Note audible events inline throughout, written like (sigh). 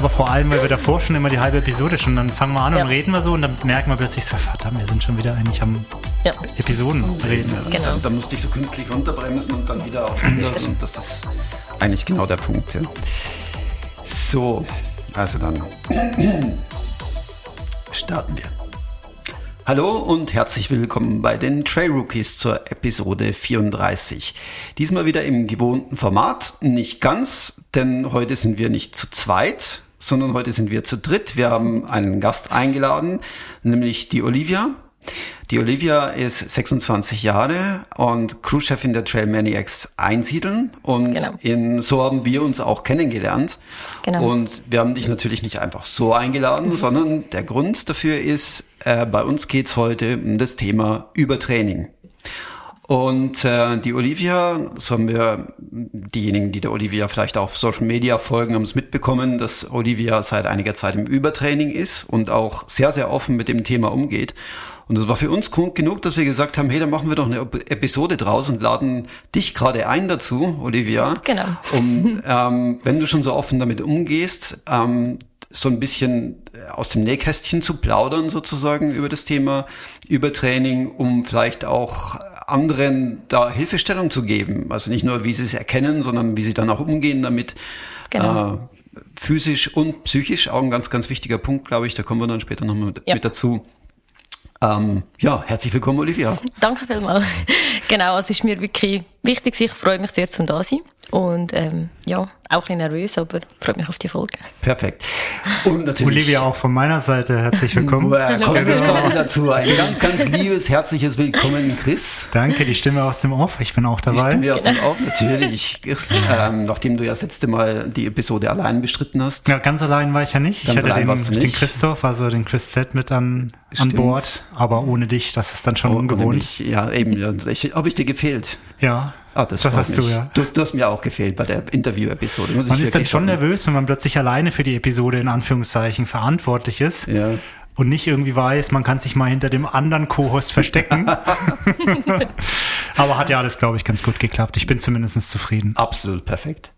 Aber vor allem, weil wir davor schon immer die halbe Episode schon, dann fangen wir an ja. und reden wir so und dann merken wir plötzlich so, verdammt, wir sind schon wieder eigentlich am ja. Episoden reden. Genau. Dann, dann musste ich so künstlich runterbremsen und dann wieder auf 100 und das ist eigentlich genau der Punkt. Ja. So, also dann starten wir. Hallo und herzlich willkommen bei den Trail Rookies zur Episode 34. Diesmal wieder im gewohnten Format, nicht ganz, denn heute sind wir nicht zu zweit, sondern heute sind wir zu dritt. Wir haben einen Gast eingeladen, nämlich die Olivia. Die Olivia ist 26 Jahre und Crewchefin der Trail Maniacs Einsiedeln und genau. in, so haben wir uns auch kennengelernt. Genau. Und wir haben dich natürlich nicht einfach so eingeladen, mhm. sondern der Grund dafür ist, äh, bei uns geht's heute um das Thema Übertraining. Und äh, die Olivia, so haben wir diejenigen, die der Olivia vielleicht auf Social Media folgen, haben es mitbekommen, dass Olivia seit einiger Zeit im Übertraining ist und auch sehr, sehr offen mit dem Thema umgeht. Und das war für uns Grund genug, dass wir gesagt haben, hey, dann machen wir doch eine Episode draus und laden dich gerade ein dazu, Olivia. Genau. Um, ähm, wenn du schon so offen damit umgehst, ähm, so ein bisschen aus dem Nähkästchen zu plaudern sozusagen über das Thema Übertraining, um vielleicht auch anderen da Hilfestellung zu geben. Also nicht nur, wie sie es erkennen, sondern wie sie dann auch umgehen damit. Genau. Äh, physisch und psychisch auch ein ganz, ganz wichtiger Punkt, glaube ich. Da kommen wir dann später nochmal mit, ja. mit dazu. Ähm, ja, herzlich willkommen, Olivia. Danke vielmals. Genau, es ist mir wirklich wichtig. Ich freue mich sehr, zum da sein. Und ähm, ja, auch ein bisschen nervös, aber freue mich auf die Folge. Perfekt. Und natürlich. Olivia, auch von meiner Seite herzlich willkommen. Ja, kommen wir gerade dazu. Ein ganz, ganz liebes, herzliches Willkommen, Chris. Danke, die Stimme aus dem Off. Ich bin auch dabei. Die Stimme aus dem Off, natürlich. Chris, ähm, nachdem du ja das letzte Mal die Episode allein bestritten hast. Ja, ganz allein war ich ja nicht. Ganz ich hatte den, den Christoph, also den Chris Z mit an, an Bord. Aber ohne dich, das ist dann schon oh, ungewohnt. Mich, ja, eben. Ja, ich, habe ich dir gefehlt? Ja. Ah, das, das hast mich. du, ja. Du, du, hast mir auch gefehlt bei der Interview-Episode. Man ist dann schon sagen. nervös, wenn man plötzlich alleine für die Episode in Anführungszeichen verantwortlich ist. Ja. Und nicht irgendwie weiß, man kann sich mal hinter dem anderen Co-Host verstecken. (laughs) Aber hat ja alles, glaube ich, ganz gut geklappt. Ich bin zumindest zufrieden. Absolut perfekt.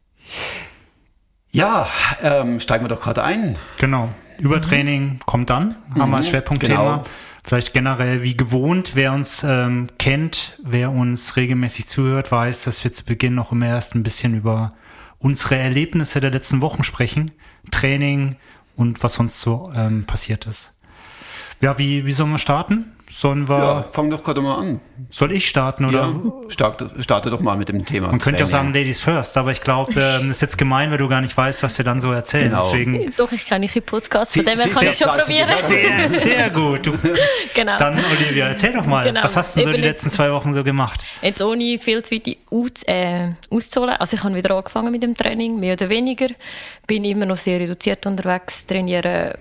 Ja, ähm, steigen wir doch gerade ein. Genau. Übertraining mhm. kommt dann, haben wir mhm, Schwerpunktthema. Genau. Vielleicht generell wie gewohnt, wer uns ähm, kennt, wer uns regelmäßig zuhört, weiß, dass wir zu Beginn noch immer erst ein bisschen über unsere Erlebnisse der letzten Wochen sprechen, Training und was sonst so ähm, passiert ist. Ja, wie, wie sollen wir starten? Sollen wir. Ja, fang doch gerade mal an. Soll ich starten oder? Ja, starte, starte doch mal mit dem Thema. Man könnte auch sagen Ladies first, aber ich glaube, ähm, ist jetzt gemein, weil du gar nicht weißt, was wir dann so erzählen. Genau. Deswegen. Doch, ich kann nicht in Podcast, von dem her kann ich schon probieren. Sehr, sehr gut. Du, (laughs) genau. Dann Olivia, erzähl doch mal, genau. was hast du so die letzten zwei Wochen so gemacht? Jetzt ohne viel zu weit aus, äh, auszuholen. Also ich habe wieder angefangen mit dem Training, mehr oder weniger. Bin immer noch sehr reduziert unterwegs, trainiere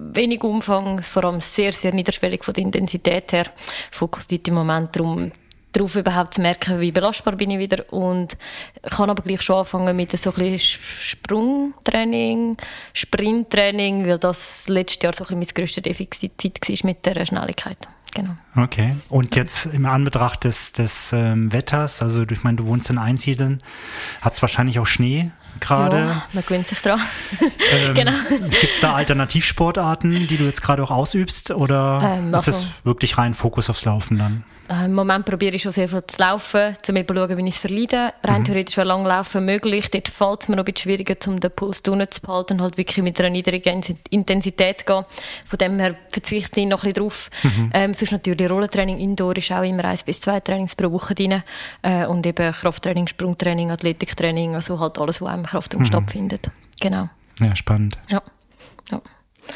wenig Umfang, vor allem sehr, sehr niederschwellig von der Intensität her. Fokussiert im Moment darum, darauf überhaupt zu merken, wie belastbar bin ich wieder und kann aber gleich schon anfangen mit so ein bisschen Sprungtraining, Sprinttraining, weil das letztes Jahr so ein bisschen mein grösstes Defizit war mit der Schnelligkeit. Genau. Okay. Und jetzt im Anbetracht des, des ähm, Wetters, also ich meine, du wohnst in Einsiedeln, hat es wahrscheinlich auch Schnee gerade. Ja, man gewöhnt sich dran. (laughs) Ähm, genau. Gibt es da Alternativsportarten, die du jetzt gerade auch ausübst oder ähm, ist es wirklich rein Fokus aufs Laufen dann? Äh, Im Moment probiere ich schon sehr viel zu laufen, um eben zu schauen, wie ich es verleide. Rein mhm. theoretisch wäre Langlaufen möglich. Dort fällt es mir noch ein bisschen schwieriger, um den Puls unten zu behalten und halt wirklich mit einer niedrigen Intensität zu gehen. Von dem her verzichte ich noch ein bisschen drauf. Mhm. Ähm, sonst natürlich Rollentraining Indoor ist auch immer eins bis zwei Trainings pro Woche drin. Äh, und eben Krafttraining, Sprungtraining, Athletiktraining, also halt alles, was im Kraftraum mhm. stattfindet. Genau. Ja, spannend. Ja. ja.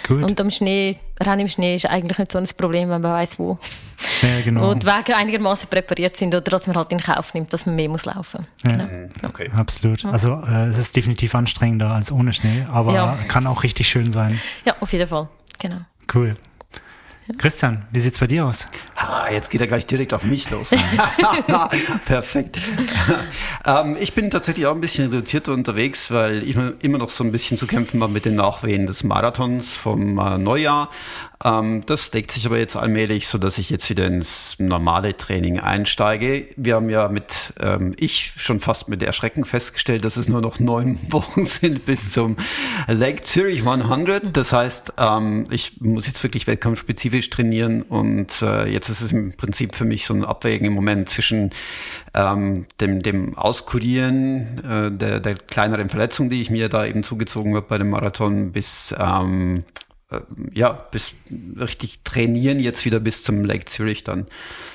Gut. Und am Schnee, Rennen im Schnee ist eigentlich nicht so ein Problem, wenn man weiß wo. Ja, genau. Die Wege einigermaßen präpariert sind oder dass man halt in Kauf nimmt, dass man mehr muss laufen. Ja, genau. okay. Absolut. Also äh, es ist definitiv anstrengender als ohne Schnee, aber ja. kann auch richtig schön sein. Ja, auf jeden Fall. Genau. Cool. (laughs) Christian, wie sieht's bei dir aus? Ah, jetzt geht er gleich direkt auf mich los. (laughs) Perfekt. (laughs) ähm, ich bin tatsächlich auch ein bisschen reduziert unterwegs, weil ich immer noch so ein bisschen zu kämpfen habe mit den Nachwehen des Marathons vom äh, Neujahr. Ähm, das legt sich aber jetzt allmählich, so dass ich jetzt wieder ins normale Training einsteige. Wir haben ja mit, ähm, ich schon fast mit Erschrecken festgestellt, dass es nur noch neun Wochen sind bis zum Lake Zurich 100. Das heißt, ähm, ich muss jetzt wirklich wettkampfspezifisch trainieren und äh, jetzt ist es im Prinzip für mich so ein Abwägen im Moment zwischen ähm, dem, dem Auskurieren äh, der, der kleineren Verletzung, die ich mir da eben zugezogen habe bei dem Marathon, bis ähm, äh, ja, bis richtig trainieren jetzt wieder bis zum Lake Zürich dann.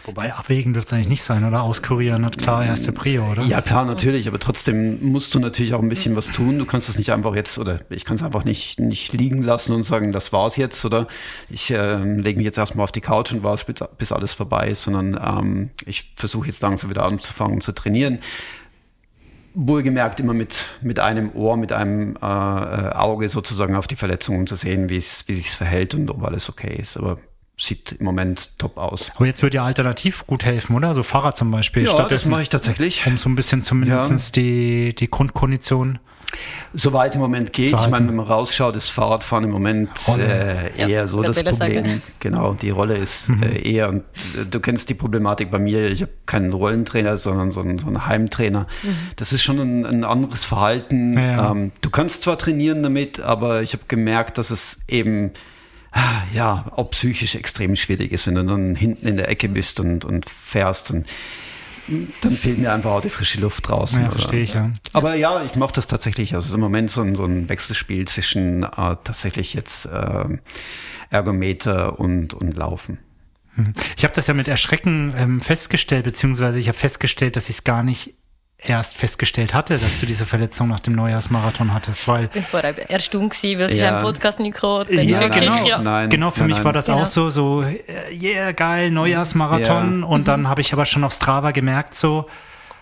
Wobei abwägen wird es eigentlich nicht sein, oder? Auskurieren hat klar erste Prio, oder? Ja, klar, natürlich, aber trotzdem musst du natürlich auch ein bisschen was tun. Du kannst es nicht einfach jetzt, oder ich kann es einfach nicht, nicht liegen lassen und sagen, das war's jetzt, oder ich äh, lege mich jetzt erstmal auf die Couch und warte, bis alles vorbei ist, sondern ähm, ich versuche jetzt langsam wieder anzufangen zu trainieren wohlgemerkt immer mit, mit einem Ohr, mit einem äh, Auge sozusagen auf die Verletzung, um zu sehen, wie es wie sich's verhält und ob alles okay ist. Aber sieht im Moment top aus. Aber jetzt würde ja alternativ gut helfen, oder? So Fahrrad zum Beispiel. Ja, das mache ich tatsächlich. Um so ein bisschen zumindest ja. die, die Grundkondition Soweit im Moment geht. Ich meine, wenn man rausschaut, ist Fahrradfahren im Moment äh, eher ja, so das Problem. Sagen. Genau, die Rolle ist mhm. äh, eher, und äh, du kennst die Problematik bei mir, ich habe keinen Rollentrainer, sondern so einen, so einen Heimtrainer. Mhm. Das ist schon ein, ein anderes Verhalten. Ja. Ähm, du kannst zwar trainieren damit, aber ich habe gemerkt, dass es eben ah, ja, auch psychisch extrem schwierig ist, wenn du dann hinten in der Ecke bist und, und fährst und dann fehlt mir einfach auch die frische Luft draußen. Ja, verstehe ich, ja. Aber ja, ich mache das tatsächlich. Also im Moment so ein, so ein Wechselspiel zwischen äh, tatsächlich jetzt äh, Ergometer und, und Laufen. Hm. Ich habe das ja mit Erschrecken ähm, festgestellt, beziehungsweise ich habe festgestellt, dass ich es gar nicht erst festgestellt hatte, dass du diese Verletzung nach dem Neujahrsmarathon hattest, weil ich bin vorher erstaunt gewesen, weil es ja. ist ein Podcast nicht gekommen, dann ja, ist genau. Ja. Nein, genau, für nein, mich nein. war das genau. auch so, so, äh, yeah, geil, Neujahrsmarathon ja. und mhm. dann habe ich aber schon auf Strava gemerkt, so,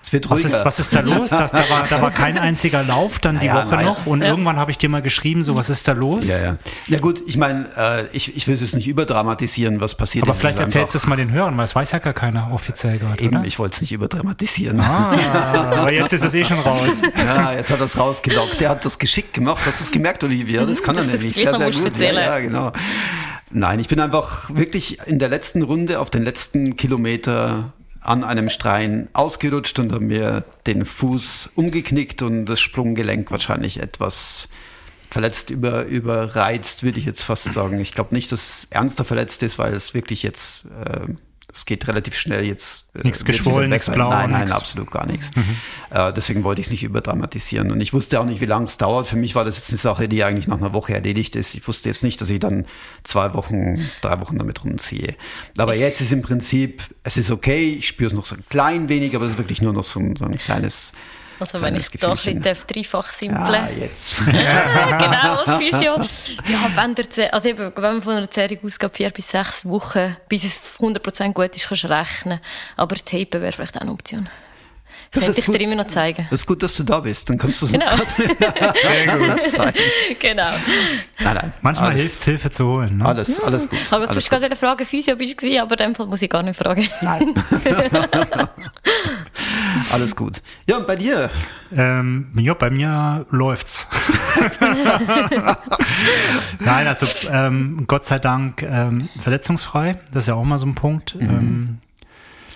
es wird was ist, was ist da los? Das, da, war, da war kein einziger Lauf dann die naja, Woche naja. noch und ja. irgendwann habe ich dir mal geschrieben, so was ist da los? Ja, ja. Ja gut, ich meine, äh, ich, ich will es jetzt nicht überdramatisieren, was passiert Aber ist. Aber vielleicht erzählst du es mal den Hörern, weil es weiß ja gar keiner offiziell gerade, Eben, oder? ich wollte es nicht überdramatisieren. Ah, (laughs) aber jetzt ist es eh schon raus. Ja, jetzt hat er es rausgelockt. Der hat das geschickt gemacht. Hast du es gemerkt, Olivia? Das kann das er nämlich sehr, sehr gut. Ja, ja, genau. Nein, ich bin einfach wirklich in der letzten Runde auf den letzten Kilometer an einem Stein ausgerutscht und habe mir den Fuß umgeknickt und das Sprunggelenk wahrscheinlich etwas verletzt über, überreizt, würde ich jetzt fast sagen. Ich glaube nicht, dass es ernster verletzt ist, weil es wirklich jetzt äh, es geht relativ schnell jetzt. Äh, nichts geschwollen, nichts blau. Nein, nein, nix. absolut gar nichts. Mhm. Äh, deswegen wollte ich es nicht überdramatisieren. Und ich wusste auch nicht, wie lange es dauert. Für mich war das jetzt eine Sache, die eigentlich nach einer Woche erledigt ist. Ich wusste jetzt nicht, dass ich dann zwei Wochen, drei Wochen damit rumziehe. Aber jetzt ist im Prinzip, es ist okay. Ich spüre es noch so ein klein wenig, aber es ist wirklich nur noch so ein, so ein kleines also wenn ich da ein dreifach simpeln Ja, jetzt. (laughs) (laughs) genau, als Physio. Ja, wenn, der, also eben, wenn man von einer Zerrung ausgeht, vier bis sechs Wochen, bis es 100% gut ist, kannst du rechnen. Aber Tapen wäre vielleicht auch eine Option. Das könnte ich gut. dir immer noch zeigen. Das ist gut, dass du da bist. Dann kannst du es genau. uns gerade zeigen. (laughs) genau. Nein, nein. Manchmal hilft es, Hilfe zu holen. Ne? Alles, alles gut. Aber du hast gerade eine Frage Physio bist du aber in dem Fall muss ich gar nicht fragen. Nein. (laughs) alles gut. Ja, und bei dir? Ähm, ja, bei mir läuft's. (laughs) Nein, also ähm, Gott sei Dank ähm, verletzungsfrei. Das ist ja auch mal so ein Punkt. Mhm. Ähm,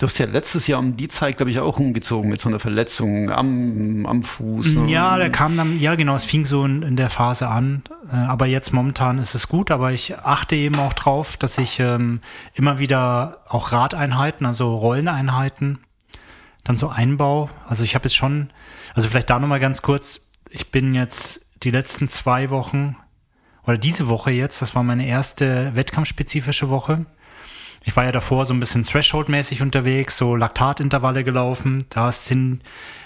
Du hast ja letztes Jahr um die Zeit, glaube ich, auch umgezogen mit so einer Verletzung am, am Fuß. Ja, der kam dann, ja genau, es fing so in, in der Phase an. Äh, aber jetzt momentan ist es gut, aber ich achte eben auch drauf, dass ich ähm, immer wieder auch Radeinheiten, also Rolleneinheiten, dann so einbaue. Also ich habe jetzt schon, also vielleicht da nochmal ganz kurz, ich bin jetzt die letzten zwei Wochen oder diese Woche jetzt, das war meine erste wettkampfspezifische Woche ich war ja davor so ein bisschen Threshold-mäßig unterwegs, so Laktatintervalle gelaufen. Da sind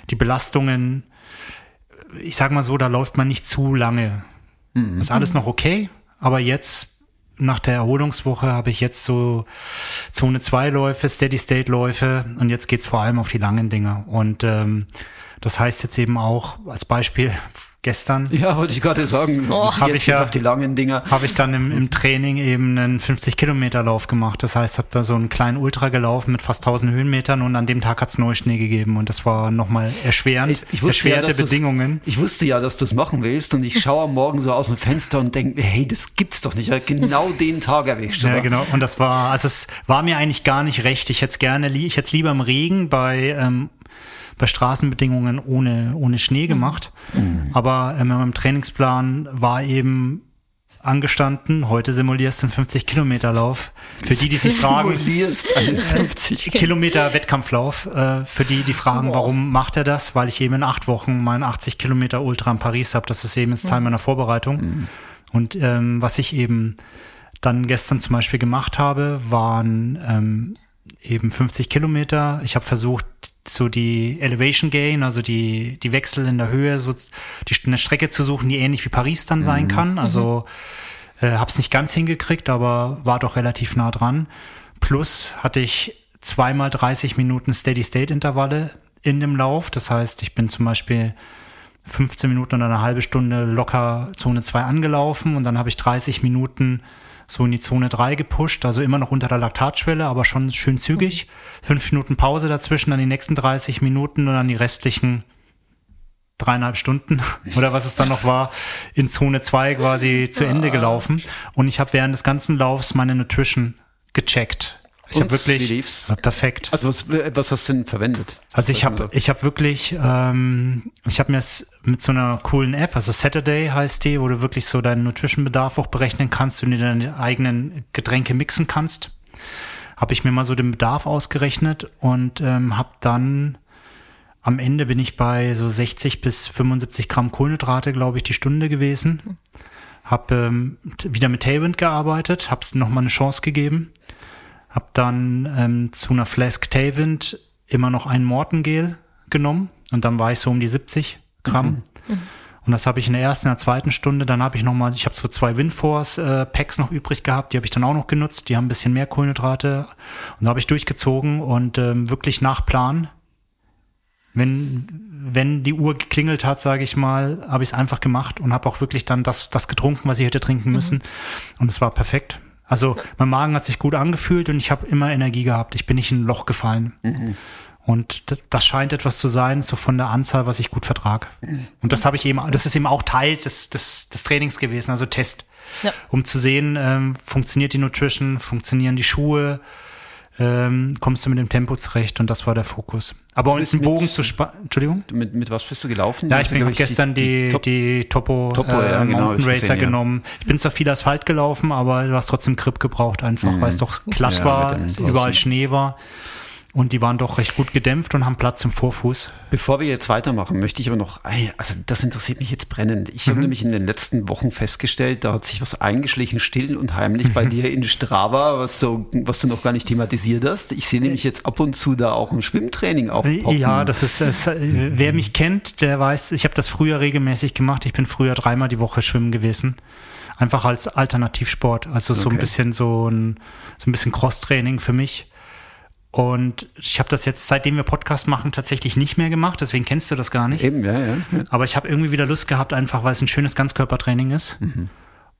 die Belastungen, ich sag mal so, da läuft man nicht zu lange. Mhm. Ist alles noch okay, aber jetzt nach der Erholungswoche habe ich jetzt so Zone 2 Läufe, Steady State Läufe und jetzt geht's vor allem auf die langen Dinge. Und ähm, das heißt jetzt eben auch als Beispiel gestern. Ja, wollte ich gerade sagen. (laughs) Oh, habe ich ja auf die langen Dinger. Habe ich dann im, im Training eben einen 50 Kilometer Lauf gemacht. Das heißt, habe da so einen kleinen Ultra gelaufen mit fast 1000 Höhenmetern und an dem Tag hat es Neuschnee gegeben und das war nochmal erschwerend. Ich, ich wusste erschwerte ja, Bedingungen. Ich wusste ja, dass du es machen willst und ich schaue am Morgen so aus dem Fenster und denke, hey, das gibt's doch nicht. Genau (laughs) den Tag erwischt. Ja, genau. Und das war, also es war mir eigentlich gar nicht recht. Ich hätte gerne, ich hätte lieber im Regen bei ähm, bei Straßenbedingungen ohne, ohne Schnee gemacht. Mhm. Aber ähm, meinem Trainingsplan war eben angestanden. Heute simulierst du einen 50 Kilometer Lauf. Für die, die sich fragen, simulierst einen 50 Kilometer Wettkampflauf. Äh, für die, die fragen, wow. warum macht er das? Weil ich eben in acht Wochen meinen 80 Kilometer Ultra in Paris habe. Das ist eben jetzt Teil mhm. meiner Vorbereitung. Mhm. Und ähm, was ich eben dann gestern zum Beispiel gemacht habe, waren ähm, eben 50 Kilometer. Ich habe versucht, so die Elevation Gain, also die, die Wechsel in der Höhe, so die, eine Strecke zu suchen, die ähnlich wie Paris dann sein mhm. kann. Also mhm. äh, habe es nicht ganz hingekriegt, aber war doch relativ nah dran. Plus hatte ich zweimal 30 Minuten Steady-State-Intervalle in dem Lauf. Das heißt, ich bin zum Beispiel 15 Minuten oder eine halbe Stunde locker Zone 2 angelaufen und dann habe ich 30 Minuten so in die Zone 3 gepusht, also immer noch unter der Laktatschwelle, aber schon schön zügig. Mhm. Fünf Minuten Pause dazwischen, dann die nächsten 30 Minuten und dann die restlichen dreieinhalb Stunden (laughs) oder was es dann noch war, in Zone 2 quasi zu Ende gelaufen. Und ich habe während des ganzen Laufs meine Nutrition gecheckt. Ich habe wirklich perfekt. Also was, was hast du denn verwendet? Also ich habe ich habe wirklich ähm, ich habe mir es mit so einer coolen App, also Saturday heißt die, wo du wirklich so deinen Nutrition-Bedarf auch berechnen kannst und dir deine eigenen Getränke mixen kannst. Habe ich mir mal so den Bedarf ausgerechnet und ähm, habe dann am Ende bin ich bei so 60 bis 75 Gramm Kohlenhydrate, glaube ich, die Stunde gewesen. Habe ähm, wieder mit Tailwind gearbeitet, habe es nochmal eine Chance gegeben hab dann ähm, zu einer Flask Tailwind immer noch ein Mortengel genommen und dann war ich so um die 70 Gramm. Mhm. Mhm. Und das habe ich in der ersten, in der zweiten Stunde, dann habe ich nochmal, ich habe so zwei Windforce äh, Packs noch übrig gehabt, die habe ich dann auch noch genutzt, die haben ein bisschen mehr Kohlenhydrate und da habe ich durchgezogen und ähm, wirklich nach Plan. Wenn, wenn die Uhr geklingelt hat, sage ich mal, habe ich es einfach gemacht und habe auch wirklich dann das, das getrunken, was ich hätte trinken müssen. Mhm. Und es war perfekt. Also mein Magen hat sich gut angefühlt und ich habe immer Energie gehabt. Ich bin nicht in ein Loch gefallen. Mhm. Und das scheint etwas zu sein, so von der Anzahl, was ich gut vertrag. Mhm. Und das habe ich eben, das ist eben auch Teil des, des, des Trainings gewesen, also Test. Ja. Um zu sehen, ähm, funktioniert die Nutrition, funktionieren die Schuhe, ähm, kommst du mit dem Tempo zurecht und das war der Fokus. Aber um jetzt einen Bogen zu spannen, Entschuldigung? Mit, mit was bist du gelaufen? Ja, ich bin gestern die, die, die, Topo, Topo äh, ja, genau, Mountain Racer gesehen, genommen. Ja. Ich bin zwar viel Asphalt gelaufen, aber du hast trotzdem Grip gebraucht einfach, mhm. weil es doch glatt ja, war, überall Schnee war. Und die waren doch recht gut gedämpft und haben Platz im Vorfuß. Bevor wir jetzt weitermachen, möchte ich aber noch, also das interessiert mich jetzt brennend. Ich mhm. habe nämlich in den letzten Wochen festgestellt, da hat sich was eingeschlichen, still und heimlich bei dir in Strava, was so, was du noch gar nicht thematisiert hast. Ich sehe nämlich jetzt ab und zu da auch ein Schwimmtraining aufpoppen. Ja, das ist, es, wer mich kennt, der weiß, ich habe das früher regelmäßig gemacht. Ich bin früher dreimal die Woche schwimmen gewesen einfach als Alternativsport. Also so okay. ein bisschen so ein, so ein bisschen Cross-Training für mich. Und ich habe das jetzt, seitdem wir Podcast machen, tatsächlich nicht mehr gemacht. Deswegen kennst du das gar nicht. Eben, ja, ja. ja. Aber ich habe irgendwie wieder Lust gehabt, einfach weil es ein schönes Ganzkörpertraining ist. Mhm.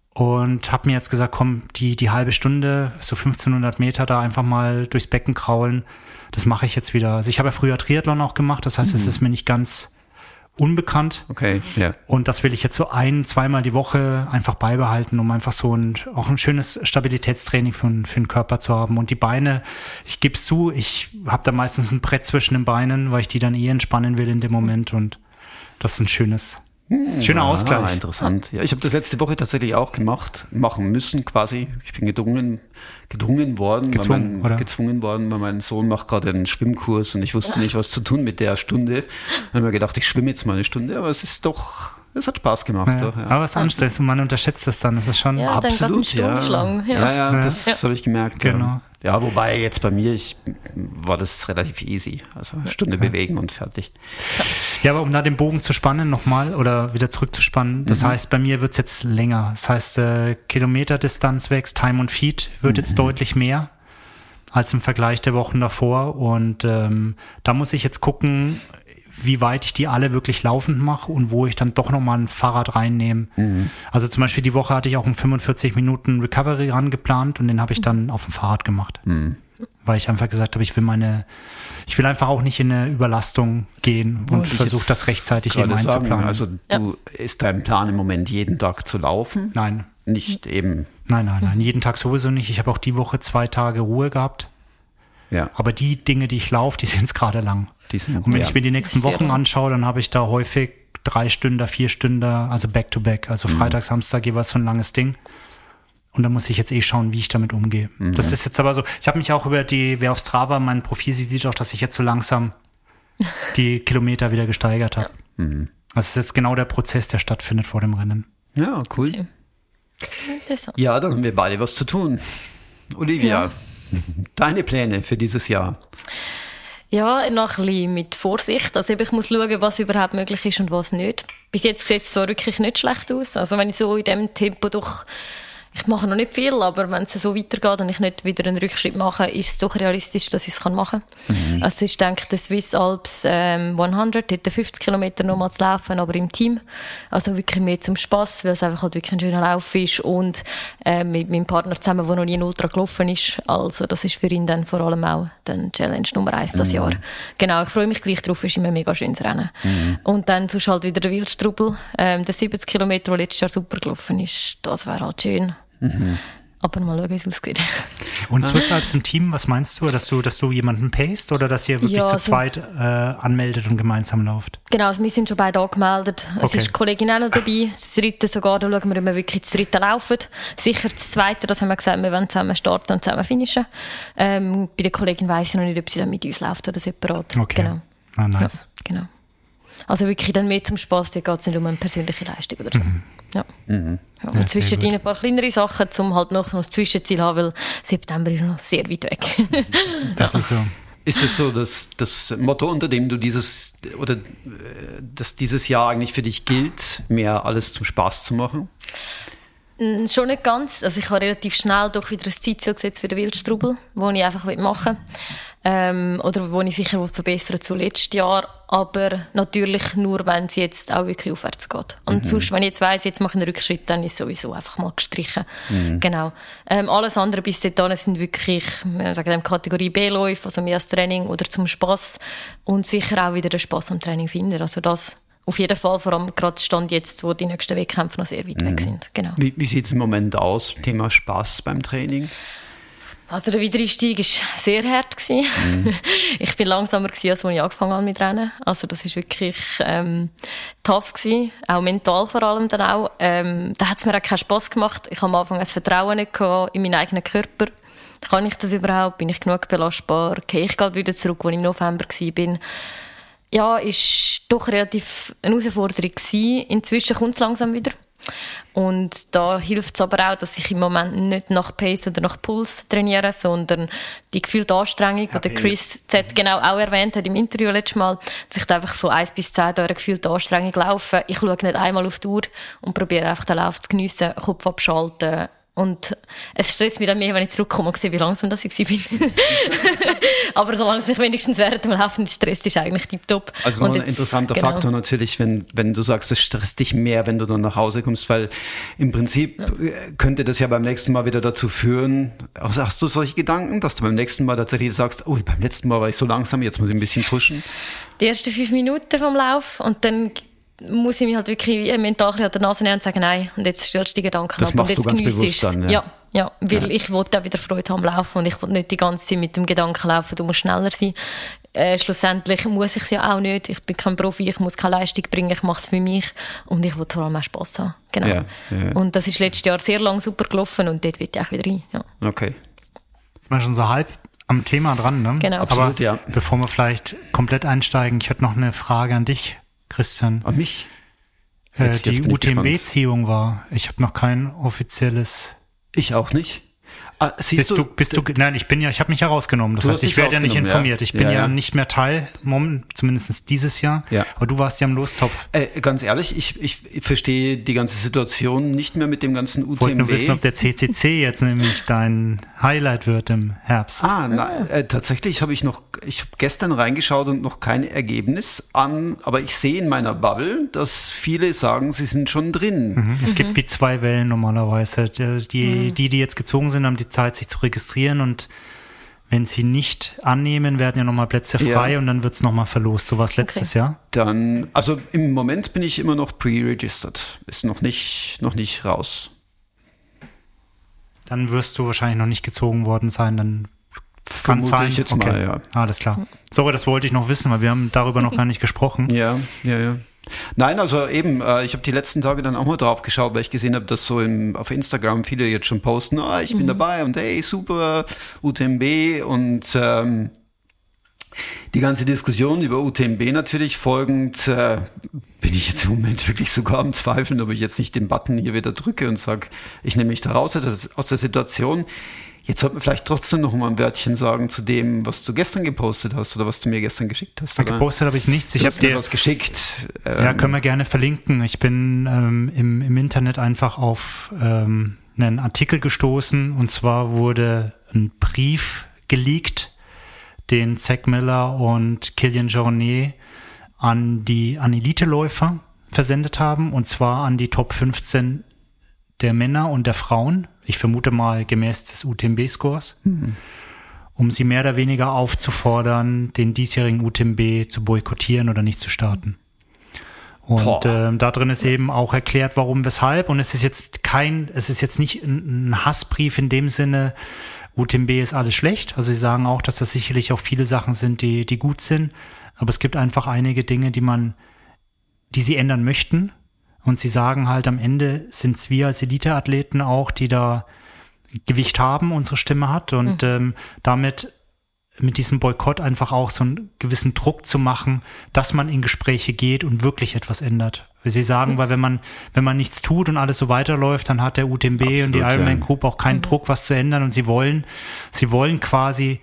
Und habe mir jetzt gesagt, komm, die, die halbe Stunde, so 1500 Meter da einfach mal durchs Becken kraulen, das mache ich jetzt wieder. Also ich habe ja früher Triathlon auch gemacht, das heißt, es mhm. ist mir nicht ganz unbekannt. Okay, ja. Und das will ich jetzt so ein, zweimal die Woche einfach beibehalten, um einfach so ein, auch ein schönes Stabilitätstraining für, für den Körper zu haben. Und die Beine, ich gebe es zu, ich habe da meistens ein Brett zwischen den Beinen, weil ich die dann eh entspannen will in dem Moment. Und das ist ein schönes, hm, Schöner ah, Ausgleich. Interessant. Ja, ich habe das letzte Woche tatsächlich auch gemacht, machen müssen quasi. Ich bin gedrungen, gedrungen worden, gezwungen, weil mein, gezwungen worden, weil mein Sohn macht gerade einen Schwimmkurs und ich wusste nicht, was zu tun mit der Stunde. Dann habe mir gedacht, ich schwimme jetzt mal eine Stunde, aber es ist doch es hat Spaß gemacht. Ja, doch, ja. Aber es ist anstrengend und man unterschätzt es dann. Das ist schon ja, absolut. Ja. ja. Ja, ja, das ja. habe ich gemerkt. Genau. Ja. wobei jetzt bei mir ich, war das relativ easy. Also eine Stunde bewegen und fertig. Ja, aber um da den Bogen zu spannen nochmal oder wieder zurückzuspannen, das mhm. heißt, bei mir wird es jetzt länger. Das heißt, äh, Kilometerdistanz wächst, Time und Feed wird mhm. jetzt deutlich mehr als im Vergleich der Wochen davor. Und ähm, da muss ich jetzt gucken, wie weit ich die alle wirklich laufend mache und wo ich dann doch nochmal ein Fahrrad reinnehme. Mhm. Also zum Beispiel die Woche hatte ich auch einen 45 Minuten Recovery ran geplant und den habe ich dann auf dem Fahrrad gemacht. Mhm. Weil ich einfach gesagt habe, ich will meine, ich will einfach auch nicht in eine Überlastung gehen und versuche das rechtzeitig eben einzuplanen. Sagen, also du ist dein Plan im Moment jeden Tag zu laufen? Nein. Nicht eben. Nein, nein, nein. Jeden Tag sowieso nicht. Ich habe auch die Woche zwei Tage Ruhe gehabt. Ja. Aber die Dinge, die ich laufe, die (laughs) sind es gerade lang. Sind, und wenn ja. ich mir die nächsten Wochen anschaue, dann habe ich da häufig drei Stunden, vier Stunden, also back to back. Also mhm. Freitag, Samstag jeweils so ein langes Ding. Und da muss ich jetzt eh schauen, wie ich damit umgehe. Mhm. Das ist jetzt aber so, ich habe mich auch über die, wer auf Strava mein Profil sieht, sieht auch, dass ich jetzt so langsam (laughs) die Kilometer wieder gesteigert habe. Ja. Mhm. Das ist jetzt genau der Prozess, der stattfindet vor dem Rennen. Ja, cool. Okay. Ja, dann haben wir beide was zu tun. Olivia, ja. deine Pläne für dieses Jahr? Ja, noch ein bisschen mit Vorsicht. Also ich muss schauen, was überhaupt möglich ist und was nicht. Bis jetzt sieht es zwar wirklich nicht schlecht aus. Also wenn ich so in dem Tempo doch ich mache noch nicht viel, aber wenn es so weitergeht und ich nicht wieder einen Rückschritt mache, ist es doch realistisch, dass ich es machen kann. Mhm. Also ich denke, der Swiss Alps ähm, 100 hätte 50 Kilometer nochmal zu laufen, aber im Team. Also wirklich mehr zum Spaß, weil es einfach halt wirklich ein schöner Lauf ist und äh, mit meinem Partner zusammen, der noch nie ein Ultra gelaufen ist. Also das ist für ihn dann vor allem auch dann Challenge Nummer eins das mhm. Jahr. Genau, ich freue mich gleich drauf, ist immer ein mega schönes Rennen. Mhm. Und dann tust halt wieder der Wildstrubel, ähm, der 70 Kilometer, der letztes Jahr super gelaufen ist, das wäre halt schön. Mhm. Aber mal schauen, wie es ausgeht. Und Alps im Team, was meinst du? Dass du, dass du jemanden payst oder dass ihr wirklich ja, zu also, zweit äh, anmeldet und gemeinsam lauft? Genau, also wir sind schon beide angemeldet. Es okay. ist die Kollegin auch noch dabei. Das dritte sogar, da schauen wir, ob wir wirklich das dritte laufen. Sicher das zweite, das haben wir gesagt, wir wollen zusammen starten und zusammen finishen. Ähm, bei der Kollegin weiss ich noch nicht, ob sie dann mit uns läuft oder separat. Okay. Genau. Ah, nice. Ja, genau. Also wirklich dann mehr zum Spaß, da geht es nicht um eine persönliche Leistung oder so. Mhm. Ja. Mhm. ja. Und ja, zwischendrin ein paar kleinere Sachen, um halt noch ein Zwischenziel zu haben, weil September ist noch sehr weit weg. (laughs) das ist so. Ist es so, dass das Motto, unter dem du dieses oder äh, dass dieses Jahr eigentlich für dich gilt, mehr alles zum Spaß zu machen? Schon nicht ganz. Also ich habe relativ schnell doch wieder ein Zeitziel gesetzt für den Wildstrubel, wo ich einfach machen will. Ähm, oder wo ich sicher verbessern zu letztes Jahr. Aber natürlich nur, wenn es jetzt auch wirklich aufwärts geht. Und mhm. sonst, wenn ich jetzt weiss, jetzt mache ich einen Rückschritt, dann ist sowieso einfach mal gestrichen. Mhm. Genau. Ähm, alles andere bis dahin sind wirklich, wir sagen Kategorie B-Läufe, also mehr als Training oder zum Spass. Und sicher auch wieder den Spass am Training finden. Also das auf jeden Fall, vor allem gerade Stand jetzt, wo die nächsten Wettkämpfe noch sehr weit mhm. weg sind. Genau. Wie, wie sieht es im Moment aus, Thema Spaß beim Training? Also der Wiedereinstieg war sehr hart. Mhm. (laughs) Ich bin langsamer, gewesen, als ich angefangen habe mit Rennen. Also das war wirklich ähm, tough, gewesen. auch mental vor allem dann auch. Ähm, da hat es mir auch keinen Spass gemacht. Ich habe am Anfang ein Vertrauen nicht in meinen eigenen Körper. Kann ich das überhaupt? Bin ich genug belastbar? Gehe ich gerade wieder zurück, wo ich im November war? Ja, ist doch relativ eine Herausforderung gewesen. Inzwischen kommt es langsam wieder. Und da hilft es aber auch, dass ich im Moment nicht nach Pace oder nach Puls trainiere, sondern die gefühlte Anstrengung, die Chris Z genau auch erwähnt hat im Interview letztes Mal, dass ich einfach von 1 bis 10 durch eine gefühlte Anstrengung laufe. Ich schaue nicht einmal auf die Uhr und probiere einfach den Lauf zu geniessen, Kopf abschalten, und es stresst mich dann mehr, wenn ich zurückkomme und sehe, wie langsam das ich war. (laughs) Aber solange es mich wenigstens während dem Laufen stresst, ist eigentlich tiptop. Also noch ein jetzt, interessanter genau. Faktor natürlich, wenn, wenn du sagst, es stresst dich mehr, wenn du dann nach Hause kommst, weil im Prinzip ja. könnte das ja beim nächsten Mal wieder dazu führen, also hast du solche Gedanken, dass du beim nächsten Mal tatsächlich sagst, oh, beim letzten Mal war ich so langsam, jetzt muss ich ein bisschen pushen? Die ersten fünf Minuten vom Lauf und dann muss ich mich halt wirklich mental an der Nase nehmen und sagen, nein, und jetzt stellst du die Gedanken das ab und jetzt genießt es. Ja. ja. ja, weil ja. ich wollte auch wieder Freude haben Laufen und ich wollte nicht die ganze Zeit mit dem Gedanken laufen, du musst schneller sein. Äh, schlussendlich muss ich es ja auch nicht. Ich bin kein Profi, ich muss keine Leistung bringen, ich mache es für mich und ich will vor allem auch Spass haben. Genau. Ja, ja. Und das ist letztes Jahr sehr lang super gelaufen und dort will ich auch wieder rein. Ja. Okay. Jetzt sind wir schon so halb am Thema dran, ne? Genau. Absolut, Aber ja. bevor wir vielleicht komplett einsteigen, ich hätte noch eine Frage an dich. Christian. An mich? Äh, die UTMB-Ziehung war. Ich habe noch kein offizielles. Ich auch nicht. Ah, siehst bist du, bist du, nein, ich bin ja, ich habe mich ja rausgenommen. Das heißt, ich werde ja nicht informiert. Ja. Ich bin ja, ja, ja, nicht mehr Teil, zumindest dieses Jahr. Ja. Aber du warst ja im Lostopf. Äh, ganz ehrlich, ich, ich, ich verstehe die ganze Situation nicht mehr mit dem ganzen UTMB. Ich wollte nur wissen, ob der CCC jetzt nämlich dein Highlight wird im Herbst. Ah, nein, äh, tatsächlich habe ich noch, ich habe gestern reingeschaut und noch kein Ergebnis an, aber ich sehe in meiner Bubble, dass viele sagen, sie sind schon drin. Mhm. Es mhm. gibt wie zwei Wellen normalerweise. Die, mhm. die, die jetzt gezogen sind, haben die Zeit, sich zu registrieren und wenn sie nicht annehmen, werden ja nochmal Plätze frei ja. und dann wird es nochmal verlost. So war es letztes okay. Jahr. Dann, also im Moment bin ich immer noch pre-registered. Ist noch nicht, noch nicht raus. Dann wirst du wahrscheinlich noch nicht gezogen worden sein. Dann kann Vermute sein. Ich jetzt okay. mal, ja. Alles klar. Sorry, das wollte ich noch wissen, weil wir haben darüber noch (laughs) gar nicht gesprochen. Ja, ja, ja. Nein, also eben, äh, ich habe die letzten Tage dann auch mal drauf geschaut, weil ich gesehen habe, dass so im, auf Instagram viele jetzt schon posten, ah, ich mhm. bin dabei und hey, super, UTMB und ähm, die ganze Diskussion über UTMB natürlich folgend, äh, bin ich jetzt im Moment wirklich sogar am Zweifeln, ob ich jetzt nicht den Button hier wieder drücke und sage, ich nehme mich da raus aus der Situation. Jetzt sollte man vielleicht trotzdem noch mal ein Wörtchen sagen zu dem, was du gestern gepostet hast oder was du mir gestern geschickt hast. Oder? Gepostet habe ich nichts. Ich habe dir was geschickt. Ja, können wir gerne verlinken. Ich bin ähm, im, im Internet einfach auf ähm, einen Artikel gestoßen und zwar wurde ein Brief geleakt, den Zack Miller und Killian Jornet an die an Elite-Läufer versendet haben und zwar an die Top 15 der Männer und der Frauen ich vermute mal gemäß des UTMB-Scores, mhm. um sie mehr oder weniger aufzufordern, den diesjährigen UTMB zu boykottieren oder nicht zu starten. Und ähm, da drin ist eben auch erklärt, warum, weshalb. Und es ist jetzt kein, es ist jetzt nicht ein Hassbrief in dem Sinne, UTMB ist alles schlecht. Also sie sagen auch, dass das sicherlich auch viele Sachen sind, die, die gut sind. Aber es gibt einfach einige Dinge, die man, die sie ändern möchten. Und sie sagen halt, am Ende sind es wir als Eliteathleten auch, die da Gewicht haben, unsere Stimme hat und mhm. ähm, damit mit diesem Boykott einfach auch so einen gewissen Druck zu machen, dass man in Gespräche geht und wirklich etwas ändert. Sie sagen, mhm. weil wenn man, wenn man nichts tut und alles so weiterläuft, dann hat der UTMB Absolut, und die Ironman Group auch keinen mhm. Druck, was zu ändern und sie wollen, sie wollen quasi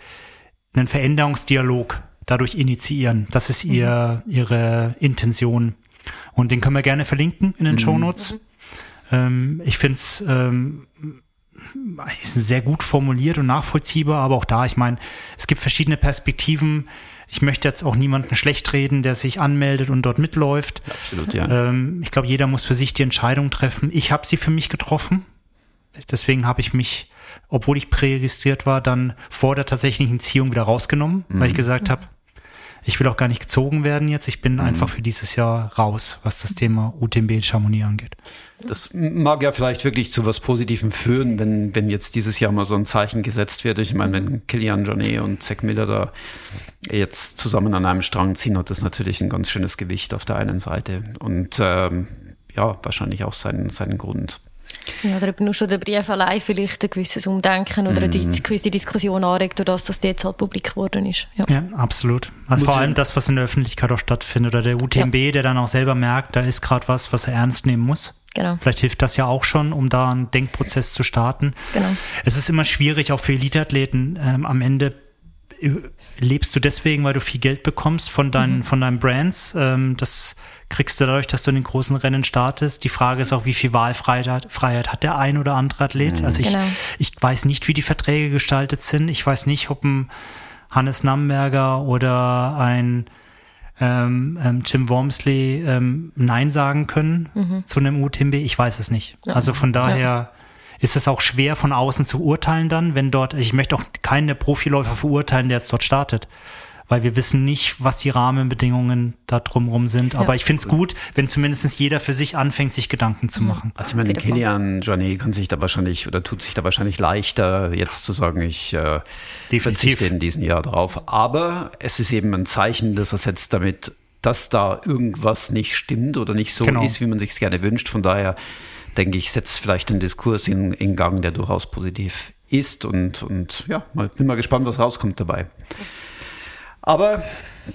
einen Veränderungsdialog dadurch initiieren. Das ist ihr, mhm. ihre Intention. Und den können wir gerne verlinken in den mhm. Shownotes. Ähm, ich finde es ähm, sehr gut formuliert und nachvollziehbar, aber auch da, ich meine, es gibt verschiedene Perspektiven. Ich möchte jetzt auch niemanden schlecht reden, der sich anmeldet und dort mitläuft. Absolut, ja. Ähm, ich glaube, jeder muss für sich die Entscheidung treffen. Ich habe sie für mich getroffen. Deswegen habe ich mich, obwohl ich präregistriert war, dann vor der tatsächlichen Ziehung wieder rausgenommen, mhm. weil ich mhm. gesagt habe, ich will auch gar nicht gezogen werden jetzt. Ich bin mhm. einfach für dieses Jahr raus, was das Thema UTMB in Chamonix angeht. Das mag ja vielleicht wirklich zu was Positivem führen, wenn, wenn jetzt dieses Jahr mal so ein Zeichen gesetzt wird. Ich meine, wenn Kilian Jornet und Zack Miller da jetzt zusammen an einem Strang ziehen, hat das natürlich ein ganz schönes Gewicht auf der einen Seite. Und ähm, ja, wahrscheinlich auch seinen, seinen Grund. Ja, oder eben nur schon der Brief allein vielleicht ein gewisses Umdenken oder eine mhm. gewisse Diskussion anregt, dass das jetzt halt publik geworden ist. Ja, ja absolut. Also vor allem das, was in der Öffentlichkeit auch stattfindet oder der UTMB, ja. der dann auch selber merkt, da ist gerade was, was er ernst nehmen muss. Genau. Vielleicht hilft das ja auch schon, um da einen Denkprozess zu starten. Genau. Es ist immer schwierig, auch für Eliteathleten. Ähm, am Ende lebst du deswegen, weil du viel Geld bekommst von deinen, mhm. von deinen Brands. Ähm, das kriegst du dadurch, dass du in den großen Rennen startest. Die Frage ist auch, wie viel Wahlfreiheit Freiheit hat der ein oder andere Athlet. Mhm. Also ich, genau. ich weiß nicht, wie die Verträge gestaltet sind. Ich weiß nicht, ob ein Hannes Namberger oder ein ähm, ähm, Jim Wormsley ähm, Nein sagen können mhm. zu einem UTMB. Ich weiß es nicht. Ja. Also von daher ja. Ist es auch schwer von außen zu urteilen dann, wenn dort, ich möchte auch keinen Profiläufer verurteilen, der jetzt dort startet weil wir wissen nicht, was die Rahmenbedingungen da drumherum sind. Aber ja. ich finde es gut, wenn zumindest jeder für sich anfängt, sich Gedanken zu mhm. machen. Also ich meine, Kilian Johnny kann sich da wahrscheinlich oder tut sich da wahrscheinlich leichter, jetzt zu sagen, ich äh, verzichte in diesem Jahr drauf. Aber es ist eben ein Zeichen, dass er setzt damit, dass da irgendwas nicht stimmt oder nicht so genau. ist, wie man sich es gerne wünscht. Von daher denke ich, setzt vielleicht einen Diskurs in, in Gang, der durchaus positiv ist und, und ja, mal, bin mal gespannt, was rauskommt dabei. Aber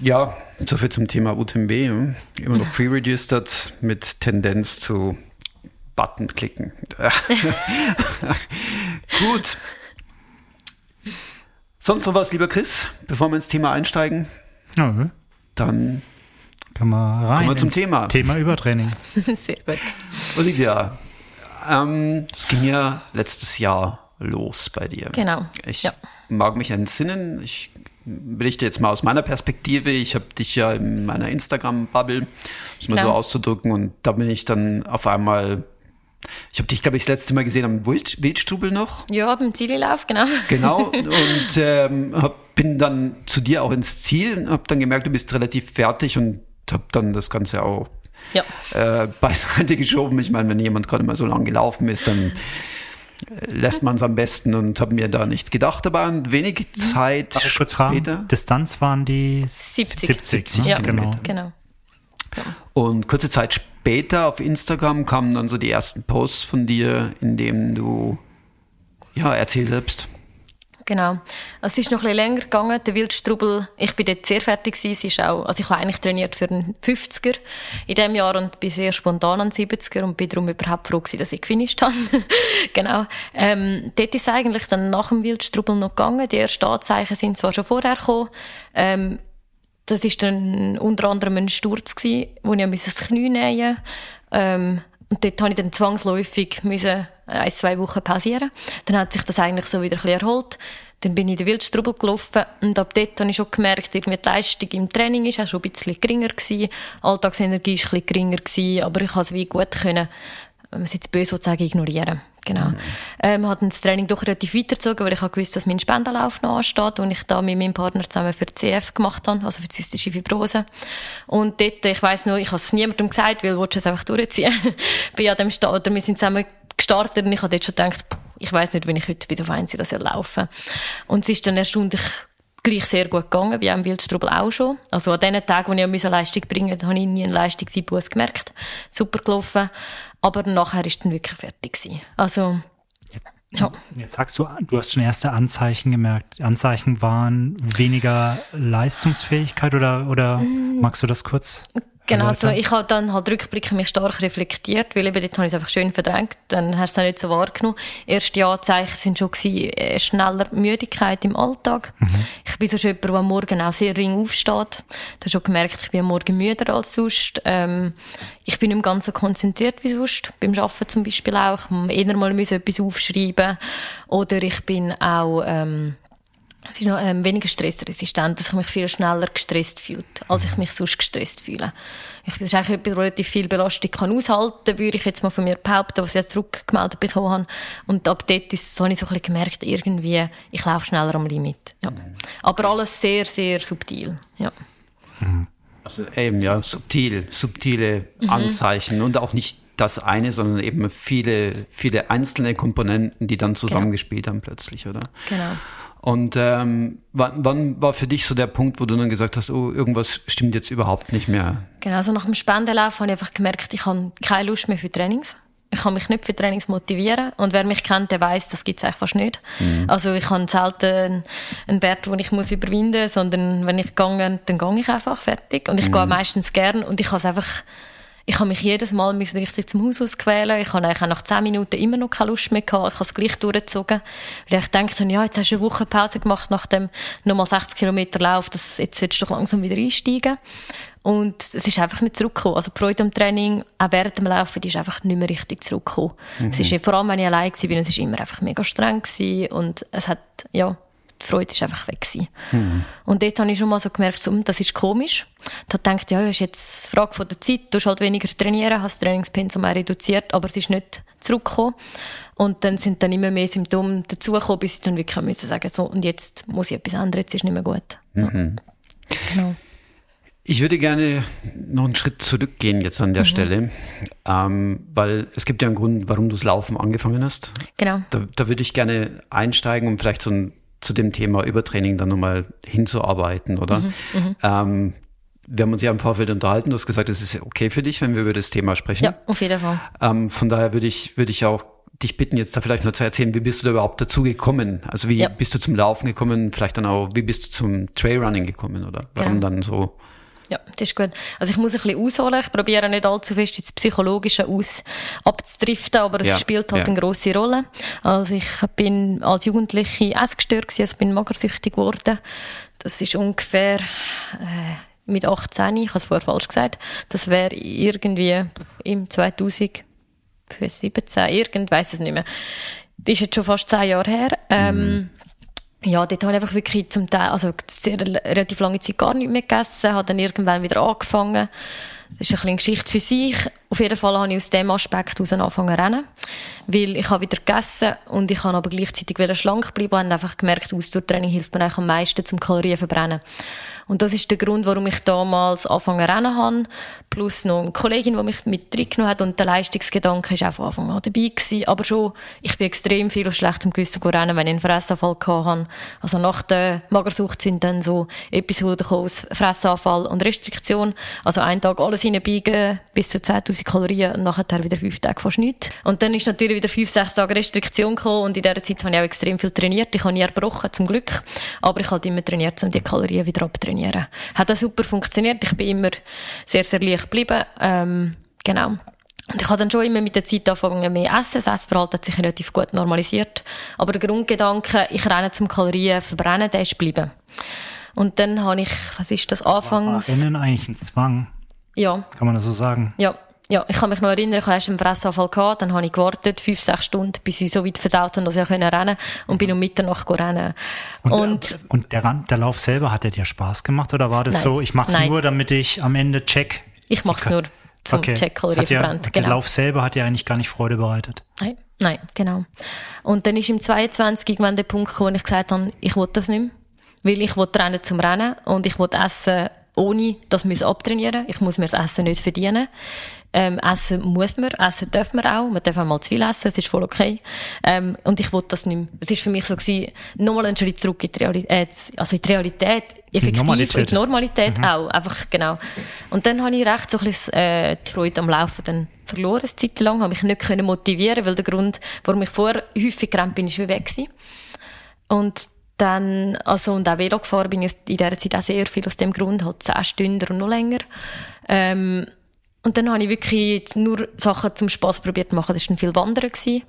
ja, soviel zum Thema UTMB. Hm? Immer noch pre-registered mit Tendenz zu Button klicken. (laughs) Gut. Sonst noch was, lieber Chris, bevor wir ins Thema einsteigen? Ja, Dann können wir rein. Kommen wir zum ins Thema. Thema Übertraining. (laughs) Sehr gut. Olivia, ähm, es ging ja letztes Jahr los bei dir. Genau. Ich Ja. mag mich entsinnen. Ich berichte jetzt mal aus meiner Perspektive. Ich habe dich ja in meiner Instagram-Bubble, um es mal so auszudrücken, und da bin ich dann auf einmal. Ich habe dich, glaube ich, das letzte Mal gesehen am Wild, Wildstubel noch. Ja, beim Zielilauf, genau. Genau. (laughs) und ähm, hab, bin dann zu dir auch ins Ziel und habe dann gemerkt, du bist relativ fertig und habe dann das Ganze auch Ja. äh, beiseite geschoben. Ich meine, wenn jemand gerade mal so lang gelaufen ist, dann äh, lässt man es am besten und habe mir da nichts gedacht. Aber wenige Zeit Darf ich kurz fragen? später Distanz waren die 70. 70 ne? Ja, genau. genau. und kurze Zeit später auf Instagram kamen dann so die ersten Posts von dir, in dem du ja erzähl selbst. Genau. Es ist noch ein bisschen länger gegangen. Der Wildstrubel, ich bin dort sehr fertig gewesen. Es ist auch, also ich habe eigentlich trainiert für einen 50er in dem Jahr und bin sehr spontan an 70er und bin darum überhaupt froh gewesen, dass ich gefinisht habe. (laughs) genau. Ähm, dort ist eigentlich dann nach dem Wildstrubel noch gegangen. Die ersten Anzeichen sind zwar schon vorher gekommen. Ähm, das ist dann unter anderem ein Sturz gewesen, wo ich das Knie nähen ähm, und dort habe ich dann zwangsläufig müssen ein, zwei Wochen pausieren. Dann hat sich das eigentlich so wieder ein bisschen erholt. Dann bin ich in den Wildstrubel gelaufen und ab dort habe ich schon gemerkt, irgendwie die Leistung im Training ist auch schon ein bisschen geringer gewesen. Alltagsenergie ist ein bisschen geringer gewesen, aber ich habe es wie gut können, wenn man es jetzt böse sagen, ignorieren. Genau. Ähm, hat das Training doch relativ weitergezogen, weil ich habe gewusst, dass mein Spendenlauf noch ansteht und ich da mit meinem Partner zusammen für die CF gemacht habe, also für die zystische Fibrose. Und dort, ich weiss nur, ich habe es niemandem gesagt, weil ich es einfach durchziehen. (laughs) bin an dem Start, oder wir sind zusammen gestartet und ich habe dort schon gedacht, puh, ich weiss nicht, wenn ich heute bis auf eins das laufen. Und es ist dann erstaunlich gleich sehr gut gegangen, wie auch im Wildstrubel auch schon. Also an den Tagen, wo ich eine Leistung bringen musste, habe ich nie einen Leistungseinbuß gemerkt. Super gelaufen. Aber nachher ist dann wirklich fertig gewesen. Also, ja. Jetzt sagst du, du hast schon erste Anzeichen gemerkt. Anzeichen waren weniger Leistungsfähigkeit oder, oder magst du das kurz? Genau, also erläutern? ich habe dann halt rückblickend mich stark reflektiert, weil eben dort habe ich es einfach schön verdrängt, dann hast du es nicht so wahrgenommen. Erste Anzeichen sind schon gewesen, äh, schneller Müdigkeit im Alltag. Ich bin so jemand, der am Morgen auch sehr ring aufsteht. Du hast schon gemerkt, ich bin am Morgen müder als sonst. Ähm, ich bin nicht mehr ganz so konzentriert wie sonst. Beim Arbeiten zum Beispiel auch. Ich muss eher mal etwas aufschreiben. Oder ich bin auch, ähm, es ist noch ähm, weniger stressresistent, dass ich mich viel schneller gestresst fühle, als ich mich sonst gestresst fühle. Ich bin das ist eigentlich etwas, wo relativ viel Belastung kann aushalten, würde ich jetzt mal von mir behaupten, was ich jetzt zurückgemeldet bekommen habe. Und ab dort ist, so habe ich so ein bisschen gemerkt, irgendwie, ich laufe schneller am Limit. Ja. Aber alles sehr, sehr subtil. Ja. Also eben, ja, subtil, subtile Mhm. Anzeichen und auch nicht das eine, sondern eben viele, viele einzelne Komponenten, die dann zusammengespielt haben plötzlich, oder? Genau. Und ähm, wann, wann war für dich so der Punkt, wo du dann gesagt hast, oh, irgendwas stimmt jetzt überhaupt nicht mehr? Genau, also nach dem Spendenlauf habe ich einfach gemerkt, ich habe keine Lust mehr für Trainings. Ich kann mich nicht für Trainings motivieren. Und wer mich kennt, der weiß, das gibt's eigentlich fast nicht. Also ich habe selten einen Wert, den ich muss überwinden muss, sondern wenn ich gehe, dann gehe ich einfach fertig. Und ich gehe meistens gern und ich habe es einfach, ich habe mich jedes Mal müssen richtig zum Haus ausquälen. Ich habe eigentlich nach zehn Minuten immer noch keine Lust mehr gehabt. Ich habe es gleich durchgezogen. Weil ich dachte, ja, jetzt hast du eine Woche Pause gemacht nach dem nochmal 60 Kilometer Lauf. Das, jetzt willst du doch langsam wieder einsteigen. Und es ist einfach nicht zurückgekommen. Also die Freude am Training, auch während dem Laufen, die ist einfach nicht mehr richtig zurückgekommen. Es ist, vor allem, wenn ich allein war, es ist immer einfach mega streng gewesen und es hat, ja, die Freude ist einfach weg gewesen. Und dort habe ich schon mal so gemerkt, so, hm, das ist komisch. Da denkt ja, ist jetzt eine Frage von der Zeit, du hast halt weniger trainieren, hast das Trainingspensum auch reduziert, aber es ist nicht zurückgekommen. Und dann sind dann immer mehr Symptome dazugekommen, bis ich dann wirklich müssen sagen, so, und jetzt muss ich etwas ändern, jetzt ist nicht mehr gut. Ja. Genau. Ich würde gerne noch einen Schritt zurückgehen jetzt an der Stelle, ähm, weil es gibt ja einen Grund, warum du das Laufen angefangen hast. Genau. Da, da würde ich gerne einsteigen, um vielleicht so ein, zu dem Thema Übertraining dann nochmal hinzuarbeiten, oder? ähm, wir haben uns ja im Vorfeld unterhalten, du hast gesagt, es ist okay für dich, wenn wir über das Thema sprechen. Ja, auf jeden Fall. Ähm, von daher würde ich, würde ich auch dich bitten, jetzt da vielleicht noch zu erzählen, wie bist du da überhaupt dazu gekommen? Also wie Ja. bist du zum Laufen gekommen? Vielleicht dann auch, wie bist du zum Trailrunning gekommen oder warum Genau. dann so Ja, das ist gut. Also ich muss ein bisschen ausholen. Ich probiere nicht allzu fest ins Psychologische aus abzudriften, aber es ja, spielt halt ja. eine grosse Rolle. Also ich bin als Jugendliche essgestört gewesen, also bin magersüchtig geworden. Das ist ungefähr äh, mit 18, ich habe es vorher falsch gesagt. Das wäre irgendwie im 2017, irgend, weiß es nicht mehr. Das ist jetzt schon fast zehn Jahre her. Ähm, mhm ja, dort habe ich einfach wirklich zum Teil, also sehr, relativ lange Zeit gar nicht mehr gegessen, habe dann irgendwann wieder angefangen. Das ist eine Geschichte für sich. Auf jeden Fall habe ich aus dem Aspekt aus angefangen zu rennen. Weil ich habe wieder gegessen und ich habe aber gleichzeitig wieder schlank bleiben und habe einfach gemerkt, Ausdauertraining hilft mir eigentlich am meisten zum Kalorien verbrennen. Und das ist der Grund, warum ich damals angefangen zu rennen habe. Plus noch eine Kollegin, die mich mit reingenommen hat. Und der Leistungsgedanke ist auch von Anfang an dabei gewesen. Aber schon, ich bin extrem viel aus schlechtem Gewissen rennen, wenn ich einen Fressanfall hatte. Also nach der Magersucht sind dann so Episoden aus Fressanfall und Restriktion. Also einen Tag alles hineinbiegen, bis zu 10.000 Kalorien und nachher wieder fünf Tage fast nichts. Und dann ist natürlich wieder fünf, sechs Tage Restriktion gekommen und in dieser Zeit habe ich auch extrem viel trainiert. Ich habe nie erbrochen, zum Glück. Aber ich habe immer trainiert, um die Kalorien wieder abzutrainieren trainieren. Hat auch super funktioniert. Ich bin immer sehr, sehr leicht geblieben. Ähm, genau. Und ich habe dann schon immer mit der Zeit angefangen, mehr essen. Das Essverhalten hat sich relativ gut normalisiert. Aber der Grundgedanke, ich renne zum Kalorien verbrennen, der ist geblieben. Und dann habe ich, was ist das, anfangs... Rennen eigentlich ein Zwang? Ja. Kann man das so sagen? Ja. Ja, ich kann mich noch erinnern, ich hatte erst einen Fressanfall gehabt, dann habe ich gewartet, fünf, sechs Stunden, bis ich so weit verdaut habe, dass ich rennen konnte und bin um Mitternacht rennen. Und, und, und der, der Lauf selber, hat der dir Spaß gemacht oder war das nein, so, ich mache es nur, damit ich am Ende check? Ich mache es nur zum okay. Check Kalorien verbrannt. Ja, genau. Der Lauf selber hat dir eigentlich gar nicht Freude bereitet. Nein, nein, genau. Und dann ist im 22 irgendwann der Punkt gekommen, wo ich gesagt habe, ich will das nicht mehr. Weil ich will rennen zum Rennen und ich will essen ohne das müssen abtrainieren. Ich muss mir das Essen nicht verdienen. Ähm, essen muss man, essen darf man auch. Man darf auch mal zu viel essen, es ist voll okay. Ähm, und ich wollte das nicht mehr. Es war für mich so gewesen, nochmal einen Schritt zurück in die Realität, äh, also in die Realität, effektiv, Normalität. in die Normalität mhm. auch, einfach, genau. Und dann habe ich recht so ein bisschen, äh, die Freude am Laufen dann verloren, eine Zeit lang, habe mich nicht können motivieren, weil der Grund, warum ich vorher häufig gerannt bin, ist wie weg gewesen. Und dann, also, und auch Velo gefahren bin ich in dieser Zeit auch sehr viel aus dem Grund, halt zehn Stunden und noch länger. Ähm, und dann habe ich wirklich nur Sachen zum Spass probiert zu machen. Das war viel Wandern. Gewesen.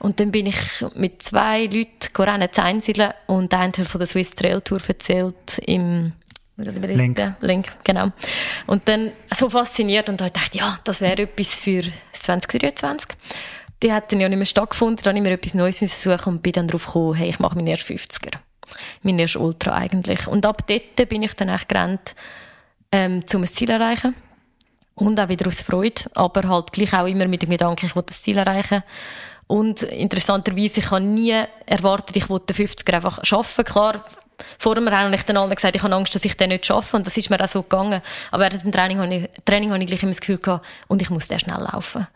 Und dann bin ich mit zwei Leuten rennen zu Einzeln und der eine von der Swiss Trail Tour erzählt im Link. Link, genau. Und dann so fasziniert und da dachte ja, das wäre etwas für 2023. Die hat dann ja nicht mehr stattgefunden, dann habe ich mir etwas Neues suchen und bin dann darauf gekommen, hey, ich mache meinen ersten 50er. Mein erster Ultra eigentlich. Und ab dort bin ich dann echt gerannt, ähm, um ein Ziel erreichen und auch wieder aus Freude, aber halt gleich auch immer mit dem Gedanken, ich will das Ziel erreichen. Und interessanterweise, ich habe nie erwartet, ich will den 50er einfach schaffen. Klar, vor dem Rennen habe ich dann allen gesagt, ich habe Angst, dass ich den nicht schaffe. Und das ist mir auch so gegangen. Aber während dem Training habe ich, Training habe ich gleich immer das Gefühl gehabt, und ich muss sehr schnell laufen.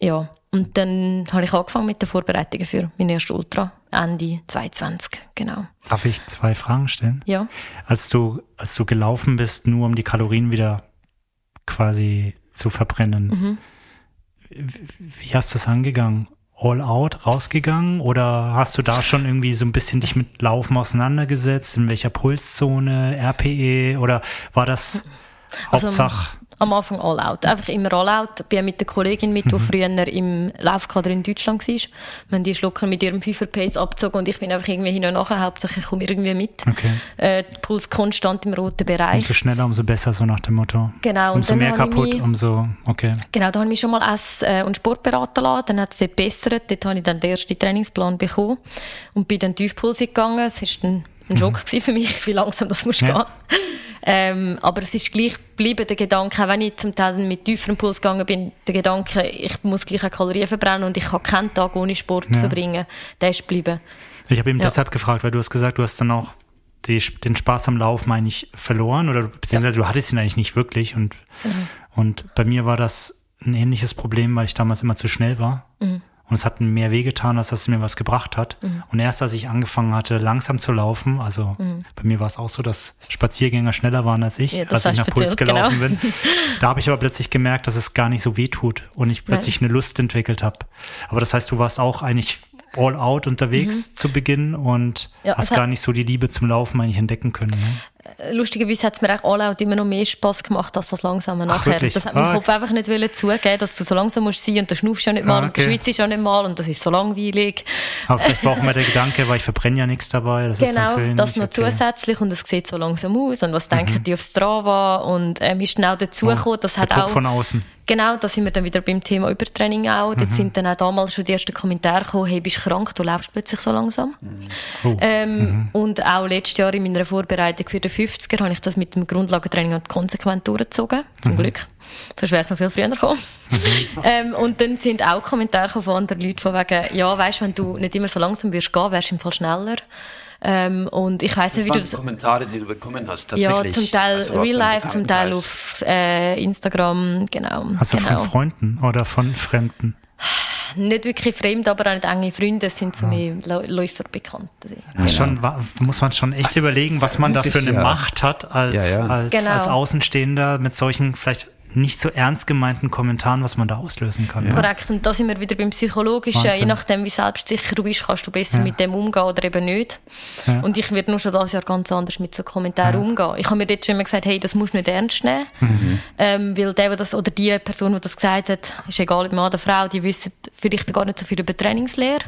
Ja. Und dann habe ich angefangen mit den Vorbereitungen für meinen ersten Ultra. Ende 22, genau. Darf ich zwei Fragen stellen? Ja. Als du, als du gelaufen bist, nur um die Kalorien wieder quasi zu verbrennen. Mhm. Wie hast du das angegangen? All out rausgegangen oder hast du da schon irgendwie so ein bisschen dich mit Laufen auseinandergesetzt? In welcher Pulszone, RPE oder war das also, Hauptsache? Am Anfang all out. Einfach immer all out. Bin mit der Kollegin mit, die mhm. früher im Laufkader in Deutschland war. Wir haben die Schlucker mit ihrem Fünfer-Pace abgezogen und ich bin einfach irgendwie hin und nachher. Hauptsache ich komme irgendwie mit. Okay. Äh, Puls konstant im roten Bereich. Umso schneller, umso besser, so nach dem Motto. Genau. Umso mehr kaputt, mich, umso, okay. Genau, da habe ich mich schon mal Ess- äh, und Sport beraten lassen. Dann hat es sich bessert. Dort habe ich dann den ersten Trainingsplan bekommen und bin dann tiefpulsig gegangen. Es war dann ein Schock mhm. für mich, (laughs) wie langsam das muss ja. gehen. Ähm, aber es ist gleich geblieben, der Gedanke, auch wenn ich zum Teil mit tieferem Puls gegangen bin, der Gedanke, ich muss gleich eine Kalorien verbrennen und ich kann keinen Tag ohne Sport ja. verbringen, der ist geblieben. Ich habe eben ja. deshalb gefragt, weil du hast gesagt, du hast dann auch die, den Spaß am Lauf, meine ich, verloren oder beziehungsweise ja. du hattest ihn eigentlich nicht wirklich und, mhm. und bei mir war das ein ähnliches Problem, weil ich damals immer zu schnell war. Mhm. Und es hat mir mehr wehgetan, als dass es mir was gebracht hat. Mhm. Und erst als ich angefangen hatte, langsam zu laufen, also mhm. bei mir war es auch so, dass Spaziergänger schneller waren als ich, ja, als ich nach Puls gelaufen genau. bin. (laughs) Da habe ich aber plötzlich gemerkt, dass es gar nicht so weh tut und ich plötzlich Nein. eine Lust entwickelt habe. Aber das heißt, du warst auch eigentlich all out unterwegs mhm. zu Beginn und ja, hast gar nicht so die Liebe zum Laufen eigentlich entdecken können. Ne? Lustigerweise hat es mir auch alle auch immer noch mehr Spass gemacht, als das Langsame nachher. wirklich? Das hat mein Ah. Kopf einfach nicht wollen zugeben, dass du so langsam musst sein und du schnaufst ja nicht mal Ah, und du okay. schwitzt ja nicht mal und das ist so langweilig. Aber vielleicht war auch mal der Gedanke, weil ich verbrenne ja nichts dabei. Das Genau, so das noch okay. Mhm. zusätzlich und es sieht so langsam aus und was denken die auf Strava und ähm, ist dann auch dazu gekommen, das hat Oh, Der auch... von außen. Genau, da sind wir dann wieder beim Thema Übertraining auch. Mhm. Dort sind dann auch damals schon die ersten Kommentare gekommen, hey, bist du krank, du läufst plötzlich so langsam. Oh. Ähm, Und auch letztes Jahr in meiner Vorbereitung für den 50er habe ich das mit dem Grundlagentraining konsequent durchgezogen, zum Mhm. Glück. Sonst wäre es noch viel früher gekommen. (laughs) ähm, und dann sind auch Kommentare von anderen Leuten von wegen, ja, weißt, wenn du nicht immer so langsam wirst gehen, wärst du im Fall schneller. Ähm, und ich weiss Das nicht, wie du das... Kommentare, die du bekommen hast, Ja, tatsächlich. zum Teil Also Real Life, zum Teil auf äh, Instagram, genau. Also genau. von Freunden oder von Fremden. Nicht wirklich fremd, aber auch nicht enge Freunde, sind so mehr Lau- Läufer bekannt. Das ist schon, muss man schon echt überlegen, was man da für eine ja. Macht hat als, Ja, ja. Als, Genau. als Außenstehender mit solchen vielleicht nicht so ernst gemeinten Kommentaren, was man da auslösen kann. Ne? Korrekt, und da sind wir wieder beim Psychologischen. Wahnsinn. Je nachdem, wie selbstsicher du bist, kannst du besser Ja. mit dem umgehen oder eben nicht. Ja. Und ich werde nur schon dieses Jahr ganz anders mit so Kommentaren umgehen. Ich habe mir dort schon immer gesagt, hey, das musst du nicht ernst nehmen. Mhm. Ähm, weil der, der das, oder die Person, die das gesagt hat, ist egal, ob Mann oder Frau, die wissen vielleicht gar nicht so viel über Trainingslehre,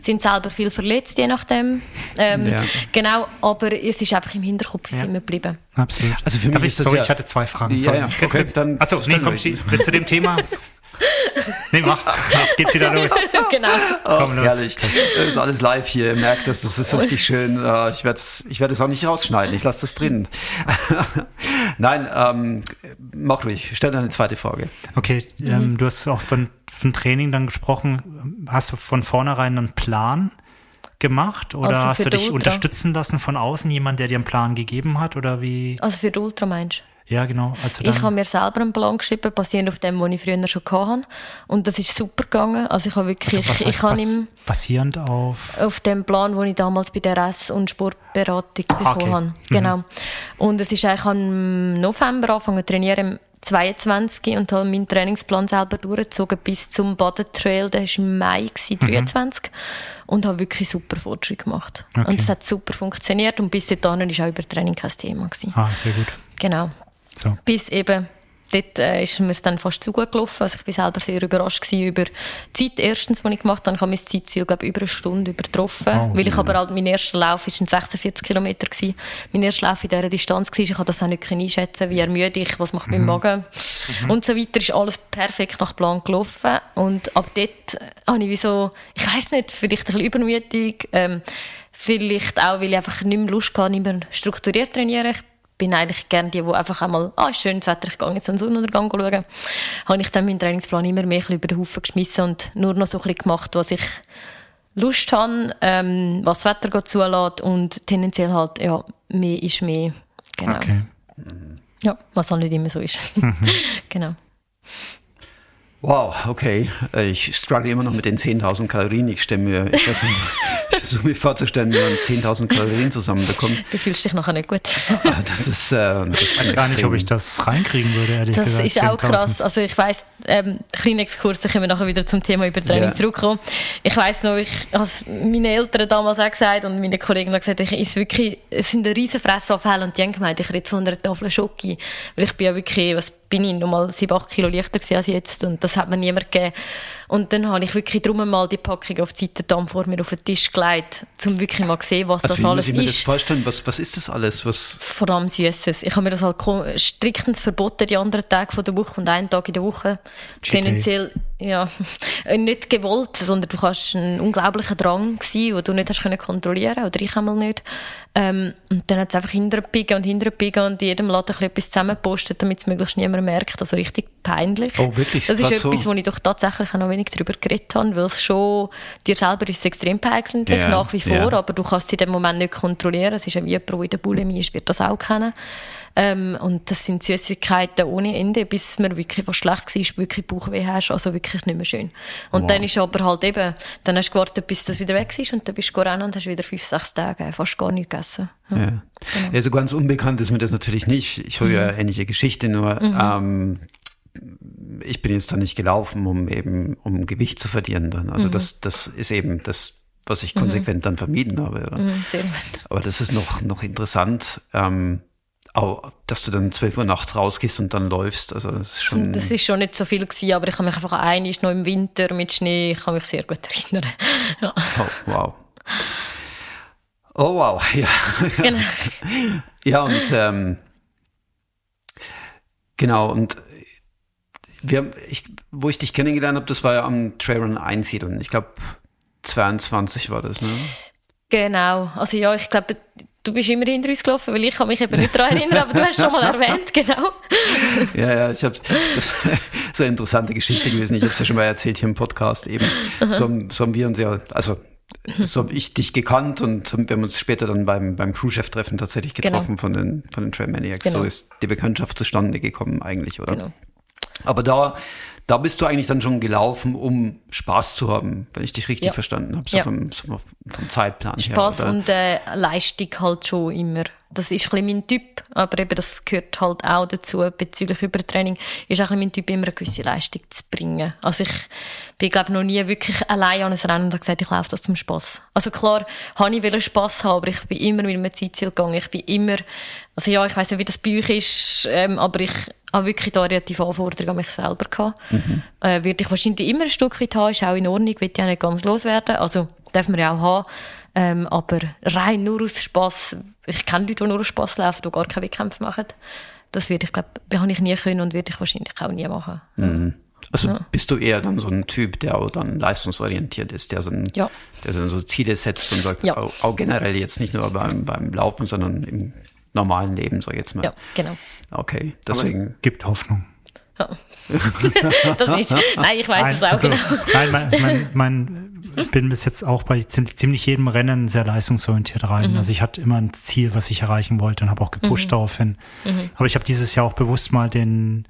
sind selber viel verletzt, je nachdem. Ähm, Ja. Genau, aber es ist einfach im Hinterkopf Ja. immer geblieben. Absolut. Also für mich Darf ich, ist das sorry, ja- ich hatte zwei Fragen. Ja, sorry. ja, Jetzt- okay, dann Achso, nee, komm, ich zu dem Thema. (laughs) nee, mach. Jetzt geht's wieder los. (laughs) genau. Ach, Komm, los. herrlich. Das ist alles live hier. Ihr merkt das, das ist richtig schön. Äh, Ich werde es ich werde es auch nicht rausschneiden. Ich lasse das drin. (laughs) Nein, ähm, mach ruhig. Stell deine zweite Frage. Okay, ähm, du hast auch von, von Training dann gesprochen. Hast du von vornherein einen Plan gemacht oder Also hast du dich unterstützen lassen von außen, jemand, der dir einen Plan gegeben hat oder wie? Also für die Ultra meinst du? Ja, genau. Also Ich habe mir selber einen Plan geschrieben, basierend auf dem, was ich früher schon hatte. Und das ist super gegangen. Also ich habe wirklich, also was ich, heißt ich habe ihm basierend auf. auf dem Plan, den ich damals bei der S- und Sportberatung bekommen Ah, okay. habe. Mhm. Genau. Und es ist eigentlich im November angefangen zu trainieren, 22 und habe meinen Trainingsplan selber durchgezogen bis zum Baden-Trail, der war im Mai, gewesen, 23. Und habe wirklich super Fortschritt gemacht. Mhm. Okay. Und es hat super funktioniert und bis dahin war auch Übertraining kein Thema. Gewesen. Ah, sehr gut. Genau. So. Bis eben, dort äh, ist mir es dann fast zu gut gelaufen. Also ich bin selber sehr überrascht gewesen über die Zeit. Erstens, die ich gemacht habe, ich habe mein Zeitziel, glaube über eine Stunde übertroffen. Oh. weil ich aber halt, mein erster Lauf war ein 46 Kilometer gewesen. Mein erster Lauf in dieser Distanz war. Ich konnte das auch nicht einschätzen, wie ermüde ich, was macht mein Magen. Und so weiter ist alles perfekt nach Plan gelaufen. Und ab dort habe ich wie so, ich weiss nicht, vielleicht ein bisschen übermütig, ähm, vielleicht auch, weil ich einfach nicht mehr Lust hatte, nicht mehr strukturiert trainieren. Ich bin eigentlich gerne die, die einfach einmal, ah, ist schönes Wetter, ich gehe jetzt einen Sonnenuntergang schauen. Habe ich dann meinen Trainingsplan immer mehr über den Haufen geschmissen und nur noch so ein bisschen gemacht, was ich Lust habe, ähm, was das Wetter zulässt und tendenziell halt, ja, mehr ist mehr. Genau. Okay. Ja, was halt nicht immer so ist. (laughs) genau. Wow, okay. Ich struggle immer noch mit den 10.000 Kalorien. Ich stelle mir, ich versuche ich versuche mir vorzustellen, wie man 10.000 Kalorien zusammenbekommt. Du fühlst dich nachher nicht gut. Ah, Das ist, äh, das Ich weiß gar nicht, ob ich das reinkriegen würde, ehrlich Das gesagt. ist auch 10.000. krass. Also ich weiss, ähm, kleiner Exkurs, da können wir nachher wieder zum Thema Übertraining Ja. zurückkommen. Ich weiss noch, ich habe meine Eltern damals auch gesagt und meine Kollegen haben gesagt, ich ist wirklich, es sind riesen Fressanfälle und die haben gemeint, ich rede von einer Tafel Schoki. Weil ich bin ja wirklich, was bin ich, nochmal 7, 8 Kilo leichter als jetzt und das hat mir niemand gegeben. Und dann habe ich wirklich drum mal die Packung auf die Seite vor mir auf den Tisch gelegt, um wirklich mal zu sehen, was Also das alles ich mir das ist vorstellen? Was, was ist das alles? Was, vor allem Süßes. Ich habe mir das halt striktens verboten, die anderen Tage von der Woche und einen Tag in der Woche. Tendenziell, ja, nicht gewollt, sondern du hast einen unglaublichen Drang gewesen, den du nicht hast können kontrollieren oder ich einmal nicht. Ähm, und dann hat es einfach hintergebiegen und hintergebiegen und in jedem Laden ein bisschen etwas zusammengepostet, damit es möglichst niemand merkt. Also richtig peinlich. Oh, wirklich? Das ist etwas, so? wo ich doch tatsächlich auch noch wenig darüber geredet habe, weil es schon, dir selber ist es extrem peinlich, Ja, nach wie vor, ja. aber du kannst es in dem Moment nicht kontrollieren. Es ist ja wie jemand, der in der Bulimie ist, wird das auch kennen. Ähm, und das sind Süßigkeiten ohne Ende, bis mir wirklich was schlecht war, wirklich Bauchweh hast, also wirklich nicht mehr schön. Und Wow. dann ist aber halt eben, dann hast du gewartet, bis das wieder weg ist und dann bist du rennen und hast wieder fünf, sechs Tage fast gar nichts gegessen. Ja. ja. Genau. ja, so ganz unbekannt ist mir das natürlich nicht. Ich höre Mhm. ja ähnliche Geschichte, nur ähm, ich bin jetzt da nicht gelaufen, um eben um Gewicht zu verlieren dann. Mhm. Also das, das ist eben das, was ich konsequent dann vermieden habe. Mhm. Aber das ist noch, noch interessant. Ähm, auch, dass du dann 12 Uhr nachts rausgehst und dann läufst. Also das ist schon. Das ist schon nicht so viel gewesen, aber ich kann mich einfach an einen noch im Winter mit Schnee, ich kann mich sehr gut erinnern. (laughs) Ja. Oh, wow. Oh wow, ja. Genau. (laughs) ja, und ähm, genau, und wir, ich, wo ich dich kennengelernt habe, das war ja am Trailrun Einsiedeln. Ich glaube, 22 war das, ne? Genau. Also ja, ich glaube, du bist immer hinter uns gelaufen, weil ich kann mich eben nicht daran erinnern, aber du hast schon mal erwähnt, genau. (laughs) ja, ja, ich habe das (laughs) ist eine interessante Geschichte gewesen. Ich habe es ja schon mal erzählt hier im Podcast eben. So, so haben wir uns ja, also so habe ich dich gekannt und wir haben uns später dann beim, beim Crewchef-Treffen tatsächlich getroffen genau. von den, von den Trailmaniacs. Genau. So ist die Bekanntschaft zustande gekommen eigentlich, oder? Genau. Aber da, da bist du eigentlich dann schon gelaufen, um Spaß zu haben, wenn ich dich richtig ja. verstanden habe, so, ja. vom, vom, Zeitplan Spaß her. Spaß und äh, Leistung halt schon immer. Das ist ein bisschen mein Typ, aber eben das gehört halt auch dazu bezüglich Übertraining, ist auch ein bisschen mein Typ, immer eine gewisse Leistung zu bringen. Also ich bin, glaube noch nie wirklich allein an ein Rennen und habe gesagt, ich laufe das zum Spaß. Also klar, habe ich will Spaß haben, aber ich bin immer mit einem Zeitziel gegangen. Ich bin immer, also ja, ich weiß nicht, wie das bei euch ist, ähm, aber ich habe wirklich da relativ Anforderungen an mich selber gehabt. Mhm. Äh, würde ich wahrscheinlich immer ein Stück weit haben, ist auch in Ordnung, will ich auch nicht ganz loswerden. Also, darf man ja auch haben. Ähm, aber rein nur aus Spass, ich kenne Leute, die nur aus Spass laufen, die gar keine Wettkämpfe machen. Das würde ich, glaube habe ich nie können und würde ich wahrscheinlich auch nie machen. Mhm. Also ja. bist du eher dann so ein Typ, der auch dann leistungsorientiert ist, der so, ein, ja. der so Ziele setzt und sagt, ja. auch, auch, generell jetzt nicht nur beim, beim Laufen, sondern im normalen Leben, sag ich jetzt mal. Ja, genau. Okay, deswegen. Aber es gibt Hoffnung. (laughs) Das ist, nein, ich weiß es auch also, genau. Nein, mein, mein, mein, bin bis jetzt auch bei ziemlich jedem Rennen sehr leistungsorientiert rein. Mhm. Also ich hatte immer ein Ziel, was ich erreichen wollte und habe auch gepusht mhm. darauf hin. Mhm. Aber ich habe dieses Jahr auch bewusst mal den,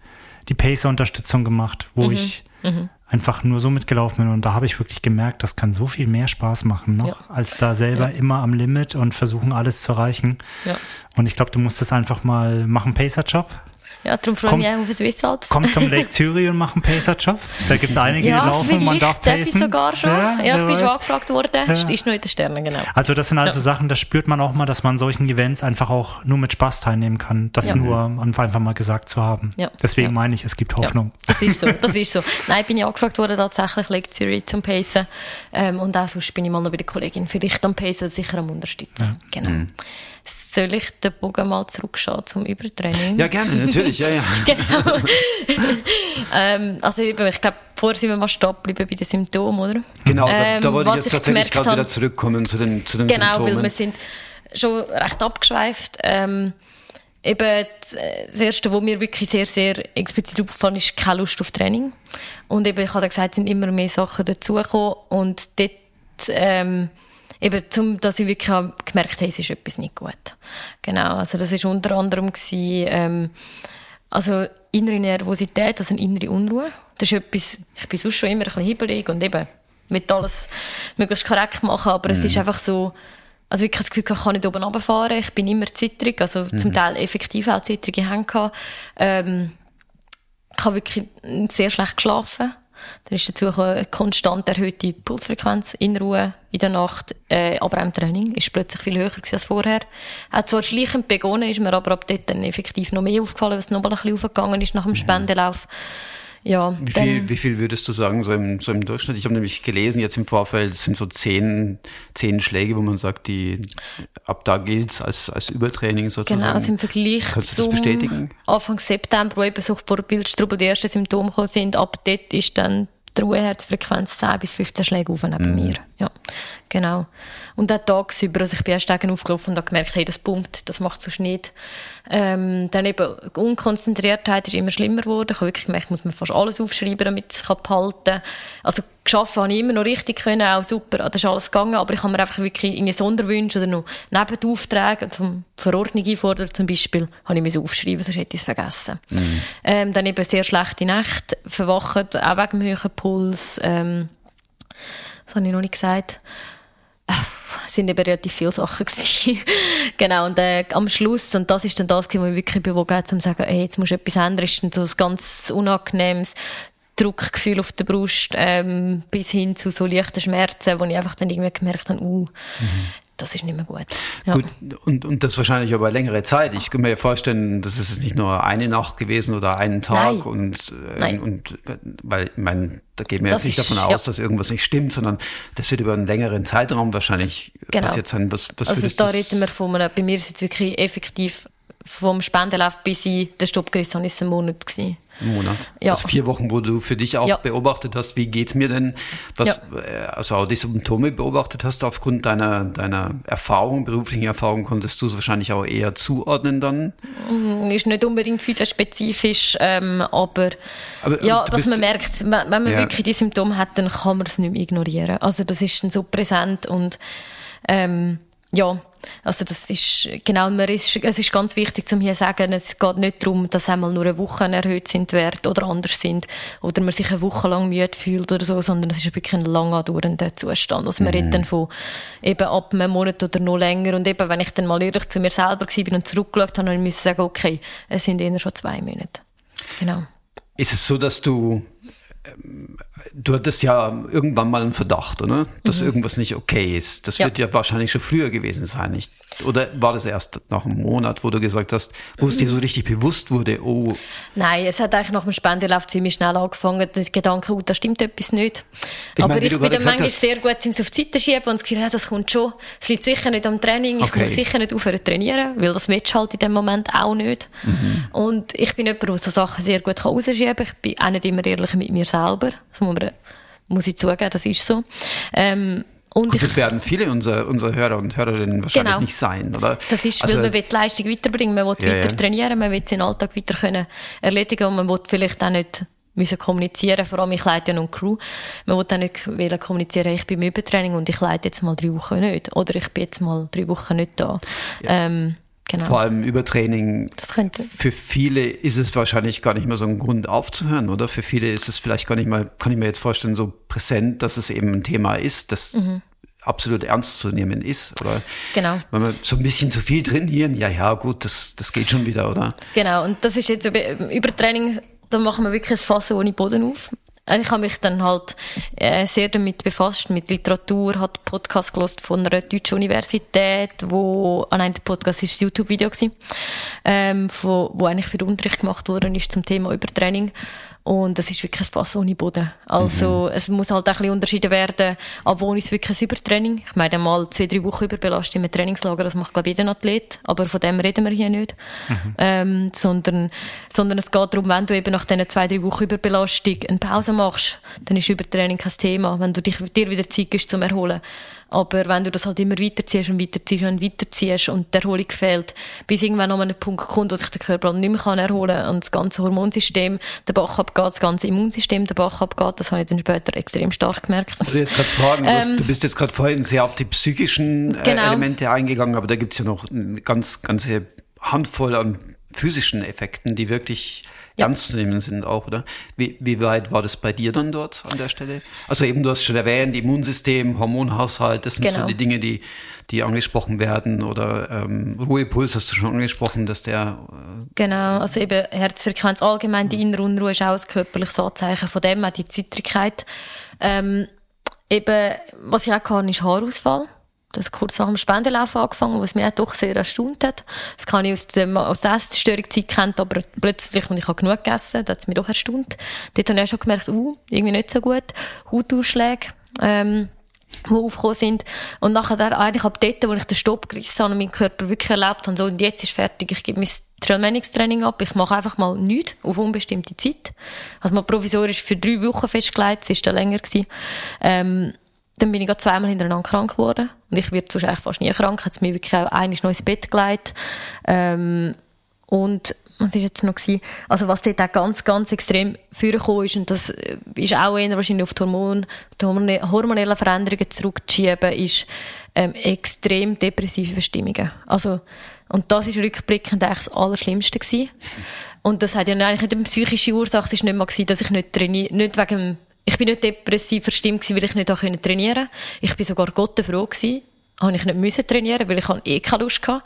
die Pacer-Unterstützung gemacht, wo mhm. ich mhm. einfach nur so mitgelaufen bin. Und da habe ich wirklich gemerkt, das kann so viel mehr Spaß machen noch, ja. als da selber ja. immer am Limit und versuchen, alles zu erreichen. Ja. Und ich glaube, du musst das einfach mal machen, Pacer-Job. Ja, darum freue ich mich auch auf Swiss Alps. Kommt zum Lake (laughs) Zürich und macht einen Pacer-Job. Da gibt es einige, ja, die laufen, man darf pacen. ich sogar schon. Ja, ja ich bin schon angefragt worden. Ja. Ist nur in den Sternen, genau. Also das sind also ja. Sachen, da spürt man auch mal, dass man solchen Events einfach auch nur mit Spaß teilnehmen kann. Das ja. nur einfach mal gesagt zu haben. Ja. Deswegen meine ich, es gibt Hoffnung. das ist so, (laughs) das ist so. Nein, bin ich angefragt worden tatsächlich Lake Zürich zum Pacen. Ähm, und auch sonst bin ich mal noch bei der Kollegin vielleicht am Pacen sicher am Unterstützen. Genau. Mhm. Soll ich den Bogen mal zurückschauen zum Übertraining? Ja, gerne, natürlich, ja, ja. (laughs) genau. ähm, also ich glaube, vorher sind wir mal stehen geblieben bei den Symptomen, oder? Genau, da, ähm, da wollte ich jetzt tatsächlich gerade wieder zurückkommen zu den, zu den genau, Symptomen. Genau, weil wir sind schon recht abgeschweift. Ähm, eben das Erste, was mir wirklich sehr, sehr explizit aufgefallen ist, keine Lust auf Training. Und eben, ich habe gesagt, es sind immer mehr Sachen dazugekommen und dort ähm, eben, zum, dass ich wirklich gemerkt habe, es ist etwas nicht gut. Genau, also das ist unter anderem gewesen, ähm, also innere Nervosität, also eine innere Unruhe. Das ist etwas, ich bin sonst schon immer ein bisschen hibbelig und eben mit alles möglichst korrekt machen, aber mhm. es ist mhm. einfach so, also wirklich das Gefühl, ich kann nicht oben runterfahren, ich bin immer zittrig, also mhm. zum Teil effektiv auch zittrige Hände gehabt. Ähm, ich habe wirklich sehr schlecht geschlafen. Dann ist dazu eine konstant erhöhte Pulsfrequenz in Ruhe in der Nacht, äh, aber auch im Training ist plötzlich viel höher als vorher. Hat zwar schleichend begonnen, ist mir aber ab dort dann effektiv noch mehr aufgefallen, was noch mal ein bisschen aufgegangen ist nach dem Spendelauf. Ja, wie, viel, wie viel würdest du sagen, so im, so im Durchschnitt? Ich habe nämlich gelesen, jetzt im Vorfeld sind so zehn, zehn Schläge, wo man sagt, die ab da gilt's als, als Übertraining sozusagen. Genau, also im Vergleich Kannst du das bestätigen? Anfang September, wo eben so vor Bildstrubel die ersten Symptome gekommen sind, ab dort ist dann die Ruheherzfrequenz 10 bis 15 Schläge auf neben mm. mir. Ja, genau. Und auch tagsüber, also ich bin erst aufgelaufen und habe gemerkt, hey, das pumpt, das macht so nicht. Ähm, dann eben, Unkonzentriertheit ist immer schlimmer geworden. Ich habe wirklich gemerkt, ich muss mir fast alles aufschreiben, damit es behalten kann. Also, geschafft habe ich immer noch richtig können, auch super, das ist alles gegangen, aber ich habe mir einfach wirklich in Sonderwünsche oder noch Nebenaufträge, zum Verordnung einfordern zum Beispiel, habe ich mir aufschreiben, sonst hätte ich es vergessen. Mhm. Ähm, dann eben sehr schlechte Nächte, verwacht, auch wegen dem höheren Puls, ähm, das habe ich noch nicht gesagt es sind eben relativ viele Sachen (laughs) genau, und äh, am Schluss, und das ist dann das, was mich wirklich bewogen hat, um zu sagen, hey, jetzt muss etwas ändern, ist dann so ein ganz unangenehmes Druckgefühl auf der Brust, ähm, bis hin zu so leichten Schmerzen, wo ich einfach dann irgendwie gemerkt habe, uh, mhm. Das ist nicht mehr gut. Ja. Gut, und, und das wahrscheinlich über längere Zeit. Ich kann mir vorstellen, das ist nicht nur eine Nacht gewesen oder einen Tag Nein. und, äh, Nein. und weil, ich meine, da mir das jetzt nicht davon aus, ja. dass irgendwas nicht stimmt, sondern das wird über einen längeren Zeitraum wahrscheinlich genau. passiert sein. Was, was also da reden wir von einem, bei mir ist es jetzt wirklich effektiv vom Spendenlauf bis ich den Stopp gerissen habe, ist ein Monat gewesen. Ein Monat. Ja. Also vier Wochen, wo du für dich auch ja. beobachtet hast, wie geht's mir denn? Was, ja. Äh, also auch die Symptome beobachtet hast aufgrund deiner, deiner Erfahrung, beruflichen Erfahrung, konntest du es wahrscheinlich auch eher zuordnen dann? Mm, ist nicht unbedingt physiospezifisch, ähm, aber, aber ja, was man merkt, wenn man wirklich die Symptome hat, dann kann man es nicht mehr ignorieren. Also das ist dann so präsent und ähm, ja, also das ist, genau, man ist, es ist ganz wichtig zu hier sagen, es geht nicht darum, dass einmal nur eine Woche erhöht sind Wert oder anders sind oder man sich eine Woche lang müde fühlt oder so, sondern es ist wirklich ein lang andauernder Zustand. Also man mhm. redet dann von eben ab einem Monat oder noch länger und eben, wenn ich dann mal ehrlich zu mir selber war und zurückgeschaut habe, dann musste ich sagen, okay, es sind eher schon zwei Monate. Genau. Ist es so, dass du du hattest ja irgendwann mal einen Verdacht, oder? Dass mhm. irgendwas nicht okay ist. Das ja. wird ja wahrscheinlich schon früher gewesen sein, nicht? Oder war das erst nach einem Monat, wo du gesagt hast, wo mhm. es dir so richtig bewusst wurde, oh. Nein, es hat eigentlich nach dem Spendelauf ziemlich schnell angefangen, der Gedanke, oh, da stimmt etwas nicht. Ich Aber meine, ich bin dann manchmal hast... sehr gut, es auf die Seite schieben und das Gefühl, ja, das kommt schon. Es liegt sicher nicht am Training, ich okay. muss sicher nicht aufhören zu trainieren, weil das willst halt in dem Moment auch nicht. Mhm. Und ich bin jemand, der so Sachen sehr gut rausschieben kann. Ich bin auch nicht immer ehrlich mit mir selber. Das muss, man, muss ich zugeben, das ist so. Ähm, und Gut, das werden viele unserer, unserer Hörer und Hörerinnen wahrscheinlich genau. nicht sein, oder? Das ist, also, weil man will die Leistung weiterbringen, man will ja, weiter trainieren, man will seinen Alltag weiter können erledigen und man will vielleicht auch nicht müssen kommunizieren, vor allem ich leite ja noch eine Crew, man will auch nicht wollen kommunizieren, ich bin im Übertraining und ich leite jetzt mal drei Wochen nicht, oder ich bin jetzt mal drei Wochen nicht da. Ja. Ähm, Genau. Vor allem Übertraining. Das könnte. Für viele ist es wahrscheinlich gar nicht mehr so ein Grund aufzuhören, oder? Für viele ist es vielleicht gar nicht mal, kann ich mir jetzt vorstellen, so präsent, dass es eben ein Thema ist, das mhm. absolut ernst zu nehmen ist, oder? Genau. Wenn wir so ein bisschen zu viel trainieren, ja, ja, gut, das, das geht schon wieder, oder? Genau. Und das ist jetzt Übertraining, da machen wir wirklich ein Fass ohne Boden auf. Ich habe mich dann halt äh, sehr damit befasst, mit Literatur, hat Podcast gelost von einer deutschen Universität, wo, an ah einem Podcast ist YouTube-Video gewesen, ähm, wo, wo eigentlich für den Unterricht gemacht worden ist zum Thema Übertraining. Und das ist wirklich ein Fass ohne Boden. Also, mhm. es muss halt auch ein bisschen unterschieden werden, ab wo ist wirklich ein Übertraining. Ich meine, mal zwei, drei Wochen überbelastet im Trainingslager, das macht, glaube ich, jeder Athlet. Aber von dem reden wir hier nicht. Mhm. Ähm, sondern, sondern es geht darum, wenn du eben nach diesen zwei, drei Wochen Überbelastung eine Pause machst, dann ist Übertraining kein Thema. Wenn du dich, dir wieder Zeit gibst zum Erholen. Aber wenn du das halt immer weiterziehst und weiterziehst und weiterziehst und die Erholung fehlt, bis irgendwann an einen Punkt kommt, wo sich der Körper nicht mehr kann erholen kann und das ganze Hormonsystem der Bach abgeht, das ganze Immunsystem der Bach abgeht, das habe ich dann später extrem stark gemerkt. Also jetzt gerade fragen, ähm, du bist jetzt gerade vorhin sehr auf die psychischen äh, genau. Elemente eingegangen, aber da gibt's ja noch eine ganz, ganze Handvoll an physischen Effekten, die wirklich ja. ernst zu nehmen sind auch, oder? Wie, wie weit war das bei dir dann dort an der Stelle? Also eben, du hast schon erwähnt, Immunsystem, Hormonhaushalt, das sind genau. so die Dinge, die, die angesprochen werden oder ähm, Ruhepuls hast du schon angesprochen, dass der... Äh, genau, also eben Herzfrequenz allgemein, die innere Unruhe ist auch ein körperliches Anzeichen von dem, auch die Zittrigkeit. Ähm, eben, was ich auch kann, ist Haarausfall das kurz nach dem Spendenlauf angefangen, was mich doch sehr erstaunt hat. Das kann ich aus, dem, aus der Essstörungszeit kennt, aber plötzlich, und ich habe genug gegessen, das hat mich doch erstaunt. Dort habe ich auch schon gemerkt, uh, irgendwie nicht so gut. Hautausschläge, ähm, die aufgekommen sind. Und nachher der, eigentlich ab dort, wo ich den Stopp gerissen habe und meinen Körper wirklich erlebt habe, so, und jetzt ist fertig, ich gebe mein Trailmanics-Training ab, ich mache einfach mal nichts auf unbestimmte Zeit. Also mal provisorisch für drei Wochen festgelegt, es war dann länger gewesen. Ähm, dann bin ich zweimal hintereinander krank geworden. Und ich werde sonst eigentlich fast nie krank. Hat mich wirklich auch einiges noch ins Bett gelegt. Ähm, und was war jetzt noch gewesen? Also was dort auch ganz, ganz extrem vorgekommen ist, und das ist auch eher wahrscheinlich auf die, Hormon, die hormonellen Veränderungen zurückzuschieben, ist ähm, extrem depressive Verstimmungen. Also, und das ist rückblickend eigentlich das Allerschlimmste gewesen. Und das hat ja eigentlich nicht eine psychische Ursache. Es war nicht mal gewesen, dass ich nicht trainiere, nicht wegen ich bin nicht depressiv verstimmt weil ich nicht trainieren konnte. Ich bin sogar Gott froh gewesen. Habe ich nicht müssen trainieren, weil ich eh keine Lust hatte.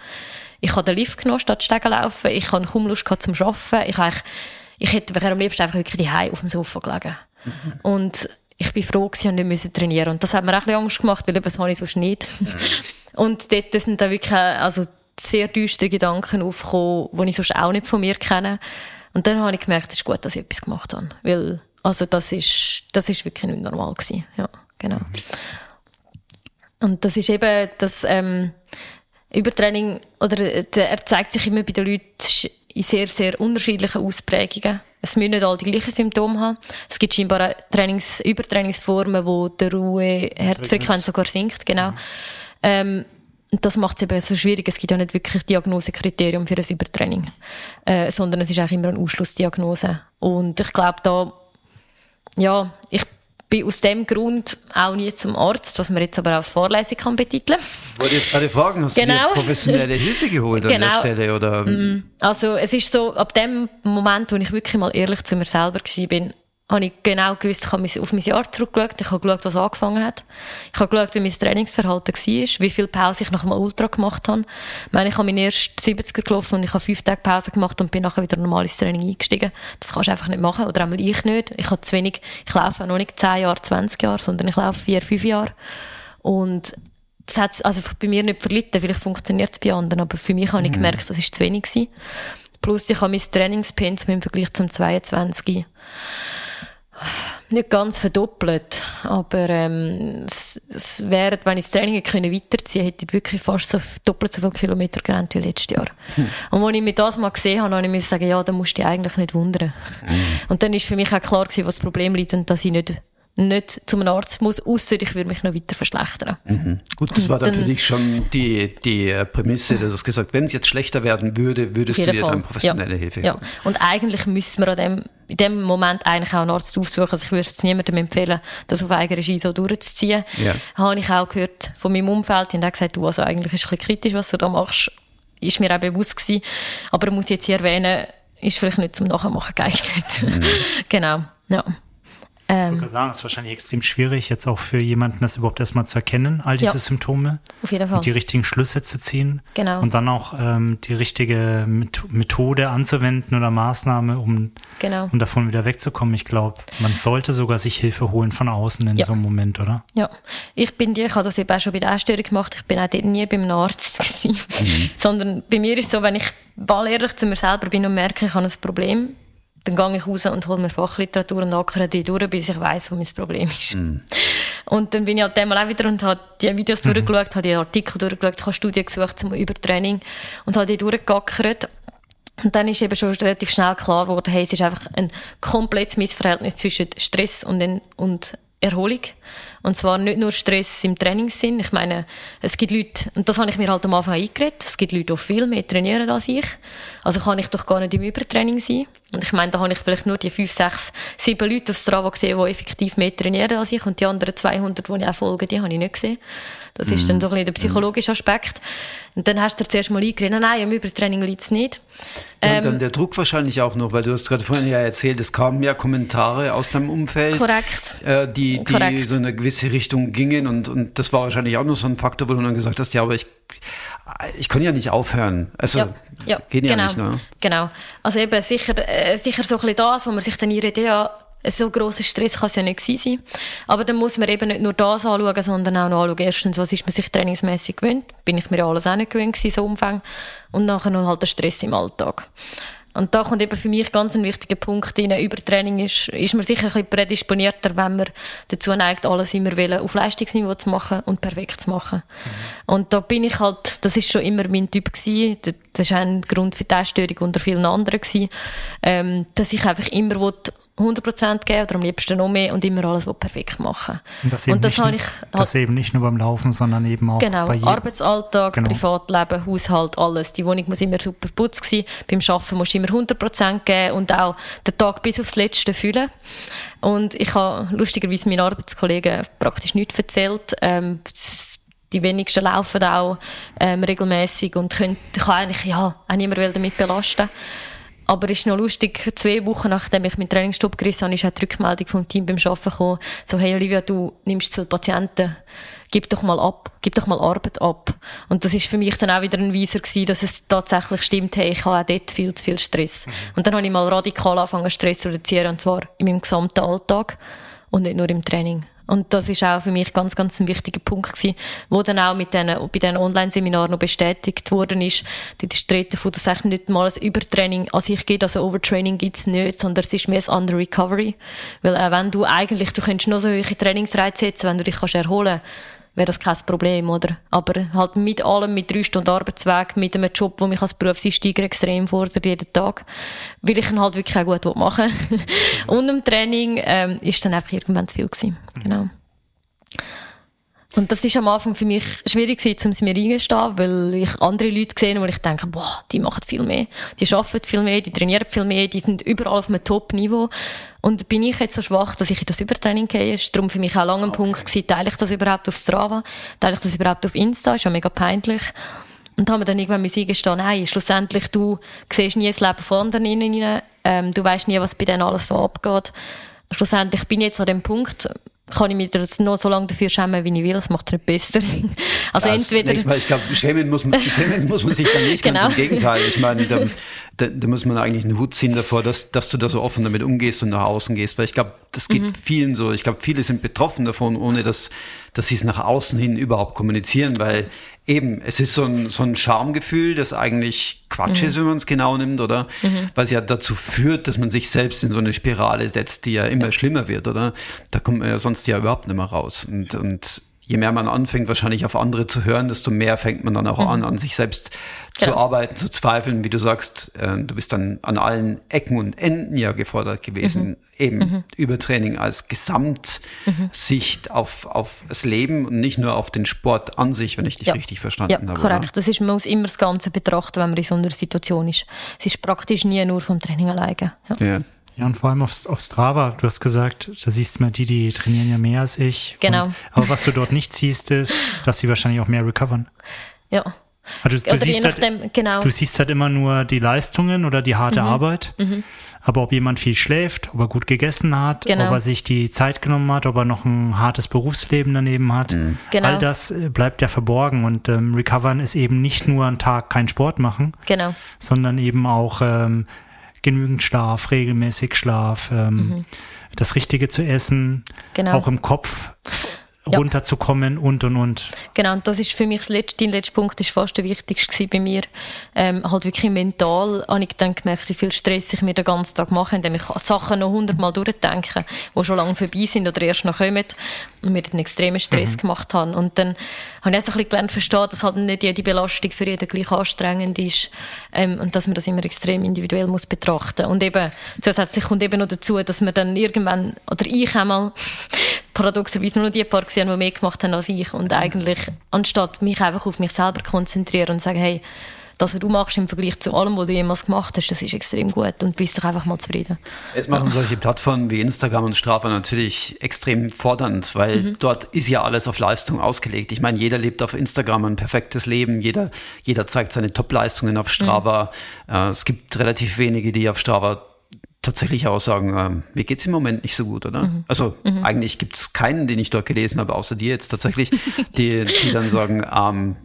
Ich habe den Lift genommen, statt Stegen laufen. Ich habe kaum Lust gehabt zum Arbeiten. Ich, eigentlich, ich hätte am liebsten einfach wirklich die auf dem Sofa gelegen. Mhm. Und ich bin froh gewesen und nicht müssen trainieren. Und das hat mir auch ein bisschen Angst gemacht, weil das habe ich sonst nicht. Mhm. Und dort sind dann wirklich, also sehr düstere Gedanken aufgekommen, die ich sonst auch nicht von mir kenne. Und dann habe ich gemerkt, es ist gut, dass ich etwas gemacht habe. Weil, also das ist, das ist wirklich nicht normal gewesen. Ja, genau. Und das ist eben das, ähm, Übertraining, oder äh, er zeigt sich immer bei den Leuten in sehr, sehr unterschiedlichen Ausprägungen. Es müssen nicht alle die gleichen Symptome haben. Es gibt scheinbar Trainings, Übertrainingsformen, wo der Ruhe, Herzfrequenz sogar sinkt, genau. Mhm. Ähm, das macht es eben so schwierig. Es gibt ja nicht wirklich Diagnosekriterium für ein Übertraining, äh, sondern es ist auch immer eine Ausschlussdiagnose. Und ich glaube da, ja, ich bin aus dem Grund auch nie zum Arzt, was man jetzt aber auch als Vorlesung kann betiteln. Wollte ich jetzt gerade fragen, hast genau. du professionelle Hilfe geholt genau. an der genau. Stelle? Oder? Mm. Also es ist so, ab dem Moment, wo ich wirklich mal ehrlich zu mir selber war, bin, habe ich genau gewusst, ich habe auf mein Jahr zurückgeschaut, ich habe geschaut, was angefangen hat. Ich habe geschaut, wie mein Trainingsverhalten war, wie viel Pause ich nach einem Ultra gemacht habe. Ich meine, ich habe meinen ersten 70er gelaufen und ich habe fünf Tage Pause gemacht und bin nachher wieder normal ins Training eingestiegen. Das kannst du einfach nicht machen, oder einmal ich nicht. Ich habe zu wenig, ich laufe noch nicht 10 Jahre, 20 Jahre, sondern ich laufe vier, fünf Jahre. Und das hat also bei mir nicht verlitten, vielleicht funktioniert es bei anderen, aber für mich habe ich mhm. gemerkt, das ist zu wenig gewesen. Plus ich habe mein Trainingspensum im Vergleich zum 22 nicht ganz verdoppelt, aber ähm, es, es wäre, wenn ich das Training können weiterziehen hätte ich wirklich fast so doppelt so viele Kilometer gerannt wie letztes Jahr. Hm. Und als ich mir das mal gesehen habe, habe ich mir sagen, ja, da musst du dich eigentlich nicht wundern. Hm. Und dann ist für mich auch klar gewesen, was das Problem liegt und dass ich nicht nicht zu einem Arzt muss, außer ich würde mich noch weiter verschlechtern. Mhm. Gut, das war dann, dann, für dich schon die, die äh, Prämisse, du hast gesagt, wenn es jetzt schlechter werden würde, würdest du dir Fall. dann professionelle ja. Hilfe Ja, und eigentlich müssen wir an dem, in dem Moment eigentlich auch einen Arzt aufsuchen. Also ich würde es niemandem empfehlen, das auf eigene Regie so durchzuziehen. Ja. Habe ich auch gehört von meinem Umfeld, die haben auch gesagt, du, also eigentlich ist es ein bisschen kritisch, was du da machst. Ist mir auch bewusst gewesen. Aber ich muss jetzt hier erwähnen, ist vielleicht nicht zum Nachmachen geeignet. Mhm. (laughs) genau, ja. Ähm, ich würde sagen, es ist wahrscheinlich extrem schwierig, jetzt auch für jemanden das überhaupt erstmal zu erkennen, all diese ja, Symptome. Auf jeden Fall. Und die richtigen Schlüsse zu ziehen. Genau. Und dann auch ähm, die richtige Methode anzuwenden oder Maßnahme, um, genau. um davon wieder wegzukommen. Ich glaube, man sollte sogar sich Hilfe holen von außen in ja. so einem Moment, oder? Ja. Ich bin dir, ich habe das eben auch schon bei der Essstörung gemacht, ich bin auch dort nie beim Arzt (laughs) gewesen. Mhm. Sondern bei mir ist es so, wenn ich ball ehrlich zu mir selber bin und merke, ich habe ein Problem, dann gehe ich raus und hole mir Fachliteratur und ackere die durch, bis ich weiß, wo mein Problem ist. Mm. Und dann bin ich halt einmal auch wieder und habe die Videos mhm. durchgeschaut, habe die Artikel durchgeschaut, habe Studien gesucht zum Übertraining und habe die durchgeackert. Und dann ist eben schon relativ schnell klar geworden, hey, es ist einfach ein komplettes Missverhältnis zwischen Stress und, und Erholung. Und zwar nicht nur Stress im Trainingssinn. Ich meine, es gibt Leute, und das habe ich mir halt am Anfang eingeredet, es gibt Leute, die viel mehr trainieren als ich. Also kann ich doch gar nicht im Übertraining sein. Und ich meine, da habe ich vielleicht nur die fünf, sechs, sieben Leute auf Strava gesehen, die effektiv mehr trainieren als ich. Und die anderen 200, die ich auch folge, die habe ich nicht gesehen. Das ist dann so ein bisschen der psychologische Aspekt. Und dann hast du dir zuerst mal eingeredet, nein, im Übertraining liegt es nicht. Ja, ähm, dann der Druck wahrscheinlich auch noch, weil du hast gerade vorhin ja erzählt, es kamen mehr Kommentare aus deinem Umfeld. Korrekt. Äh, die, die Korrekt. so in eine gewisse Richtung gingen und, und das war wahrscheinlich auch noch so ein Faktor, wo du dann gesagt hast, ja, aber ich, ich kann ja nicht aufhören. Also, ja, ja, geht ja genau, nicht, ne? Genau. Also eben sicher, äh, sicher so ein bisschen das, wo man sich dann einredet, ja, so grosser Stress kann es ja nicht sein. Aber dann muss man eben nicht nur das anschauen, sondern auch noch anschauen, erstens, was ist man sich trainingsmäßig gewöhnt? Bin ich mir alles auch nicht gewöhnt gewesen, so Umfang? Und nachher noch halt der Stress im Alltag. Und da kommt eben für mich ganz ein wichtiger Punkt rein. Übertraining ist, ist man sicher ein bisschen prädisponierter, wenn man dazu neigt, alles immer wollen, auf Leistungsniveau zu machen und perfekt zu machen. Mhm. Und da bin ich halt, das ist schon immer mein Typ gewesen. Das ist ein Grund für die Essstörung unter vielen anderen gewesen, ähm, dass ich einfach immer 100% geben oder am liebsten noch mehr und immer alles perfekt machen. Und das, eben, und das, nicht, ich halt, das eben nicht nur beim Laufen, sondern eben auch genau, bei jedem. Arbeitsalltag, genau. Privatleben, Haushalt, alles. Die Wohnung muss immer super putzt sein. Beim Arbeiten musst du immer 100% geben und auch den Tag bis aufs Letzte fühlen. Und ich habe lustigerweise meinen Arbeitskollegen praktisch nichts erzählt. Ähm, die wenigsten laufen auch ähm, regelmäßig und können, ich kann eigentlich ja, auch niemand damit belasten. Aber es ist noch lustig, zwei Wochen nachdem ich meinen Trainingsstopp gerissen habe, ist auch die Rückmeldung vom Team beim Arbeiten gekommen, so, hey Olivia, du nimmst zu Patienten, gib doch mal ab, gib doch mal Arbeit ab. Und das ist für mich dann auch wieder ein Weiser gewesen, dass es tatsächlich stimmt, hey, ich habe auch dort viel zu viel Stress. Mhm. Und dann habe ich mal radikal angefangen, Stress zu reduzieren, und zwar in meinem gesamten Alltag und nicht nur im Training. Und das ist auch für mich ganz, ganz ein wichtiger Punkt gewesen, wo dann auch mit den, bei diesen Online-Seminaren noch bestätigt worden ist. Dort ist die Rede davon, dass es nicht mal ein Übertraining an sich gibt, also Overtraining gibt's nicht, sondern es ist mehr ein Under Recovery. Weil äh, wenn du eigentlich, du könntest noch so hohe Trainingsreize setzen, wenn du dich kannst erholen wäre das kein Problem, oder? Aber halt mit allem, mit drei Stunden Arbeitsweg, mit einem Job, der mich als Berufseinsteiger extrem fordert, jeden Tag, will ich ihn halt wirklich auch gut machen. (laughs) Und im Training, ähm, ist dann einfach irgendwann zu viel gewesen. Genau. Und das ist am Anfang für mich schwierig gewesen, um es mir eingestehen, weil ich andere Leute gesehen wo ich denke, boah, die machen viel mehr, die arbeiten viel mehr, die trainieren viel mehr, die sind überall auf einem Top-Niveau. Und bin ich jetzt so schwach, dass ich in das Übertraining gehe, ist darum für mich auch lange ein okay. Punkt gewesen, teile ich das überhaupt auf Strava, teile ich das überhaupt auf Insta, ist ja mega peinlich. Und haben wir dann irgendwann mir eingestehen, nein, schlussendlich, du siehst nie das Leben von anderen rein, ähm, du weißt nie, was bei denen alles so abgeht. Schlussendlich bin ich jetzt an dem Punkt, kann ich mich jetzt noch so lange dafür schämen, wie ich will. Das macht es nicht besser. (laughs) Also das entweder. Mal, ich glaube, schämen muss man, schämen muss man sich dann nicht. Genau. Ganz im Gegenteil. Ich meine, da, da, da, muss man eigentlich einen Hut ziehen davor, dass, dass du da so offen damit umgehst und nach außen gehst. Weil ich glaube, das geht mhm. vielen so. Ich glaube, viele sind betroffen davon, ohne dass, dass sie es nach außen hin überhaupt kommunizieren, weil eben, es ist so ein, so ein Schamgefühl, das eigentlich Quatsch mhm. ist, wenn man es genau nimmt, oder? Mhm. Was ja dazu führt, dass man sich selbst in so eine Spirale setzt, die ja immer ja. schlimmer wird, oder? Da kommt man ja sonst ja überhaupt nicht mehr raus. Und, und je mehr man anfängt, wahrscheinlich auf andere zu hören, desto mehr fängt man dann auch mhm. an, an sich selbst genau. zu arbeiten, zu zweifeln, wie du sagst. Äh, du bist dann an allen Ecken und Enden ja gefordert gewesen, mhm. eben mhm. Übertraining als Gesamtsicht mhm. auf, auf das Leben und nicht nur auf den Sport an sich, wenn ich dich ja. richtig verstanden ja, habe. Korrekt. Oder? Das ist, man muss immer das Ganze betrachten, wenn man in so einer Situation ist. Es ist praktisch nie nur vom Training alleine. Ja. Ja. Und vor allem auf, auf Strava, du hast gesagt, da siehst du mal die, die trainieren ja mehr als ich. Genau. Und, aber was du dort nicht siehst, ist, dass sie wahrscheinlich auch mehr recovern. Ja. Also du, du siehst halt, genau. du siehst halt immer nur die Leistungen oder die harte mhm. Arbeit. Mhm. Aber ob jemand viel schläft, ob er gut gegessen hat, genau. ob er sich die Zeit genommen hat, ob er noch ein hartes Berufsleben daneben hat, mhm. genau. all das äh, bleibt ja verborgen. Und ähm, Recovern ist eben nicht nur einen Tag kein Sport machen, genau. sondern eben auch ähm, genügend Schlaf, regelmäßig Schlaf, ähm, mhm. das Richtige zu essen, genau. auch im Kopf ja. runterzukommen und und und. Genau, und das ist für mich das letzte, dein letzter Punkt ist fast der wichtigste bei mir. Ähm, halt wirklich mental habe ich dann gemerkt, wie viel Stress ich mir den ganzen Tag mache, indem ich Sachen noch hundertmal durchdenke, die schon lange vorbei sind oder erst noch kommen und mir einen extremen Stress mhm. gemacht haben. Und dann habe ich jetzt ein bisschen gelernt verstehen, dass halt nicht jede Belastung für jeden gleich anstrengend ist ähm, und dass man das immer extrem individuell muss betrachten. Und eben zusätzlich kommt eben noch dazu, dass man dann irgendwann, oder ich einmal paradoxerweise nur die paar gesehen, die mehr gemacht haben als ich. Und eigentlich, anstatt mich einfach auf mich selber konzentrieren und sagen, hey, das, was du machst im Vergleich zu allem, was du jemals gemacht hast, das ist extrem gut und bist doch einfach mal zufrieden. Jetzt machen ja. solche Plattformen wie Instagram und Strava natürlich extrem fordernd, weil mhm. dort ist ja alles auf Leistung ausgelegt. Ich meine, jeder lebt auf Instagram ein perfektes Leben, jeder, jeder zeigt seine Top-Leistungen auf Strava. Mhm. Äh, es gibt relativ wenige, die auf Strava tatsächlich auch sagen, ähm, mir geht's im Moment nicht so gut, oder? Mhm. Also mhm. eigentlich gibt's keinen, den ich dort gelesen habe, außer dir jetzt tatsächlich, (laughs) die, die dann sagen, ähm,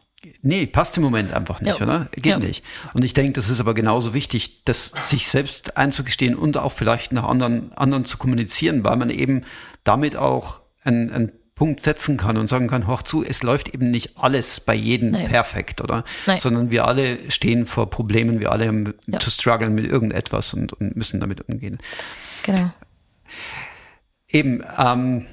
nee, passt im Moment einfach nicht, ja. oder? Geht ja. nicht. Und ich denke, das ist aber genauso wichtig, das sich selbst einzugestehen und auch vielleicht nach anderen, anderen zu kommunizieren, weil man eben damit auch ein, ein Punkt setzen kann und sagen kann, hoch zu, es läuft eben nicht alles bei jedem Nein. perfekt, oder? Nein. Sondern wir alle stehen vor Problemen, wir alle haben ja. zu strugglen mit irgendetwas und, und müssen damit umgehen. Genau. Eben, ähm,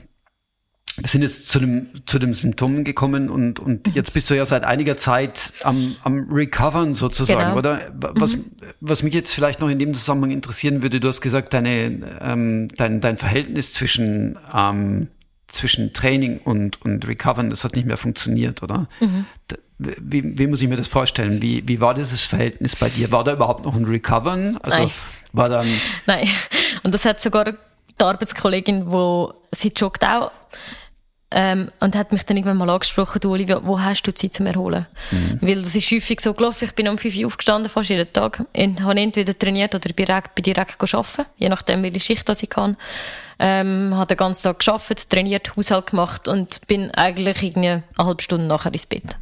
wir sind jetzt zu dem, zu dem Symptomen gekommen und, und mhm. jetzt bist du ja seit einiger Zeit am, am Recovern sozusagen, genau. oder? Was, mhm. was mich jetzt vielleicht noch in dem Zusammenhang interessieren würde, du hast gesagt, deine, ähm, dein, dein Verhältnis zwischen ähm, zwischen Training und, und Recovern, das hat nicht mehr funktioniert, oder? Mhm. Wie, wie muss ich mir das vorstellen? Wie, wie war dieses Verhältnis bei dir? War da überhaupt noch ein Recovern? Also Nein. war dann. Nein. Und das hat sogar die Arbeitskollegin, die sie joggt auch, ähm, und hat mich dann irgendwann mal angesprochen, du Olivia, wo hast du Zeit zum Erholen? Mhm. Weil das ist häufig so gelaufen, ich bin um 5 Uhr aufgestanden, fast jeden Tag, und habe entweder trainiert oder direkt, bin direkt arbeiten, je nachdem, welche Schicht das ich kann. Ähm, habe den ganzen Tag gearbeitet, trainiert, Haushalt gemacht und bin eigentlich irgendwie eine halbe Stunde nachher ins Bett.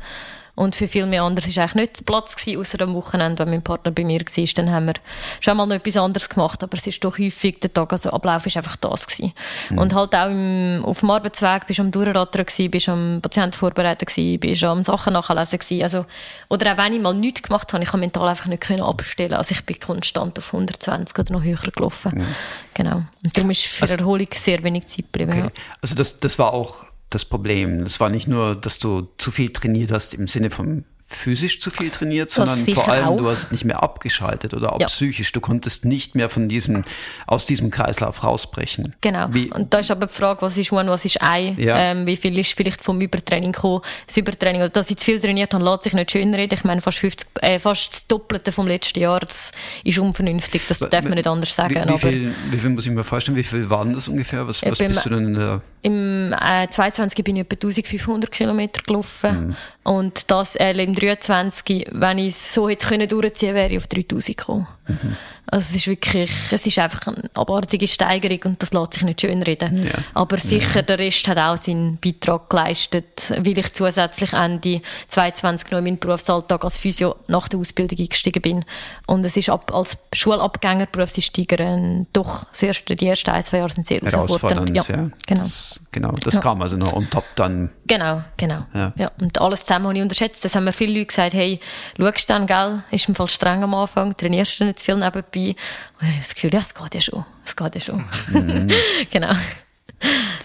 Und für viel mehr anderes war eigentlich nicht Platz gewesen, außer am Wochenende, wenn mein Partner bei mir war. Dann haben wir schon mal noch etwas anderes gemacht, aber es ist doch häufig, der Tag, also Ablauf ist einfach das gewesen. Mhm. Und halt auch im, auf dem Arbeitsweg bist du am Durchrattern gewesen, bist am Patienten vorbereiten gewesen, bist am Sachen nachlesen gewesen. Also, oder auch wenn ich mal nichts gemacht habe, ich kann mental einfach nicht können abstellen. Also ich bin konstant auf 120 oder noch höher gelaufen. Mhm. Genau. Und darum ist für also, Erholung sehr wenig Zeit geblieben. Okay. Ja. Also das, das war auch das Problem. Es war nicht nur, dass du zu viel trainiert hast im Sinne von physisch zu viel trainiert, sondern vor allem auch. du hast nicht mehr abgeschaltet oder auch ja. psychisch. Du konntest nicht mehr von diesem, aus diesem Kreislauf rausbrechen. Genau. Wie, und da ist aber die Frage, was ist One, was ist Ei? Ja. Ähm, wie viel ist vielleicht vom Übertraining gekommen? Das Übertraining, oder dass ich zu viel trainiert habe, lässt sich nicht schön reden. Ich meine, fast 50, äh, fast das Doppelte vom letzten Jahr, das ist unvernünftig. Das darf man nicht anders sagen. Wie, wie, viel, wie viel muss ich mir vorstellen? Wie viel waren das ungefähr? Was, was bist du denn der im äh, 22 bin ich etwa 1500 Kilometer gelaufen. Mhm. Und das äh, im 23, wenn ich es so hätte können durchziehen, wäre ich auf 3000 gekommen. Mhm. Also es ist wirklich, es ist einfach eine abartige Steigerung und das lässt sich nicht schön reden. Ja. Aber sicher, ja. der Rest hat auch seinen Beitrag geleistet, weil ich zusätzlich Ende 22 noch in meinen Berufsalltag als Physio nach der Ausbildung eingestiegen bin. Und es ist ab, als Schulabgänger, Berufseinsteiger, doch erste, die ersten ein, zwei Jahre sind sehr herausfordernd. Ja, ja, genau. Das, genau, das kam also noch on top dann. Genau, genau. Ja. ja. Und alles zusammen habe ich unterschätzt. Das haben mir viele Leute gesagt, hey, schaust du dann, gell, ist im Fall streng am Anfang, trainierst du nicht zu viel nebenbei, und ich habe das Gefühl, ja, es geht ja schon. Es geht ja schon. Mhm. (laughs) genau.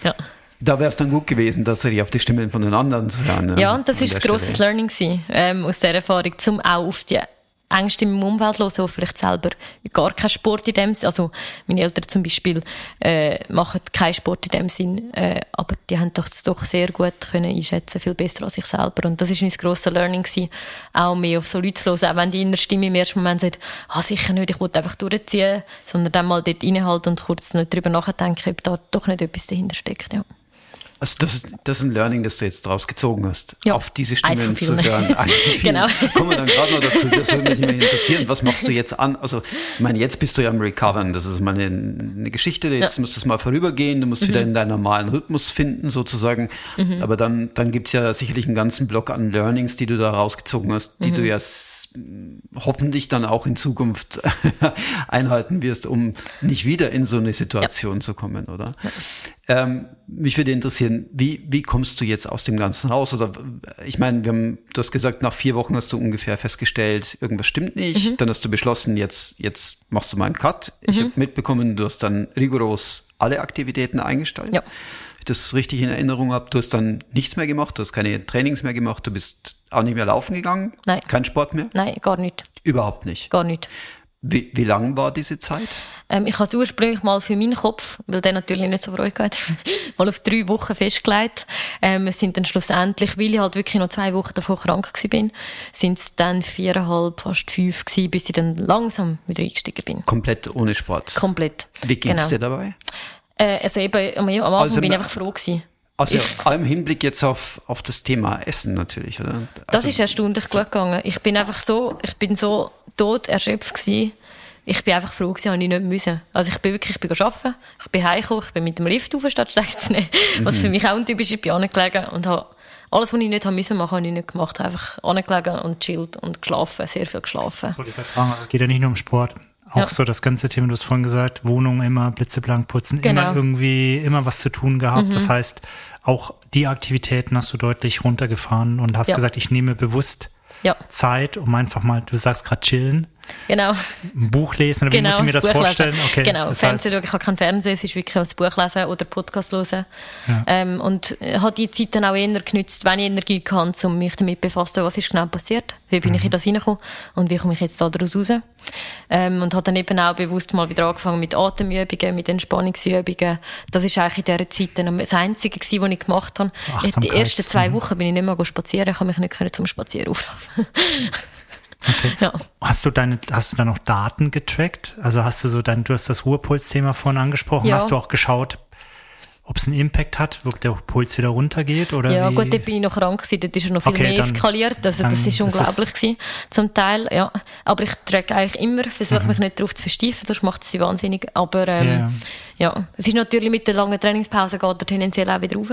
ja. Da wäre es dann gut gewesen, tatsächlich auf die Stimmen von den anderen zu hören. Ja, und das ist ein grosses Learning gewesen, ähm, aus der Erfahrung, zum auch auf die Ängste im Umfeld hören, die vielleicht selber gar keinen Sport in dem Sinn, also meine Eltern zum Beispiel äh, machen keinen Sport in dem Sinn, äh, aber die haben das doch sehr gut können einschätzen, viel besser als ich selber und das ist mein grosses Learning gewesen, auch mehr auf so Leute zu hören, auch wenn die innere Stimme im ersten Moment sagt, ah sicher nicht, ich wollte einfach durchziehen, sondern dann mal dort reinhalten und kurz nicht drüber nachdenken, ob da doch nicht etwas dahinter steckt, ja. Also das ist, das ist ein Learning, das du jetzt daraus gezogen hast, ja, auf diese Stimmen zu hören. (laughs) genau. Kommen wir dann gerade noch dazu, das würde mich interessieren. Was machst du jetzt an? Also, ich meine, jetzt bist du ja am Recovern, das ist mal eine, eine Geschichte, jetzt ja. muss das mal vorübergehen, du musst mhm. wieder in deinen normalen Rhythmus finden, sozusagen. Mhm. Aber dann, dann gibt's ja sicherlich einen ganzen Block an Learnings, die du da rausgezogen hast, die mhm. du ja hoffentlich dann auch in Zukunft (laughs) einhalten wirst, um nicht wieder in so eine Situation ja. zu kommen, oder? Ähm, mich würde interessieren, wie, wie kommst du jetzt aus dem Ganzen raus? Oder ich meine, wir haben, du hast gesagt, nach vier Wochen hast du ungefähr festgestellt, irgendwas stimmt nicht. Mhm. Dann hast du beschlossen, jetzt, jetzt machst du mal einen Cut. Mhm. Ich habe mitbekommen, du hast dann rigoros alle Aktivitäten eingestellt. Ja. ich das richtig in Erinnerung habe, du hast dann nichts mehr gemacht, du hast keine Trainings mehr gemacht, du bist auch nicht mehr laufen gegangen? Nein. Kein Sport mehr? Nein, gar nicht. Überhaupt nicht? Gar nicht. Wie, wie lang war diese Zeit? Ähm, ich habe es ursprünglich mal für meinen Kopf, weil der natürlich nicht so Freude hat, (laughs) mal auf drei Wochen festgelegt. Ähm, es sind dann schlussendlich, weil ich halt wirklich noch zwei Wochen davor krank bin, sind es dann viereinhalb, fast fünf gewesen, bis ich dann langsam wieder eingestiegen bin. Komplett ohne Sport? Komplett. Wie ging es genau. dir dabei? Äh, also eben, am Anfang also, bin ich einfach froh gewesen. Also ich, allem Hinblick jetzt auf, auf das Thema Essen natürlich, oder? Also, das ist erstaunlich gut gegangen. Ich bin einfach so, ich bin so tot erschöpft gewesen. Ich bin einfach froh gewesen, habe ich nicht müssen. Also ich bin wirklich, ich bin arbeiten, ich bin heimgekommen, ich bin mit dem Lift auf statt steigen zu (laughs) nehmen, was für mhm. mich auch untypisch ist, ich bin angelegen und habe alles, was ich nicht haben müssen machen, habe ich nicht gemacht. Einfach angelegen und chillt und geschlafen, sehr viel geschlafen. Das wollte ich gerade fragen. Also es geht ja nicht nur um Sport. Auch ja. so das ganze Thema, du hast vorhin gesagt, Wohnung immer blitzeblank putzen, genau. immer irgendwie, immer was zu tun gehabt. Mhm. Das heißt, auch die Aktivitäten hast du deutlich runtergefahren und hast ja. gesagt, ich nehme bewusst ja. Zeit, um einfach mal, du sagst gerade chillen. Genau. Ein Buch lesen oder genau, wie muss ich mir das Buch vorstellen? Lesen. Okay, genau, das Fernsehen, heißt, ich habe keinen Fernseher, es ist wirklich ein Buch lesen oder Podcast hören. Ja. Ähm, und habe die Zeit dann auch eher genützt, wenn ich Energie kann, um mich damit befassen, was ist genau passiert, wie bin mhm. ich in das reingekommen und wie komme ich jetzt da daraus raus. Ähm, und habe dann eben auch bewusst mal wieder angefangen mit Atemübungen, mit Entspannungsübungen. Das ist eigentlich in dieser Zeit dann das Einzige gewesen, was ich gemacht habe. So die ersten zwei Wochen bin ich nicht mehr spazieren, ich habe mich nicht zum Spazieren auflaufen. Okay. Ja. Hast du deine, hast du da noch Daten getrackt? Also hast du so dein, du hast das Ruhepulsthema vorhin angesprochen, ja. hast du auch geschaut, ob es einen Impact hat, wo der Puls wieder runtergeht? Oder ja, wie? gut, da bin ich noch krank gewesen, dort ist er noch viel Okay, mehr dann- eskaliert, also das ist unglaublich gewesen, zum Teil, ja. Aber ich trage eigentlich immer, versuche Mhm. mich nicht darauf zu versteifen, sonst macht es sie wahnsinnig, aber ähm, Ja. ja, es ist natürlich mit der langen Trainingspause geht er tendenziell auch wieder rauf.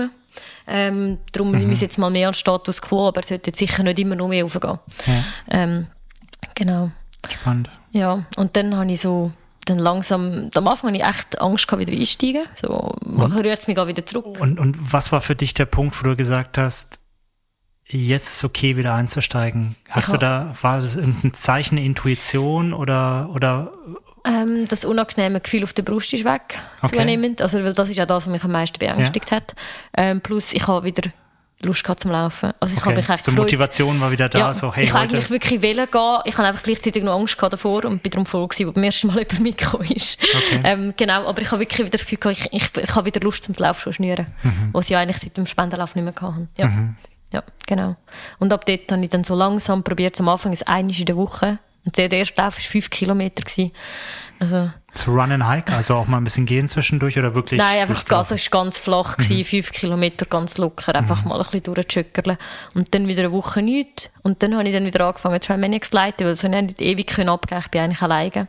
Ähm, darum Mhm. ich es jetzt mal mehr als Status Quo, aber es sollte jetzt sicher nicht immer noch mehr raufgehen. Ja, Ähm, genau. spannend. Ja, und dann habe ich so, dann langsam, am Anfang hatte ich echt Angst gehabt, wieder einsteigen. So, rührt es mich auch wieder zurück. Und, und was war für dich der Punkt, wo du gesagt hast, jetzt ist okay, wieder einzusteigen? Hast Ich du da, war das irgendein Zeichen, Intuition oder, oder, Ähm, das unangenehme Gefühl auf der Brust ist weg, Okay. zunehmend. Also, weil das ist auch das, was mich am meisten beängstigt hat. Ähm, plus, ich habe wieder Lust gehabt zum Laufen. Also, ich habe okay, mich echt so gefreut. Motivation war wieder da, ja, so, hey, ich heute. eigentlich wirklich wollen gehen. Ich habe einfach gleichzeitig noch Angst gehabt davor und bin darum froh gewesen, wo beim ersten Mal (laughs) jemand mitgekommen ist. Okay. Ähm, genau, aber ich habe wirklich wieder das Gefühl gehabt, ich, ich, ich habe wieder Lust zum Laufschuh schnüren, Mhm. was ich eigentlich seit dem Spendenlauf nicht mehr hatte. Ja. ja, genau. Und ab dort habe ich dann so langsam probiert, am Anfang ist einiges in der Woche. Und der erste Lauf war fünf Kilometer. Gewesen. Also, Zu Run and Hike, also auch mal ein bisschen gehen zwischendurch oder wirklich? Nein, einfach ganz, es war ganz flach, gewesen, fünf Kilometer ganz locker, einfach mal ein bisschen durchzuschöckerle. Und dann wieder eine Woche nichts. Und dann habe ich dann wieder angefangen, Trimaniacs zu leiten, weil so nicht ewig können abgeben, ich bin eigentlich alleine.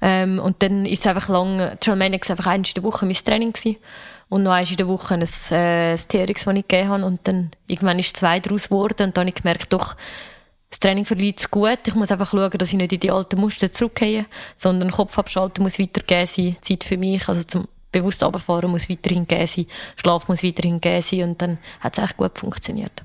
Ähm, und dann ist es einfach lang, Trimaniacs einfach eins in der Woche mein Training gewesen. Und noch eins in der Woche ein, äh, das TRX, das ich gegeben habe. Und dann, irgendwann ist zwei daraus geworden. Und dann habe ich gemerkt, doch, das Training verliert es gut. Ich muss einfach schauen, dass ich nicht in die alten Muster zurückgehe, sondern Kopf abschalten muss weitergehen sein, Zeit für mich, also zum bewusst runterfahren muss weiterhin gegeben sein, Schlaf muss weiterhin gegeben sein und dann hat es echt gut funktioniert.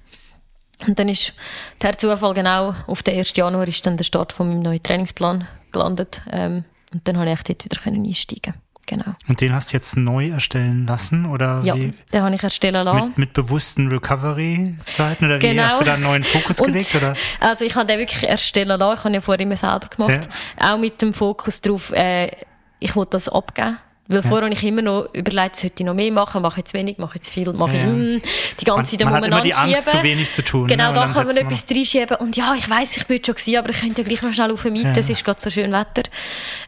Und dann ist per Zufall genau auf den 1. Januar ist dann der Start von meinem neuen Trainingsplan gelandet ähm, und dann habe ich echt dort wieder können einsteigen Genau. Und den hast du jetzt neu erstellen lassen oder Ja, wie? den habe ich erstellen lassen. Mit, mit bewussten Recovery-Zeiten oder wie Genau. hast du da einen neuen Fokus Und- gelegt? Oder? Also ich habe den wirklich erstellen lassen. Ich habe ihn ja vorher immer selber gemacht. Auch mit dem Fokus darauf, äh, ich will das abgeben. Weil vorher habe ich immer noch überlegt, sollte ich noch mehr machen, mache ich zu wenig, mache ich zu viel, mache Ja, ja. ich mm, die ganze Zeit Man hat immer umeinander die Angst, schieben. zu wenig zu tun. Genau, ne? Da kann man etwas reinschieben. Und ja, ich weiss, ich bin schon gewesen, aber ich könnte ja gleich noch schnell auf den Mieten. Ja. Es ist gerade so schön Wetter.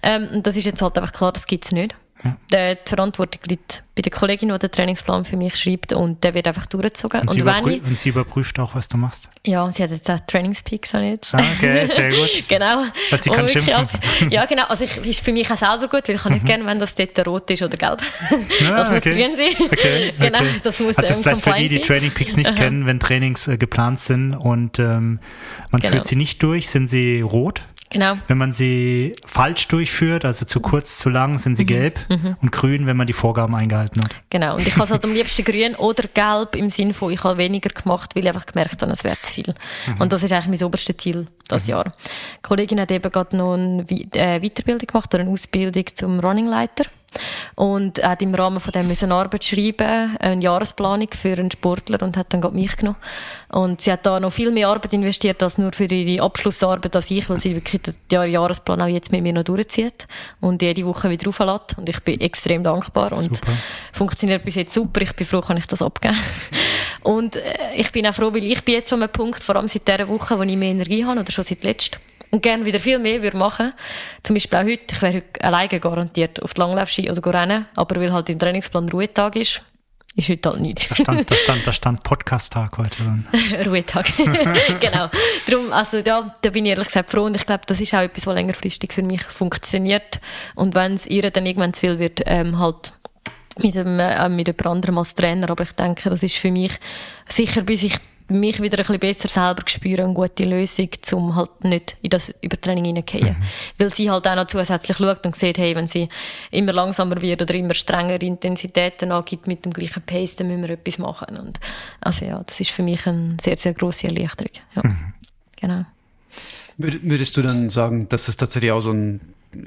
Ähm, und das ist jetzt halt einfach klar, das gibt's nicht. Ja. Der, die Verantwortung liegt bei der Kollegin, die den Trainingsplan für mich schreibt und der wird einfach durchgezogen. Und, Und, sie wenn ich, und sie überprüft auch, was du machst. ja, sie hat jetzt auch Trainingspeaks, habe ich jetzt. Ah, okay, sehr gut. (laughs) genau. Dass sie kann schimpfen. Mhm. ja, genau. Also ich, ist für mich auch selber gut, weil ich kann nicht gerne, wenn das dort rot ist oder gelb. Ja, das muss okay. grün sein. Okay, (laughs) genau, okay. das muss also ähm, vielleicht für die, die sein. Training Peaks nicht kennen, wenn Trainings äh, geplant sind und ähm, man Genau. führt sie nicht durch, sind sie rot. Genau. Wenn man sie falsch durchführt, also zu kurz, zu lang, sind Mhm. sie gelb und grün, wenn man die Vorgaben eingehalten hat. Genau. Und ich habe es halt am liebsten grün oder gelb im Sinne von, ich habe weniger gemacht, weil ich einfach gemerkt habe, es wäre zu viel. Mhm. Und das ist eigentlich mein oberstes Ziel das Jahr. Die Kollegin hat eben gerade noch eine äh, Weiterbildung gemacht oder eine Ausbildung zum Running Leiter. Und hat im Rahmen von dem müssen Arbeit schreiben, eine Jahresplanung für einen Sportler und hat dann gerade mich genommen. Und sie hat da noch viel mehr Arbeit investiert als nur für ihre Abschlussarbeit als ich, weil sie wirklich den Jahr- Jahresplan auch jetzt mit mir noch durchzieht und jede Woche wieder rauflässt. Und ich bin extrem dankbar und Super. funktioniert bis jetzt super. Ich bin froh, kann ich das abgeben. Und äh, ich bin auch froh, weil ich bin jetzt schon an einem Punkt, vor allem seit dieser Woche, wo ich mehr Energie habe oder schon seit letztem und gerne wieder viel mehr würde machen. Zum Beispiel auch heute. Ich wäre heute alleine garantiert auf die Langlaufski oder rennen. Aber weil halt im Trainingsplan Ruhetag ist, ist heute halt nichts. Da stand, da stand, da stand (laughs) Podcast-Tag heute dann. (laughs) Ruhetag. (laughs) genau. Darum, also ja, da bin ich ehrlich gesagt froh und ich glaube, das ist auch etwas, was längerfristig für mich funktioniert. Und wenn es ihr dann irgendwann zu viel wird, ähm, halt mit, dem, äh, mit jemand anderem als Trainer. Aber ich denke, das ist für mich sicher, bis ich mich wieder ein bisschen besser selber spüre, eine gute Lösung, um halt nicht in das Übertraining hineingehen. Weil sie halt auch noch zusätzlich schaut und sieht, hey, wenn sie immer langsamer wird oder immer strengere Intensitäten angibt mit dem gleichen Pace, dann müssen wir etwas machen. Und, also ja, das ist für mich eine sehr, sehr grosse Erleichterung. Ja. Genau. Würd- Würdest du dann sagen, dass es tatsächlich auch so ein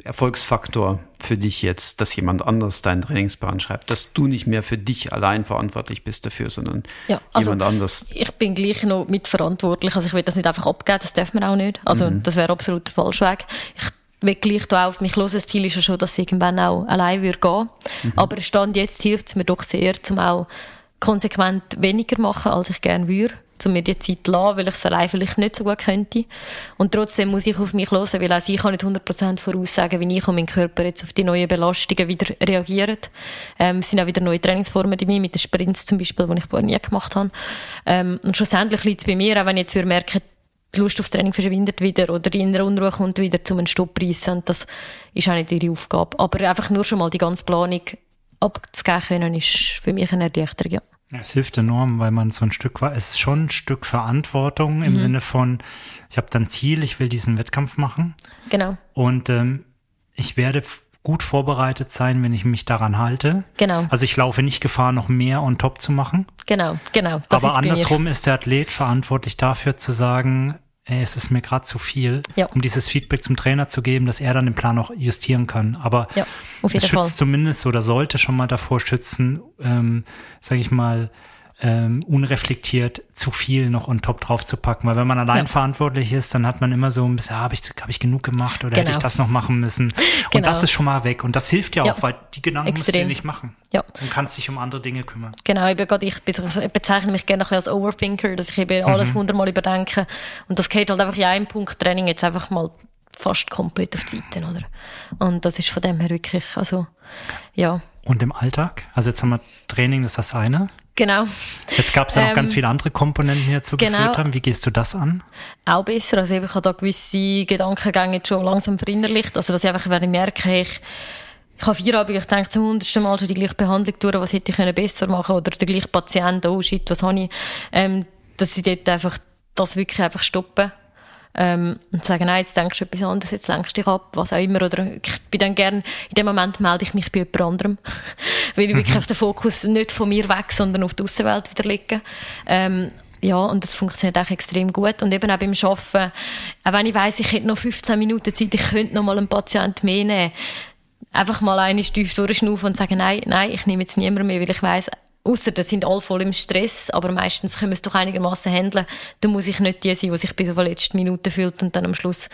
Erfolgsfaktor für dich jetzt, dass jemand anders deinen Trainingsplan schreibt, dass du nicht mehr für dich allein verantwortlich bist dafür, sondern Ja, also- jemand anders. Ich bin gleich noch mitverantwortlich. Also ich will das nicht einfach abgeben, das darf man auch nicht. Also das wäre absolut der falsche Weg. Ich will gleich da auf mich los. Das Ziel ist ja schon, dass ich irgendwann auch allein würde gehen. Aber Stand jetzt hilft es mir doch sehr, zum auch konsequent weniger machen, als ich gerne würde. Um mir die Zeit zu lassen, weil ich es allein vielleicht nicht so gut könnte. Und trotzdem muss ich auf mich hören, weil auch ich kann nicht 100% voraussagen, wie ich und mein Körper jetzt auf die neuen Belastungen wieder reagiert. Ähm, es sind auch wieder neue Trainingsformen bei mir, mit den Sprints zum Beispiel, die ich vorher nie gemacht habe. Ähm, und schlussendlich liegt es bei mir, auch wenn ich jetzt merke, die Lust aufs Training verschwindet wieder oder die innere Unruhe kommt wieder zum einen Stopp reissen. Das ist auch nicht ihre Aufgabe. Aber einfach nur schon mal die ganze Planung abzugeben können, ist für mich eine Erleichterung, ja. Es hilft enorm, weil man so ein Stück war. Es ist schon ein Stück Verantwortung im mhm. Sinne von, ich habe dann Ziel, ich will diesen Wettkampf machen. Genau. Und ähm, ich werde gut vorbereitet sein, wenn ich mich daran halte. Genau. Also ich laufe nicht Gefahr, noch mehr on top zu machen. Genau, genau. Aber andersrum ist der Athlet verantwortlich dafür zu sagen, ey, es ist mir gerade zu viel, ja. um dieses Feedback zum Trainer zu geben, dass er dann den Plan auch justieren kann. Aber ja, es schützt Fall. zumindest oder sollte schon mal davor schützen, ähm, sage ich mal, ähm, unreflektiert zu viel noch on top drauf zu packen. Weil wenn man allein ja. verantwortlich ist, dann hat man immer so ein bisschen, ah, habe ich, hab ich genug gemacht oder genau. hätte ich genau. das noch machen müssen? (laughs) Und genau. das ist schon mal weg. Und das hilft ja, ja. auch, weil die Gedanken Extrem. musst du nicht machen. Ja. Und kannst dich um andere Dinge kümmern. Genau, ich, grad, ich bezeichne mich gerne als Overthinker, dass ich eben mhm. alles hundertmal überdenke. Und das geht halt einfach in einem Punkt Training jetzt einfach mal fast komplett auf die Seite, oder? Und das ist von dem her wirklich, also, ja. Und im Alltag? Also jetzt haben wir Training, das ist das eine. Genau. Jetzt gab es ja noch ähm, ganz viele andere Komponenten, die dazu genau. geführt haben. Wie gehst du das an? Auch besser. Also ich habe da gewisse Gedankengänge schon langsam verinnerlicht. Also dass ich einfach, wenn ich merke, ich, ich habe vier Abende, ich denke zum hundertsten Mal schon die gleiche Behandlung durch, was hätte ich besser machen können oder der gleiche Patient, oh shit, was habe ich, ähm, dass ich dort einfach das wirklich einfach stoppen ähm, und sagen, nein, jetzt denkst du etwas anderes, jetzt lenkst du dich ab, was auch immer. Oder ich bin dann gern, in dem Moment melde ich mich bei jemand anderem, (laughs) weil ich mhm. wirklich auf den Fokus nicht von mir weg, sondern auf die Außenwelt wieder lege. Ähm, ja, und das funktioniert auch extrem gut. Und eben auch beim Arbeiten, auch wenn ich weiss, ich hätte noch 15 Minuten Zeit, ich könnte noch mal einen Patienten mehr nehmen, einfach mal eine tief durchschnaufen und sagen, nein, nein, ich nehme jetzt niemanden mehr, weil ich weiss, Außer, da sind alle voll im Stress, aber meistens können wir es doch einigermaßen handeln. Da muss ich nicht die sein, die sich bis auf die letzte Minute fühlt und dann am Schluss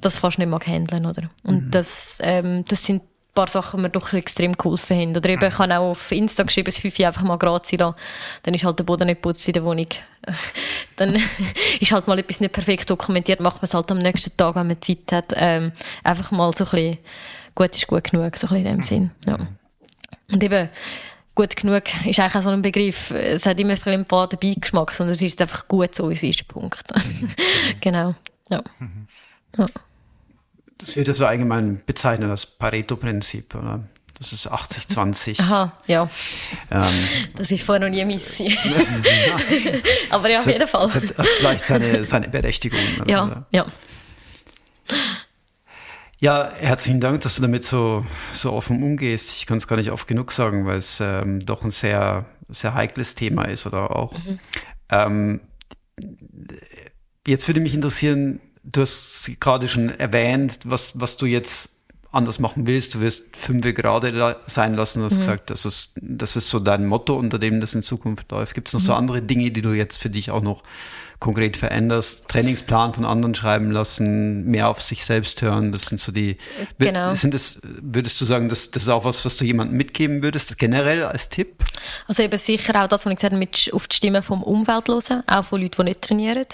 das fast nicht mag handeln, oder? Und mhm. das, ähm, das sind ein paar Sachen, die mir doch extrem geholfen haben. Oder eben, ich habe auch auf Insta geschrieben, das 5 einfach mal gratis lassen. Dann ist halt der Boden nicht putzt in der Wohnung. (laughs) dann (laughs) ist halt mal etwas nicht perfekt dokumentiert, macht man es halt am nächsten Tag, wenn man Zeit hat. Ähm, einfach mal so ein bisschen, gut ist gut genug, so ein bisschen in dem mhm. Sinn. Ja. Und eben, gut genug ist eigentlich auch so ein Begriff. Es hat immer ein bisschen dabei Geschmack, sondern es ist einfach gut so, wie es ist. Punkt. Mhm. (laughs) genau. Ja. Mhm. ja. Das wird ja so allgemein bezeichnet als Pareto-Prinzip, oder? Das ist 80-20. Aha, ja. Ähm, das ist vorher noch nie Missi. (laughs) Aber ja, auf jeden Fall. Das hat, hat vielleicht seine, seine Berechtigung. Ja, ja. Ja, herzlichen Dank, dass du damit so, so offen umgehst. Ich kann es gar nicht oft genug sagen, weil es ähm, doch ein sehr, sehr heikles Thema ist oder auch. Mhm. Ähm, jetzt würde mich interessieren, du hast gerade schon erwähnt, was, was du jetzt anders machen willst. Du wirst fünf gerade sein lassen, hast mhm. gesagt, das ist, das ist so dein Motto, unter dem das in Zukunft läuft. Gibt es noch mhm. so andere Dinge, die du jetzt für dich auch noch konkret veränderst, Trainingsplan von anderen schreiben lassen, mehr auf sich selbst hören. Das sind so die. Genau. Sind das, würdest du sagen, das, das ist auch was, was du jemandem mitgeben würdest, generell als Tipp? Also eben sicher auch das, was ich gesagt habe, mit auf die Stimme vom Umfeld hören, auch von Leuten, die nicht trainieren.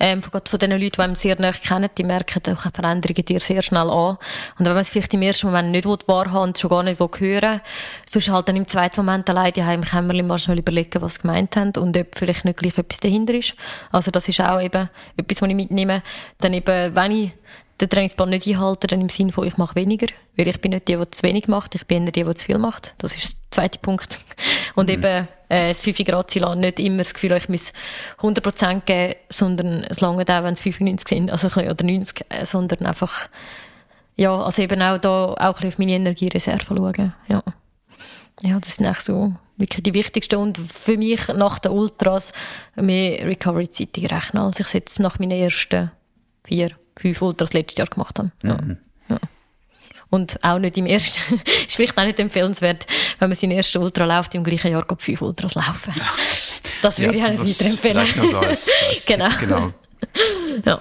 Ähm, von, von den Leuten, die einen sehr nah kennen, die merken auch Veränderungen dir sehr schnell an. Und wenn man es vielleicht im ersten Moment nicht wahrhaben und schon gar nicht hören sonst halt dann im zweiten Moment allein die im Kämmerchen mal schnell überlegen, was sie gemeint haben und ob vielleicht nicht gleich etwas dahinter ist. Also also das ist auch eben etwas, was ich mitnehme. Dann eben, wenn ich den Trainingsplan nicht einhalte, dann im Sinne von, ich mache weniger. Weil ich bin nicht die, die zu wenig macht, ich bin eher die, die zu viel macht. Das ist der zweite Punkt. Und mhm. eben, äh, das 5 Grad Ziel nicht immer das Gefühl, ich muss 100% geben, sondern es lange auch, wenn es 95 sind, also oder 90, äh, sondern einfach, ja, also eben auch da, auch ein bisschen auf meine Energiereserve schauen, ja. Ja, das sind echt so wirklich die wichtigsten und für mich nach den Ultras mehr Recovery-Zeit rechnen, als ich es jetzt nach meinen ersten vier, fünf Ultras letztes Jahr gemacht habe. Ja. Mhm. Ja. Und auch nicht im ersten, (laughs) ist vielleicht auch nicht empfehlenswert, wenn man seinen ersten Ultra läuft, im gleichen Jahr geht fünf Ultras laufen. Ja. Das würde ich auch nicht weiterempfehlen. Als, als (laughs) genau. Tipp, genau. ja.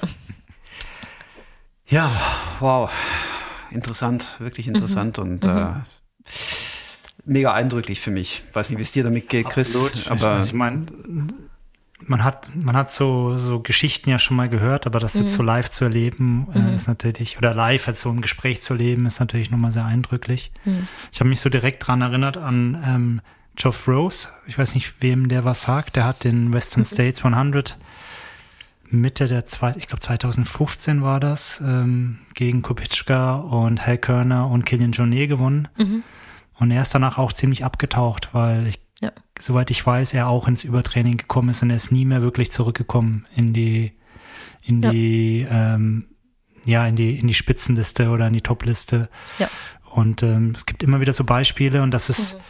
ja, wow. Interessant, wirklich interessant mhm. und mhm. Äh, mega eindrücklich für mich. Weiß nicht, wie es dir damit geht, Chris. Absolut. Aber ich, ich meine, man hat, man hat so, so Geschichten ja schon mal gehört, aber das mhm. jetzt so live zu erleben, äh, mhm. ist natürlich, oder live als so ein Gespräch zu erleben, ist natürlich nochmal sehr eindrücklich. Mhm. Ich habe mich so direkt dran erinnert an ähm, Geoff Rose. Ich weiß nicht, wem der was sagt. Der hat den Western mhm. States 100 Mitte der zwei, ich glaube 2015 war das, ähm, gegen Kupitschka und Hal Körner und Killian Jornet gewonnen. Mhm. Und er ist danach auch ziemlich abgetaucht, weil ich, ja. soweit ich weiß, er auch ins Übertraining gekommen ist und er ist nie mehr wirklich zurückgekommen in die, in ja. die, ähm, ja, in die, in die Spitzenliste oder in die Topliste. Ja. Und ähm, es gibt immer wieder so Beispiele und das ist, mhm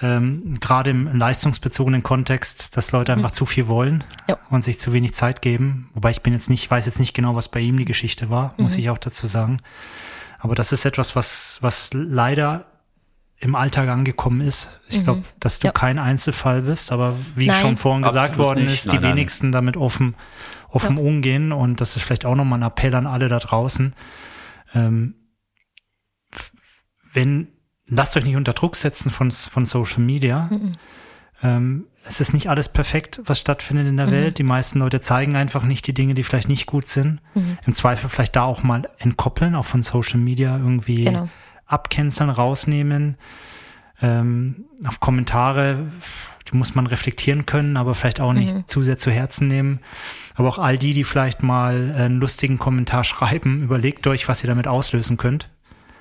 ähm, gerade im leistungsbezogenen Kontext, dass Leute einfach mhm. zu viel wollen ja. und sich zu wenig Zeit geben. Wobei ich bin jetzt nicht, weiß jetzt nicht genau, was bei ihm die Geschichte war, muss mhm. ich auch dazu sagen. Aber das ist etwas, was, was leider im Alltag angekommen ist. Ich mhm. glaube, dass du ja. kein Einzelfall bist, aber wie nein. schon vorhin gesagt Absolut worden nicht. ist, nein, die nein. wenigsten damit offen, offen ja. umgehen. Und das ist vielleicht auch nochmal ein Appell an alle da draußen. Ähm, wenn lasst euch nicht unter Druck setzen von, von Social Media. Mhm. Ähm, es ist nicht alles perfekt, was stattfindet in der mhm. Welt. Die meisten Leute zeigen einfach nicht die Dinge, die vielleicht nicht gut sind. Mhm. Im Zweifel vielleicht da auch mal entkoppeln, auch von Social Media irgendwie genau. Abcanceln, rausnehmen. Ähm, auf Kommentare, die muss man reflektieren können, aber vielleicht auch nicht mhm. zu sehr zu Herzen nehmen. Aber auch all die, die vielleicht mal einen lustigen Kommentar (laughs) schreiben, überlegt euch, was ihr damit auslösen könnt.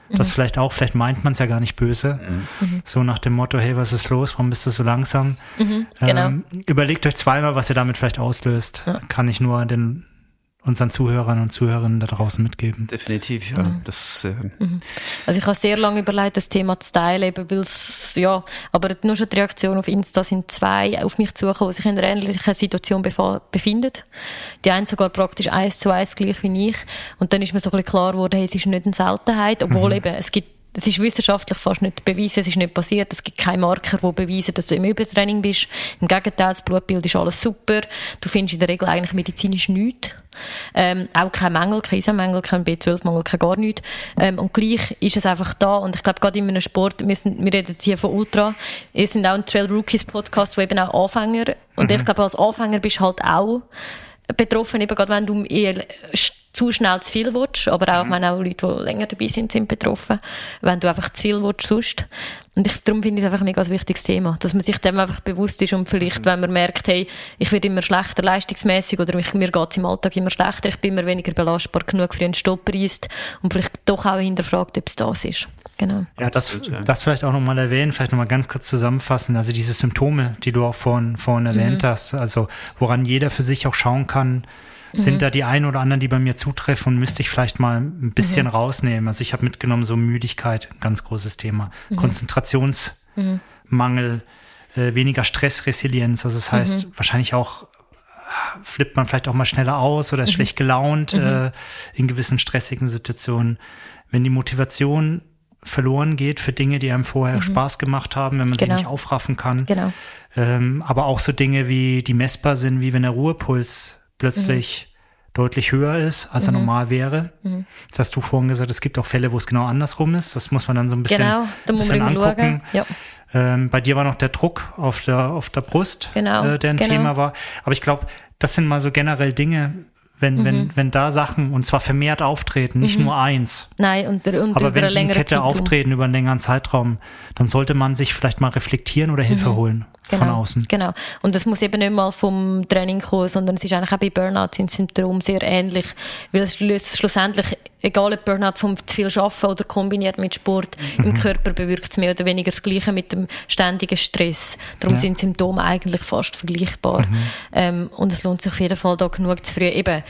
Das mhm. vielleicht auch, vielleicht meint man es ja gar nicht böse. Mhm. So nach dem Motto, hey, was ist los? Warum bist du so langsam? Mhm, genau. Ähm, überlegt euch zweimal, was ihr damit vielleicht auslöst. Ja. Kann ich nur den unseren Zuhörern und Zuhörerinnen da draußen mitgeben. Definitiv, ja. Mhm. Das, äh mhm. Also ich habe sehr lange überlegt, das Thema zu teilen, eben weil es, ja, aber nur schon die Reaktion auf Insta sind zwei auf mich zugekommen, die sich in einer ähnlichen Situation befinden. Die eine sogar praktisch eins zu eins gleich wie ich. Und dann ist mir so ein bisschen klar geworden, hey, es ist nicht eine Seltenheit, obwohl mhm. eben, es gibt es ist wissenschaftlich fast nicht bewiesen, es ist nicht passiert. Es gibt keine Marker, die beweisen, dass du im Übertraining bist. Im Gegenteil, das Blutbild ist alles super. Du findest in der Regel eigentlich medizinisch nichts. Ähm, auch kein Mängel, kein Eisenmängel, kein B12-Mangel, kein gar nichts. Ähm, und gleich ist es einfach da. Und ich glaube, gerade in einem Sport, wir, sind, wir reden jetzt hier von Ultra, wir sind auch ein Trail Rookies Podcast, wo eben auch Anfänger, und mhm. ich glaube, als Anfänger bist du halt auch betroffen, eben gerade wenn du eher zu schnell zu viel willst, aber auch, mhm. wenn auch Leute, die länger dabei sind, sind betroffen, wenn du einfach zu viel willst sonst. Und ich, darum finde ich es einfach ein mega wichtiges Thema, dass man sich dem einfach bewusst ist und vielleicht, mhm. wenn man merkt, hey, ich werde immer schlechter leistungsmäßig oder mich, mir geht es im Alltag immer schlechter, ich bin immer weniger belastbar genug für einen Stopppreis und vielleicht doch auch hinterfragt, ob es das ist. Genau. Ja, das, das vielleicht auch nochmal erwähnen, vielleicht nochmal ganz kurz zusammenfassen. Also diese Symptome, die du auch vorhin, vorhin erwähnt mhm. hast, also woran jeder für sich auch schauen kann, sind mhm. da die ein oder anderen, die bei mir zutreffen und müsste ich vielleicht mal ein bisschen mhm. rausnehmen. Also ich habe mitgenommen, so Müdigkeit, ganz großes Thema. Mhm. Konzentrationsmangel, äh, weniger Stressresilienz. Also das heißt, mhm. wahrscheinlich auch flippt man vielleicht auch mal schneller aus oder ist mhm. schlecht gelaunt äh, in gewissen stressigen Situationen. Wenn die Motivation verloren geht für Dinge, die einem vorher mhm. Spaß gemacht haben, wenn man genau. sie nicht aufraffen kann. Genau. Ähm, aber auch so Dinge wie, die messbar sind, wie wenn der Ruhepuls plötzlich mhm. deutlich höher ist, als mhm. er normal wäre. Mhm. Das hast du vorhin gesagt, es gibt auch Fälle, wo es genau andersrum ist. Das muss man dann so ein bisschen, genau, da bisschen angucken. Ja. Ähm, bei dir war noch der Druck auf der, auf der Brust, genau, äh, der ein genau. Thema war. Aber ich glaube, das sind mal so generell Dinge, wenn, mhm. wenn, wenn da Sachen und zwar vermehrt auftreten, nicht mhm. nur eins. Nein, und, und aber wenn die in Kette Zeitraum. auftreten über einen längeren Zeitraum, dann sollte man sich vielleicht mal reflektieren oder Hilfe mhm. holen genau, von außen. Genau. Und das muss eben nicht mal vom Training kommen, sondern es ist eigentlich auch bei Burnout sind Symptome sehr ähnlich, weil es schlussendlich, egal ob Burnout vom zu viel Arbeiten oder kombiniert mit Sport, mhm. im Körper bewirkt es mehr oder weniger das Gleiche mit dem ständigen Stress. Darum ja. sind Symptome eigentlich fast vergleichbar. Mhm. Ähm, und es lohnt sich auf jeden Fall da genug zu früh eben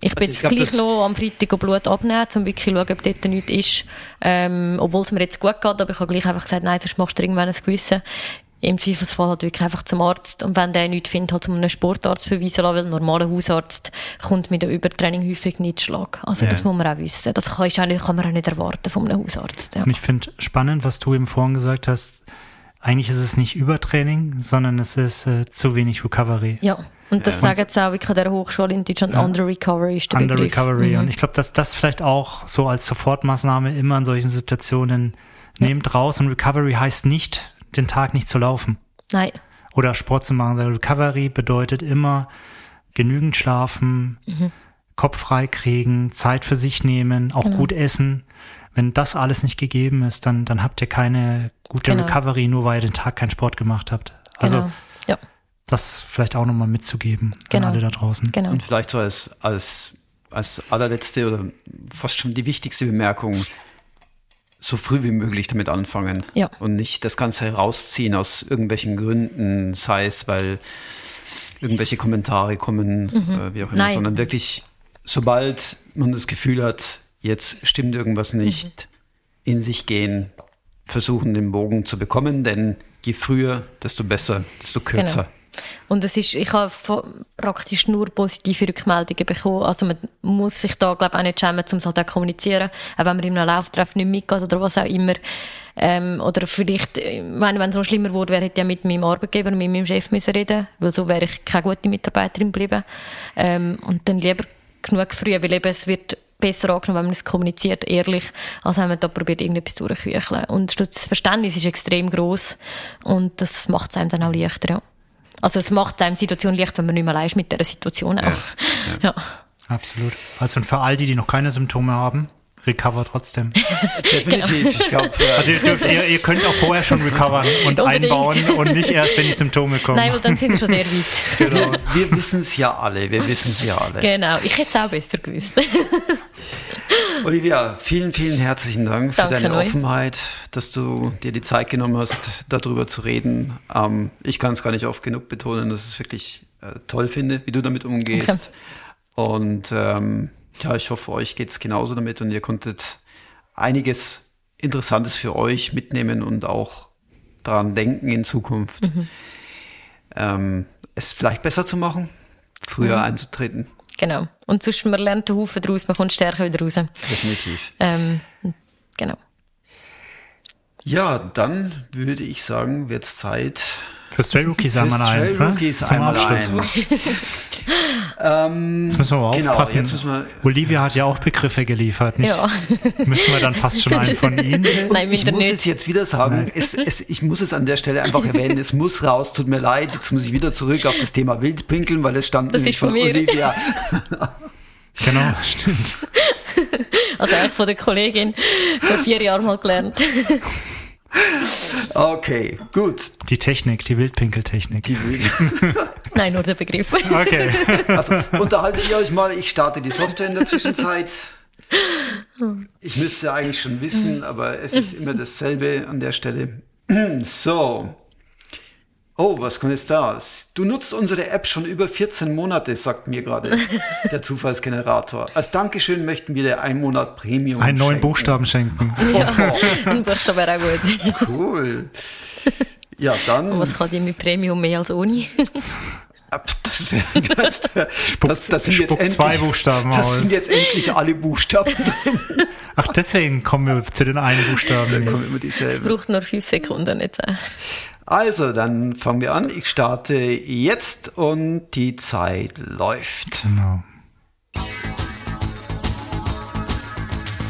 ich bin jetzt gleich noch am Freitag Blut abnehmen, um wirklich zu schauen, ob dort nichts ist. Ähm, obwohl es mir jetzt gut geht, aber ich habe gleich einfach gesagt, nein, sonst machst du irgendwann ein Gewissen im Zweifelsfall halt wirklich einfach zum Arzt und wenn der nichts findet, halt zu einem Sportarzt verweisen lassen, weil ein normaler Hausarzt kommt mit dem Übertraining häufig nicht Schlag. Also ja. das muss man auch wissen. Das kann, auch kann man auch nicht erwarten von einem Hausarzt. Ja. Und ich finde spannend, was du eben vorhin gesagt hast, eigentlich ist es nicht Übertraining, sondern es ist äh, zu wenig Recovery. Ja. Und das ja. sagen jetzt auch wirklich an der Hochschule in Deutschland, ja. Under Recovery ist der Under Begriff. Recovery. Mhm. Und ich glaube, dass das vielleicht auch so als Sofortmaßnahme immer in solchen Situationen ja. nehmt raus. Und Recovery heißt nicht, den Tag nicht zu laufen. Nein. oder Sport zu machen. Recovery bedeutet immer genügend schlafen, mhm. Kopf frei kriegen, Zeit für sich nehmen, auch genau. gut essen. Wenn das alles nicht gegeben ist, dann, dann habt ihr keine gute genau. Recovery, nur weil ihr den Tag keinen Sport gemacht habt. Also genau. ja. Das vielleicht auch nochmal mitzugeben genau. an alle da draußen. Genau. Und vielleicht so als, als, als allerletzte oder fast schon die wichtigste Bemerkung, so früh wie möglich damit anfangen ja. und nicht das Ganze herausziehen aus irgendwelchen Gründen, sei es, weil irgendwelche Kommentare kommen, mhm. äh, wie auch immer, Nein. sondern wirklich, sobald man das Gefühl hat, jetzt stimmt irgendwas nicht, mhm. in sich gehen, versuchen, den Bogen zu bekommen, denn je früher, desto besser, desto kürzer. Genau. Und es ist, ich habe praktisch nur positive Rückmeldungen bekommen. Also man muss sich da, glaube ich, auch nicht schämen, um es halt auch kommunizieren. Auch wenn man in einem Lauftreff nicht mitgeht oder was auch immer. Ähm, oder vielleicht, ich meine, wenn es noch schlimmer wurde, wäre ich ja mit meinem Arbeitgeber mit meinem Chef müssen reden weil so wäre ich keine gute Mitarbeiterin geblieben. Ähm, und dann lieber genug früh, weil eben es wird besser angenommen, wenn man es kommuniziert, ehrlich, als wenn man da probiert, irgendetwas durchzukücheln. Und das Verständnis ist extrem groß und das macht es einem dann auch leichter, ja. Also es macht einem die Situation leicht, wenn man nicht mehr allein ist mit der Situation auch. Ja, ja. ja. Absolut. Also und für all die, die noch keine Symptome haben, recover trotzdem. (laughs) Definitiv. Genau. Ich glaube. Also ihr, dürft, ihr, ihr, könnt auch vorher schon recovern und Unbedingt. einbauen und nicht erst, wenn die Symptome kommen. Nein, weil dann sind wir schon sehr weit. Genau. Wir, wir wissen es ja alle. Wir wissen es ja alle. Genau. Ich hätte es auch besser gewusst. (laughs) Olivia, vielen, vielen herzlichen Dank für Danke deine euch. Offenheit, dass du dir die Zeit genommen hast, darüber zu reden. Ähm, ich kann es gar nicht oft genug betonen, dass ich es wirklich äh, toll finde, wie du damit umgehst. Okay. Und ähm, ja, ich hoffe, euch geht es genauso damit und ihr konntet einiges Interessantes für euch mitnehmen und auch daran denken in Zukunft, mhm. ähm, es vielleicht besser zu machen, früher mhm. einzutreten. Genau. Und sonst, man lernt den Haufen daraus, man kommt stärker wieder raus. Definitiv. Ähm, genau. Ja, dann würde ich sagen, wird es Zeit. Für Stray Rookies einmal eins. Stray Rookies ne? einmal eins. (laughs) ähm, jetzt müssen wir mal genau, aufpassen. Jetzt müssen wir, Olivia hat ja auch Begriffe geliefert. Nicht? Ja. (laughs) Müssen wir dann fast schon einen von Ihnen? Nein, ich muss nicht. es jetzt wieder sagen. Es, es, ich muss es an der Stelle einfach erwähnen. Es muss raus. Tut mir leid. Jetzt muss ich wieder zurück auf das Thema Wildpinkeln, weil es stand das nämlich von, von Olivia. (laughs) Genau, stimmt. Also auch von der Kollegin vor vier Jahren mal gelernt. Okay, gut. Die Technik, die Wildpinkeltechnik. Die Wild (laughs) Nein, nur der Begriff. Okay. Also unterhaltet ihr euch mal, ich starte die Software in der Zwischenzeit. Ich müsste eigentlich schon wissen, aber es ist immer dasselbe an der Stelle. (clears throat) So. Oh, was kommt jetzt da? Du nutzt unsere App schon über 14 Monate, sagt mir gerade der Zufallsgenerator. Als Dankeschön möchten wir dir einen Monat Premium Einen neuen Buchstaben schenken. Ja, (laughs) ein Buchstaben wäre auch gut. Cool. Ja, dann. Und was kann die mit Premium mehr als ohne? (laughs) Das, wär, das, das, das, sind jetzt endlich, zwei Buchstaben das aus. sind jetzt endlich alle Buchstaben (laughs) drin. Ach, deswegen kommen wir zu den einen Buchstaben. Dann kommen immer dieselben. Es braucht nur fünf Sekunden jetzt. Also, dann fangen wir an. Ich starte jetzt und die Zeit läuft. Genau.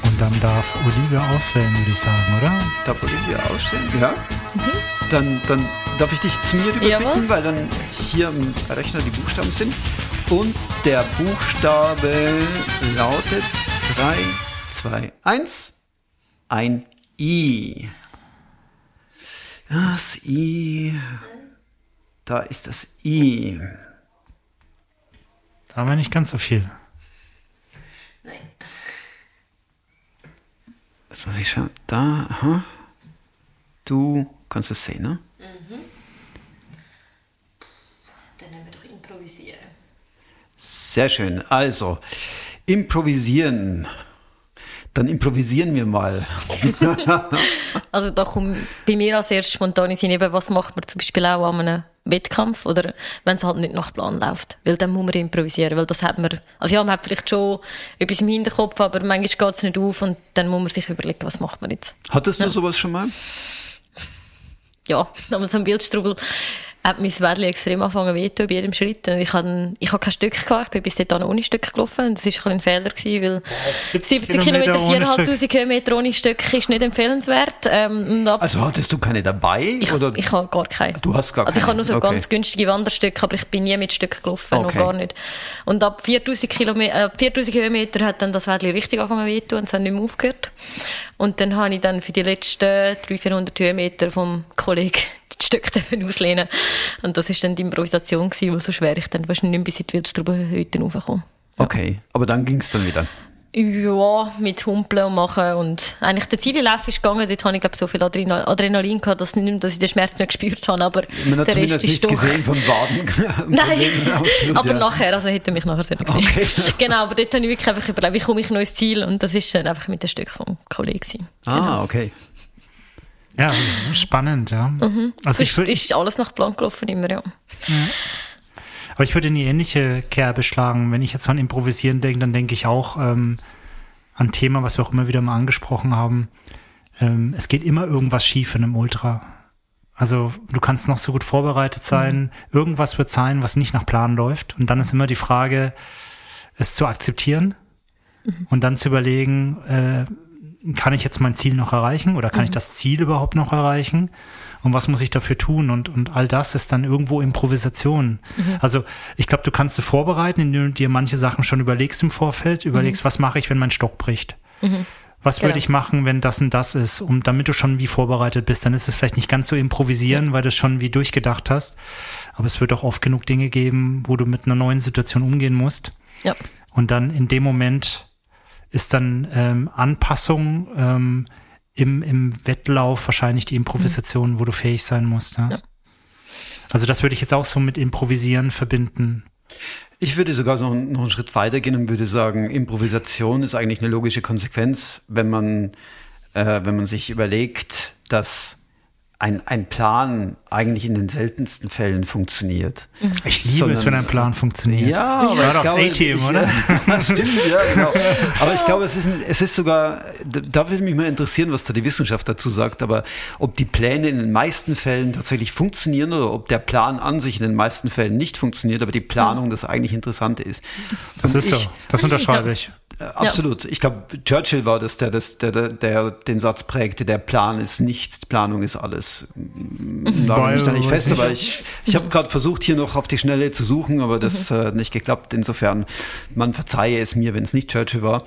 Und dann darf Olivia auswählen, würde ich sagen, oder? Darf Olivia auswählen? Ja. Mhm. Dann, dann darf ich dich zu mir überblicken, weil dann hier im Rechner die Buchstaben sind. Und der Buchstabe lautet 3, 2, 1, ein I. Das I. Da ist das I. Da haben wir nicht ganz so viel. Nein. Das muss ich schauen. Da, aha. Du kannst es sehen, ne? Mhm. Dann nehmen wir doch improvisieren. Sehr schön. Also, improvisieren. Dann improvisieren wir mal. (laughs) also da kommt bei mir als erstes spontan in eben, was macht man zum Beispiel auch an einem Wettkampf oder wenn es halt nicht nach Plan läuft. Weil dann muss man improvisieren, weil das hat man, also ja, man hat vielleicht schon etwas im Hinterkopf, aber manchmal geht es nicht auf und dann muss man sich überlegen, was macht man jetzt. Hattest du ja. sowas schon mal? Ja, (laughs) aber so ein Bildstrubel hat mein Wädchen extrem angefangen weh bei jedem Schritt. Und ich habe ich hab kein Stück gehabt, ich bin bis dahin ohne Stück gelaufen. Das war ein, ein Fehler gewesen, weil 70 Kilometer, 4'500 Kilometer ohne Stück ist nicht empfehlenswert. Ähm, also hattest du keine dabei? Ich, oder? ich habe gar keine. Du hast gar keine? Also ich habe nur so okay. ganz günstige Wanderstücke, aber ich bin nie mit Stücken gelaufen, okay. noch gar nicht. Und ab 4000 Kilometer, äh, 4000 Kilometer hat dann das Wädchen richtig angefangen weh und es hat nicht mehr aufgehört. Und dann habe ich dann für die letzten 300, 400 Höhenmeter vom Kollegen die Stücke (laughs) auslehnen Und das war dann die Improvisation, die so schwer ich dann wahrscheinlich nicht bis in die Wildstrubenhütte raufgekommen. Ja. Okay, aber dann ging es dann wieder? Ja, mit Humpeln und Machen. Und eigentlich der Ziellauf ist gegangen. Dort habe ich, glaube so viel Adrenalin gehabt, dass, nicht, dass ich den Schmerz nicht gespürt habe. Aber Man hat der Rest ist nichts gesehen von Baden. (laughs) Nein, absolut, aber ja. nachher, also hätte mich nachher sehr gesehen. Okay. (laughs) genau, aber dort habe ich wirklich einfach überlegt, wie komme ich noch ins Ziel? Und das ist dann einfach mit dem Stück vom Kollegen. Ah, genau. okay. Ja, spannend, ja. Mhm. Also ich, ist alles nach Plan gelaufen immer, ja. ja. Aber ich würde in die ähnliche Kerbe schlagen. Wenn ich jetzt an Improvisieren denke, dann denke ich auch ähm, an Thema, was wir auch immer wieder mal angesprochen haben. Ähm, es geht immer irgendwas schief in einem Ultra. Also du kannst noch so gut vorbereitet sein. Mhm. Irgendwas wird sein, was nicht nach Plan läuft. Und dann ist immer die Frage, es zu akzeptieren mhm. und dann zu überlegen, äh, kann ich jetzt mein Ziel noch erreichen oder kann mhm. ich das Ziel überhaupt noch erreichen? Und was muss ich dafür tun? Und, und all das ist dann irgendwo Improvisation. Mhm. Also ich glaube, du kannst du vorbereiten, indem du dir manche Sachen schon überlegst im Vorfeld, überlegst, mhm. was mache ich, wenn mein Stock bricht? Mhm. Was genau. würde ich machen, wenn das und das ist, um damit du schon wie vorbereitet bist? Dann ist es vielleicht nicht ganz so improvisieren, ja. weil du es schon wie durchgedacht hast. Aber es wird auch oft genug Dinge geben, wo du mit einer neuen Situation umgehen musst. Ja. Und dann in dem Moment ist dann ähm, Anpassung ähm, im, im Wettlauf wahrscheinlich die Improvisation, mhm. wo du fähig sein musst. Ja? ja? Also das würde ich jetzt auch so mit Improvisieren verbinden. Ich würde sogar noch, noch einen Schritt weiter gehen und würde sagen, Improvisation ist eigentlich eine logische Konsequenz, wenn man, äh, wenn man sich überlegt, dass ein, ein Plan eigentlich in den seltensten Fällen funktioniert. Mhm. Ich liebe Sondern, es, wenn ein Plan funktioniert. Ja, aber ja, ich glaube, A-Team, oder? (laughs) Ja, stimmt, ja, genau. Aber ich glaube, es ist, ein, es ist sogar, da würde mich mal interessieren, was da die Wissenschaft dazu sagt, aber ob die Pläne in den meisten Fällen tatsächlich funktionieren oder ob der Plan an sich in den meisten Fällen nicht funktioniert, aber die Planung das eigentlich Interessante ist. Das Und ist ich, so, das unterschreibe ich. Äh, absolut. Ja. Ich glaube, Churchill war das, der, das der, der, der den Satz prägte, der Plan ist nichts, Planung ist alles. Da bin ich da nicht fest, aber ich, ich habe gerade versucht, hier noch auf die Schnelle zu suchen, aber das mhm. hat nicht geklappt. Insofern, man verzeihe es mir, wenn es nicht Churchill war.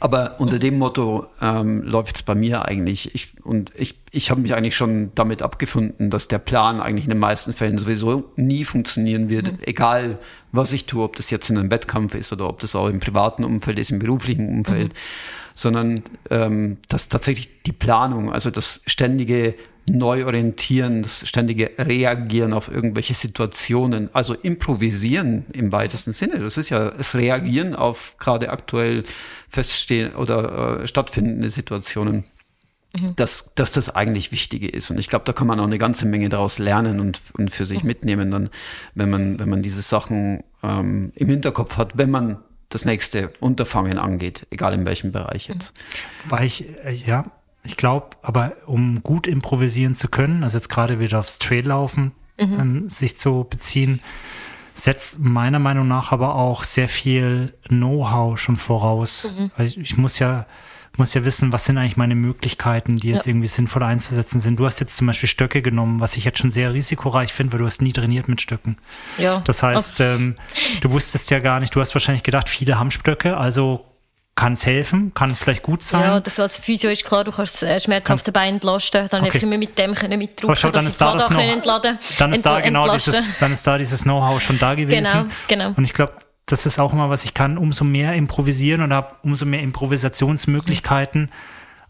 Aber unter dem Motto ähm, läuft es bei mir eigentlich. Ich, und ich, ich habe mich eigentlich schon damit abgefunden, dass der Plan eigentlich in den meisten Fällen sowieso nie funktionieren wird, mhm. egal was ich tue, ob das jetzt in einem Wettkampf ist oder ob das auch im privaten Umfeld ist, im beruflichen Umfeld, mhm. sondern ähm, dass tatsächlich die Planung, also das ständige Neuorientieren, das ständige Reagieren auf irgendwelche Situationen, also improvisieren im weitesten Sinne. Das ist ja das Reagieren auf gerade aktuell feststehen oder äh, stattfindende Situationen. Mhm. Dass, dass das eigentlich Wichtige ist. Und ich glaube, da kann man auch eine ganze Menge daraus lernen und, und für sich mhm. mitnehmen, dann, wenn man, wenn man diese Sachen ähm, im Hinterkopf hat, wenn man das nächste Unterfangen angeht, egal in welchem Bereich jetzt. Weil ich, äh, ja, ich glaube, aber um gut improvisieren zu können, also jetzt gerade wieder aufs Traillaufen mhm. ähm, sich zu beziehen, setzt meiner Meinung nach aber auch sehr viel Know-how schon voraus. Mhm. Weil ich, ich, muss ja muss ja wissen, was sind eigentlich meine Möglichkeiten, die jetzt ja. irgendwie sinnvoll einzusetzen sind. Du hast jetzt zum Beispiel Stöcke genommen, was ich jetzt schon sehr risikoreich finde, weil du hast nie trainiert mit Stöcken. Ja. Das heißt, ähm, du wusstest ja gar nicht, du hast wahrscheinlich gedacht, viele haben Stöcke, also kann es helfen, kann vielleicht gut sein. Ja, das als Physio ist klar, du kannst äh, schmerzhafte Beine entlasten, dann okay. einfach immer mit dem können mitdrücken, schau, dann ist da das noch, entladen, dann ist da genau dieses, dann ist da dieses Know-how schon da gewesen. Genau, genau. Und ich glaube, das ist auch immer, was ich kann, umso mehr improvisieren und habe umso mehr Improvisationsmöglichkeiten,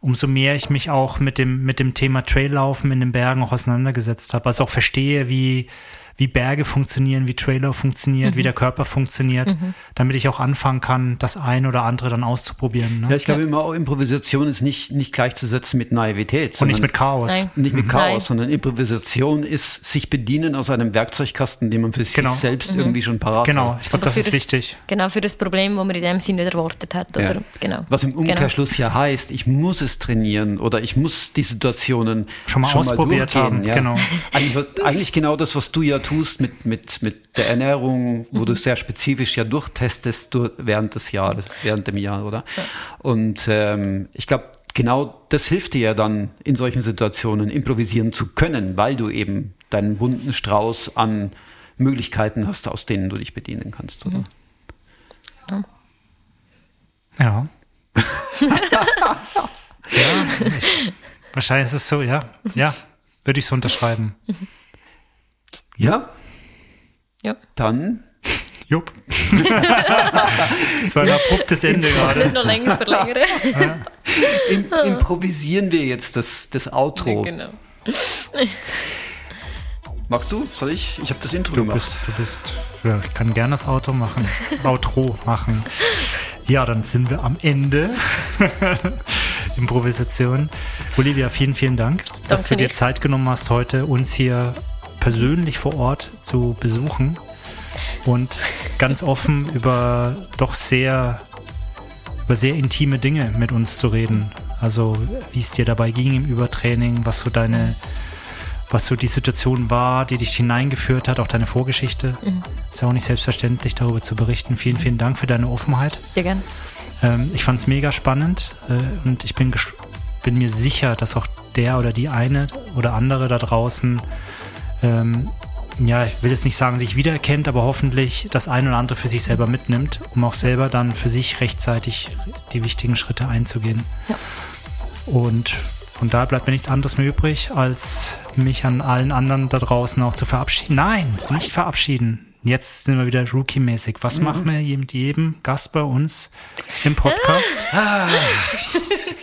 umso mehr ich mich auch mit dem, mit dem Thema Traillaufen in den Bergen auch auseinandergesetzt habe. Also auch verstehe, wie, wie Berge funktionieren, wie Trailer funktioniert, mhm. wie der Körper funktioniert, mhm. damit ich auch anfangen kann, das ein oder andere dann auszuprobieren. Ne? Ja, ich glaube ja. immer auch Improvisation ist nicht, nicht gleichzusetzen mit Naivität. Und nicht mit Chaos. Nein. Nicht mit Chaos, Nein. sondern Improvisation ist sich bedienen aus einem Werkzeugkasten, den man für genau. sich selbst mhm. irgendwie schon parat genau. hat. Genau, ich glaube, das ist das, wichtig. Genau, für das Problem, wo man in dem Sinne nicht erwartet hat. Oder? Ja. Genau. Was im Umkehrschluss genau. ja heißt, ich muss es trainieren oder ich muss die Situationen schon mal schon ausprobiert mal haben. Ja. Genau. Eigentlich, eigentlich, genau das, was du ja tust mit, mit, mit der Ernährung, wo mhm. du sehr spezifisch ja durchtestest du, während des Jahres, während dem Jahr, oder? Ja. Und ähm, ich glaube, genau das hilft dir ja dann in solchen Situationen improvisieren zu können, weil du eben deinen bunten Strauß an Möglichkeiten hast, aus denen du dich bedienen kannst, oder? Mhm. Ja. (laughs) ja, ich, wahrscheinlich ist es so, ja. Ja, würde ich so unterschreiben. Ja? Ja. Dann. Jupp. das war ein abruptes Ende gerade. Noch länger verlängern. Ja. (laughs) Im, improvisieren wir jetzt das, das Outro. Ja, genau. Magst du? Soll ich? Ich habe das Intro du gemacht. Bist, du bist, ja, ich kann gerne das Auto machen. Outro machen. Ja, dann sind wir am Ende. (laughs) Improvisation. Olivia, vielen, vielen Dank, Danke dass du dir nicht. Zeit genommen hast, heute uns hier persönlich vor Ort zu besuchen und ganz offen über doch sehr, über sehr intime Dinge mit uns zu reden. Also wie es dir dabei ging im Übertraining, was so deine was so die Situation war, die dich hineingeführt hat, auch deine Vorgeschichte. Mhm. Ist ja auch nicht selbstverständlich, darüber zu berichten. Vielen, vielen Dank für deine Offenheit. Sehr gern. Ähm, ich fand es mega spannend äh, und ich bin, bin mir sicher, dass auch der oder die eine oder andere da draußen, ähm, ja, ich will jetzt nicht sagen, sich wiedererkennt, aber hoffentlich das eine oder andere für sich selber mitnimmt, um auch selber dann für sich rechtzeitig die wichtigen Schritte einzugehen. Ja. Und von daher bleibt mir nichts anderes mehr übrig, als mich an allen anderen da draußen auch zu verabschieden. Nein, nicht verabschieden. Jetzt sind wir wieder Rookie-mäßig. Was mhm. machen wir mit jedem Gast bei uns im Podcast? Ah,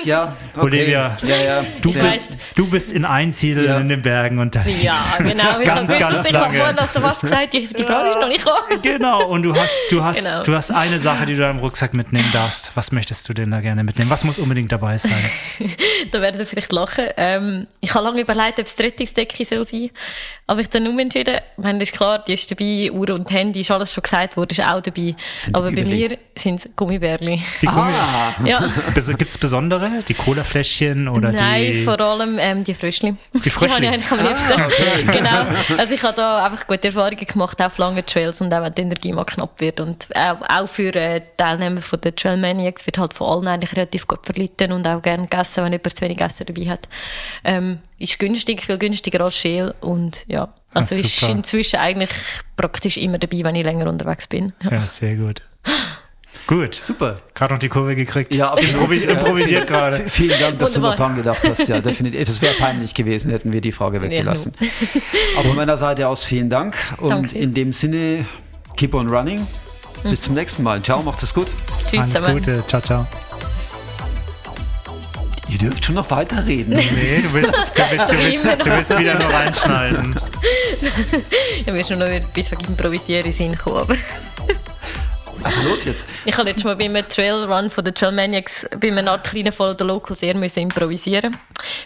ja, okay. Olivia, ja, ja. Du, bist, du bist in Einsiedel ja. in den Bergen unterwegs. Ja, genau. ganz, ich ganz lange. Habe vorhin gesagt, die, die Frage ist noch nicht gekommen. Genau, und du hast, du, hast, genau. du hast eine Sache, die du im Rucksack mitnehmen darfst. Was möchtest du denn da gerne mitnehmen? Was muss unbedingt dabei sein? (laughs) da werdet ihr vielleicht lachen. Ähm, ich habe lange überlegt, ob es die Rettungsdecke soll sein aber ich dann umentschieden, ich meine, ist klar, die ist dabei, Uhr und Handy, ist alles schon gesagt worden, ist auch dabei. Sind aber bei mir sind es Gummibärli. Die Gummi ah. ja. (laughs) Gibt es besondere? Die Colafläschchen oder Nein, die... vor allem ähm, die Fröschli. Die Fröschli? Die habe ich eigentlich am liebsten. Ah, okay. (laughs) genau. Also ich habe da einfach gute Erfahrungen gemacht, auch auf langen Trails und auch wenn die Energie mal knapp wird. Und auch, auch für äh, Teilnehmer von den Trail Maniacs wird halt von allen eigentlich relativ gut verlitten und auch gerne gegessen, wenn jemand zu wenig Essen dabei hat. Ähm, ist günstig, viel günstiger als Schäl und ja, also Ach, ist inzwischen eigentlich praktisch immer dabei, wenn ich länger unterwegs bin. Ja, ja sehr gut. Gut. Super. Gerade noch die Kurve gekriegt. Ja, aber Improvis improvisiert gerade. (laughs) Vielen Dank, dass Wunderbar. du noch dran gedacht hast. Ja, definitiv. Es wäre peinlich gewesen, hätten wir die Frage weggelassen. (laughs) Ja, von meiner Seite aus vielen Dank. Und Danke. in dem Sinne, keep on running. Bis zum nächsten Mal. Ciao, macht es gut. Tschüss. Alles Gute. Ciao, ciao. Ihr dürft schon noch weiterreden. Nee, du willst, du willst, du willst, du willst wieder nur reinschneiden. ich habe mir schon noch bis improvisieren Sinn gekommen. Also los jetzt. Ich habe letztes Mal bei einem Trailrun von den Trailmaniacs bei einem Art kleinen von der Local sehr müssen improvisieren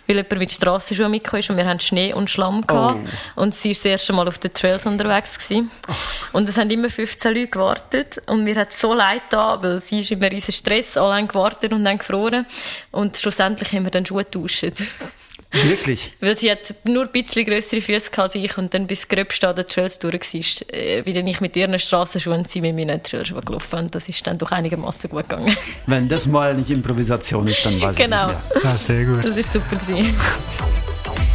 weil jemand mit Strassenschuhen mitgekommen ist und wir hatten Schnee und Schlamm gehabt. Oh. und sie war das erste Mal auf den Trails unterwegs gewesen. Oh. und es haben immer 15 Leute gewartet und mir hat so leid da, weil sie ist immer riesen Stress, alle haben gewartet und dann gefroren und schlussendlich haben wir dann Schuhe getauscht. Wirklich? (laughs) Weil sie hat nur ein bisschen größere Füße als ich und dann bis gröbst an den Trails durch war, äh, dann ich mit ihren Strassenschuhen und sie mit meinen Trailschuhen gelaufen und das ist dann doch einigermaßen gut gegangen. (laughs) Wenn das mal nicht Improvisation ist, dann weiß genau. ich nicht Genau. Ja, sehr gut. Das ist super gewesen. (laughs)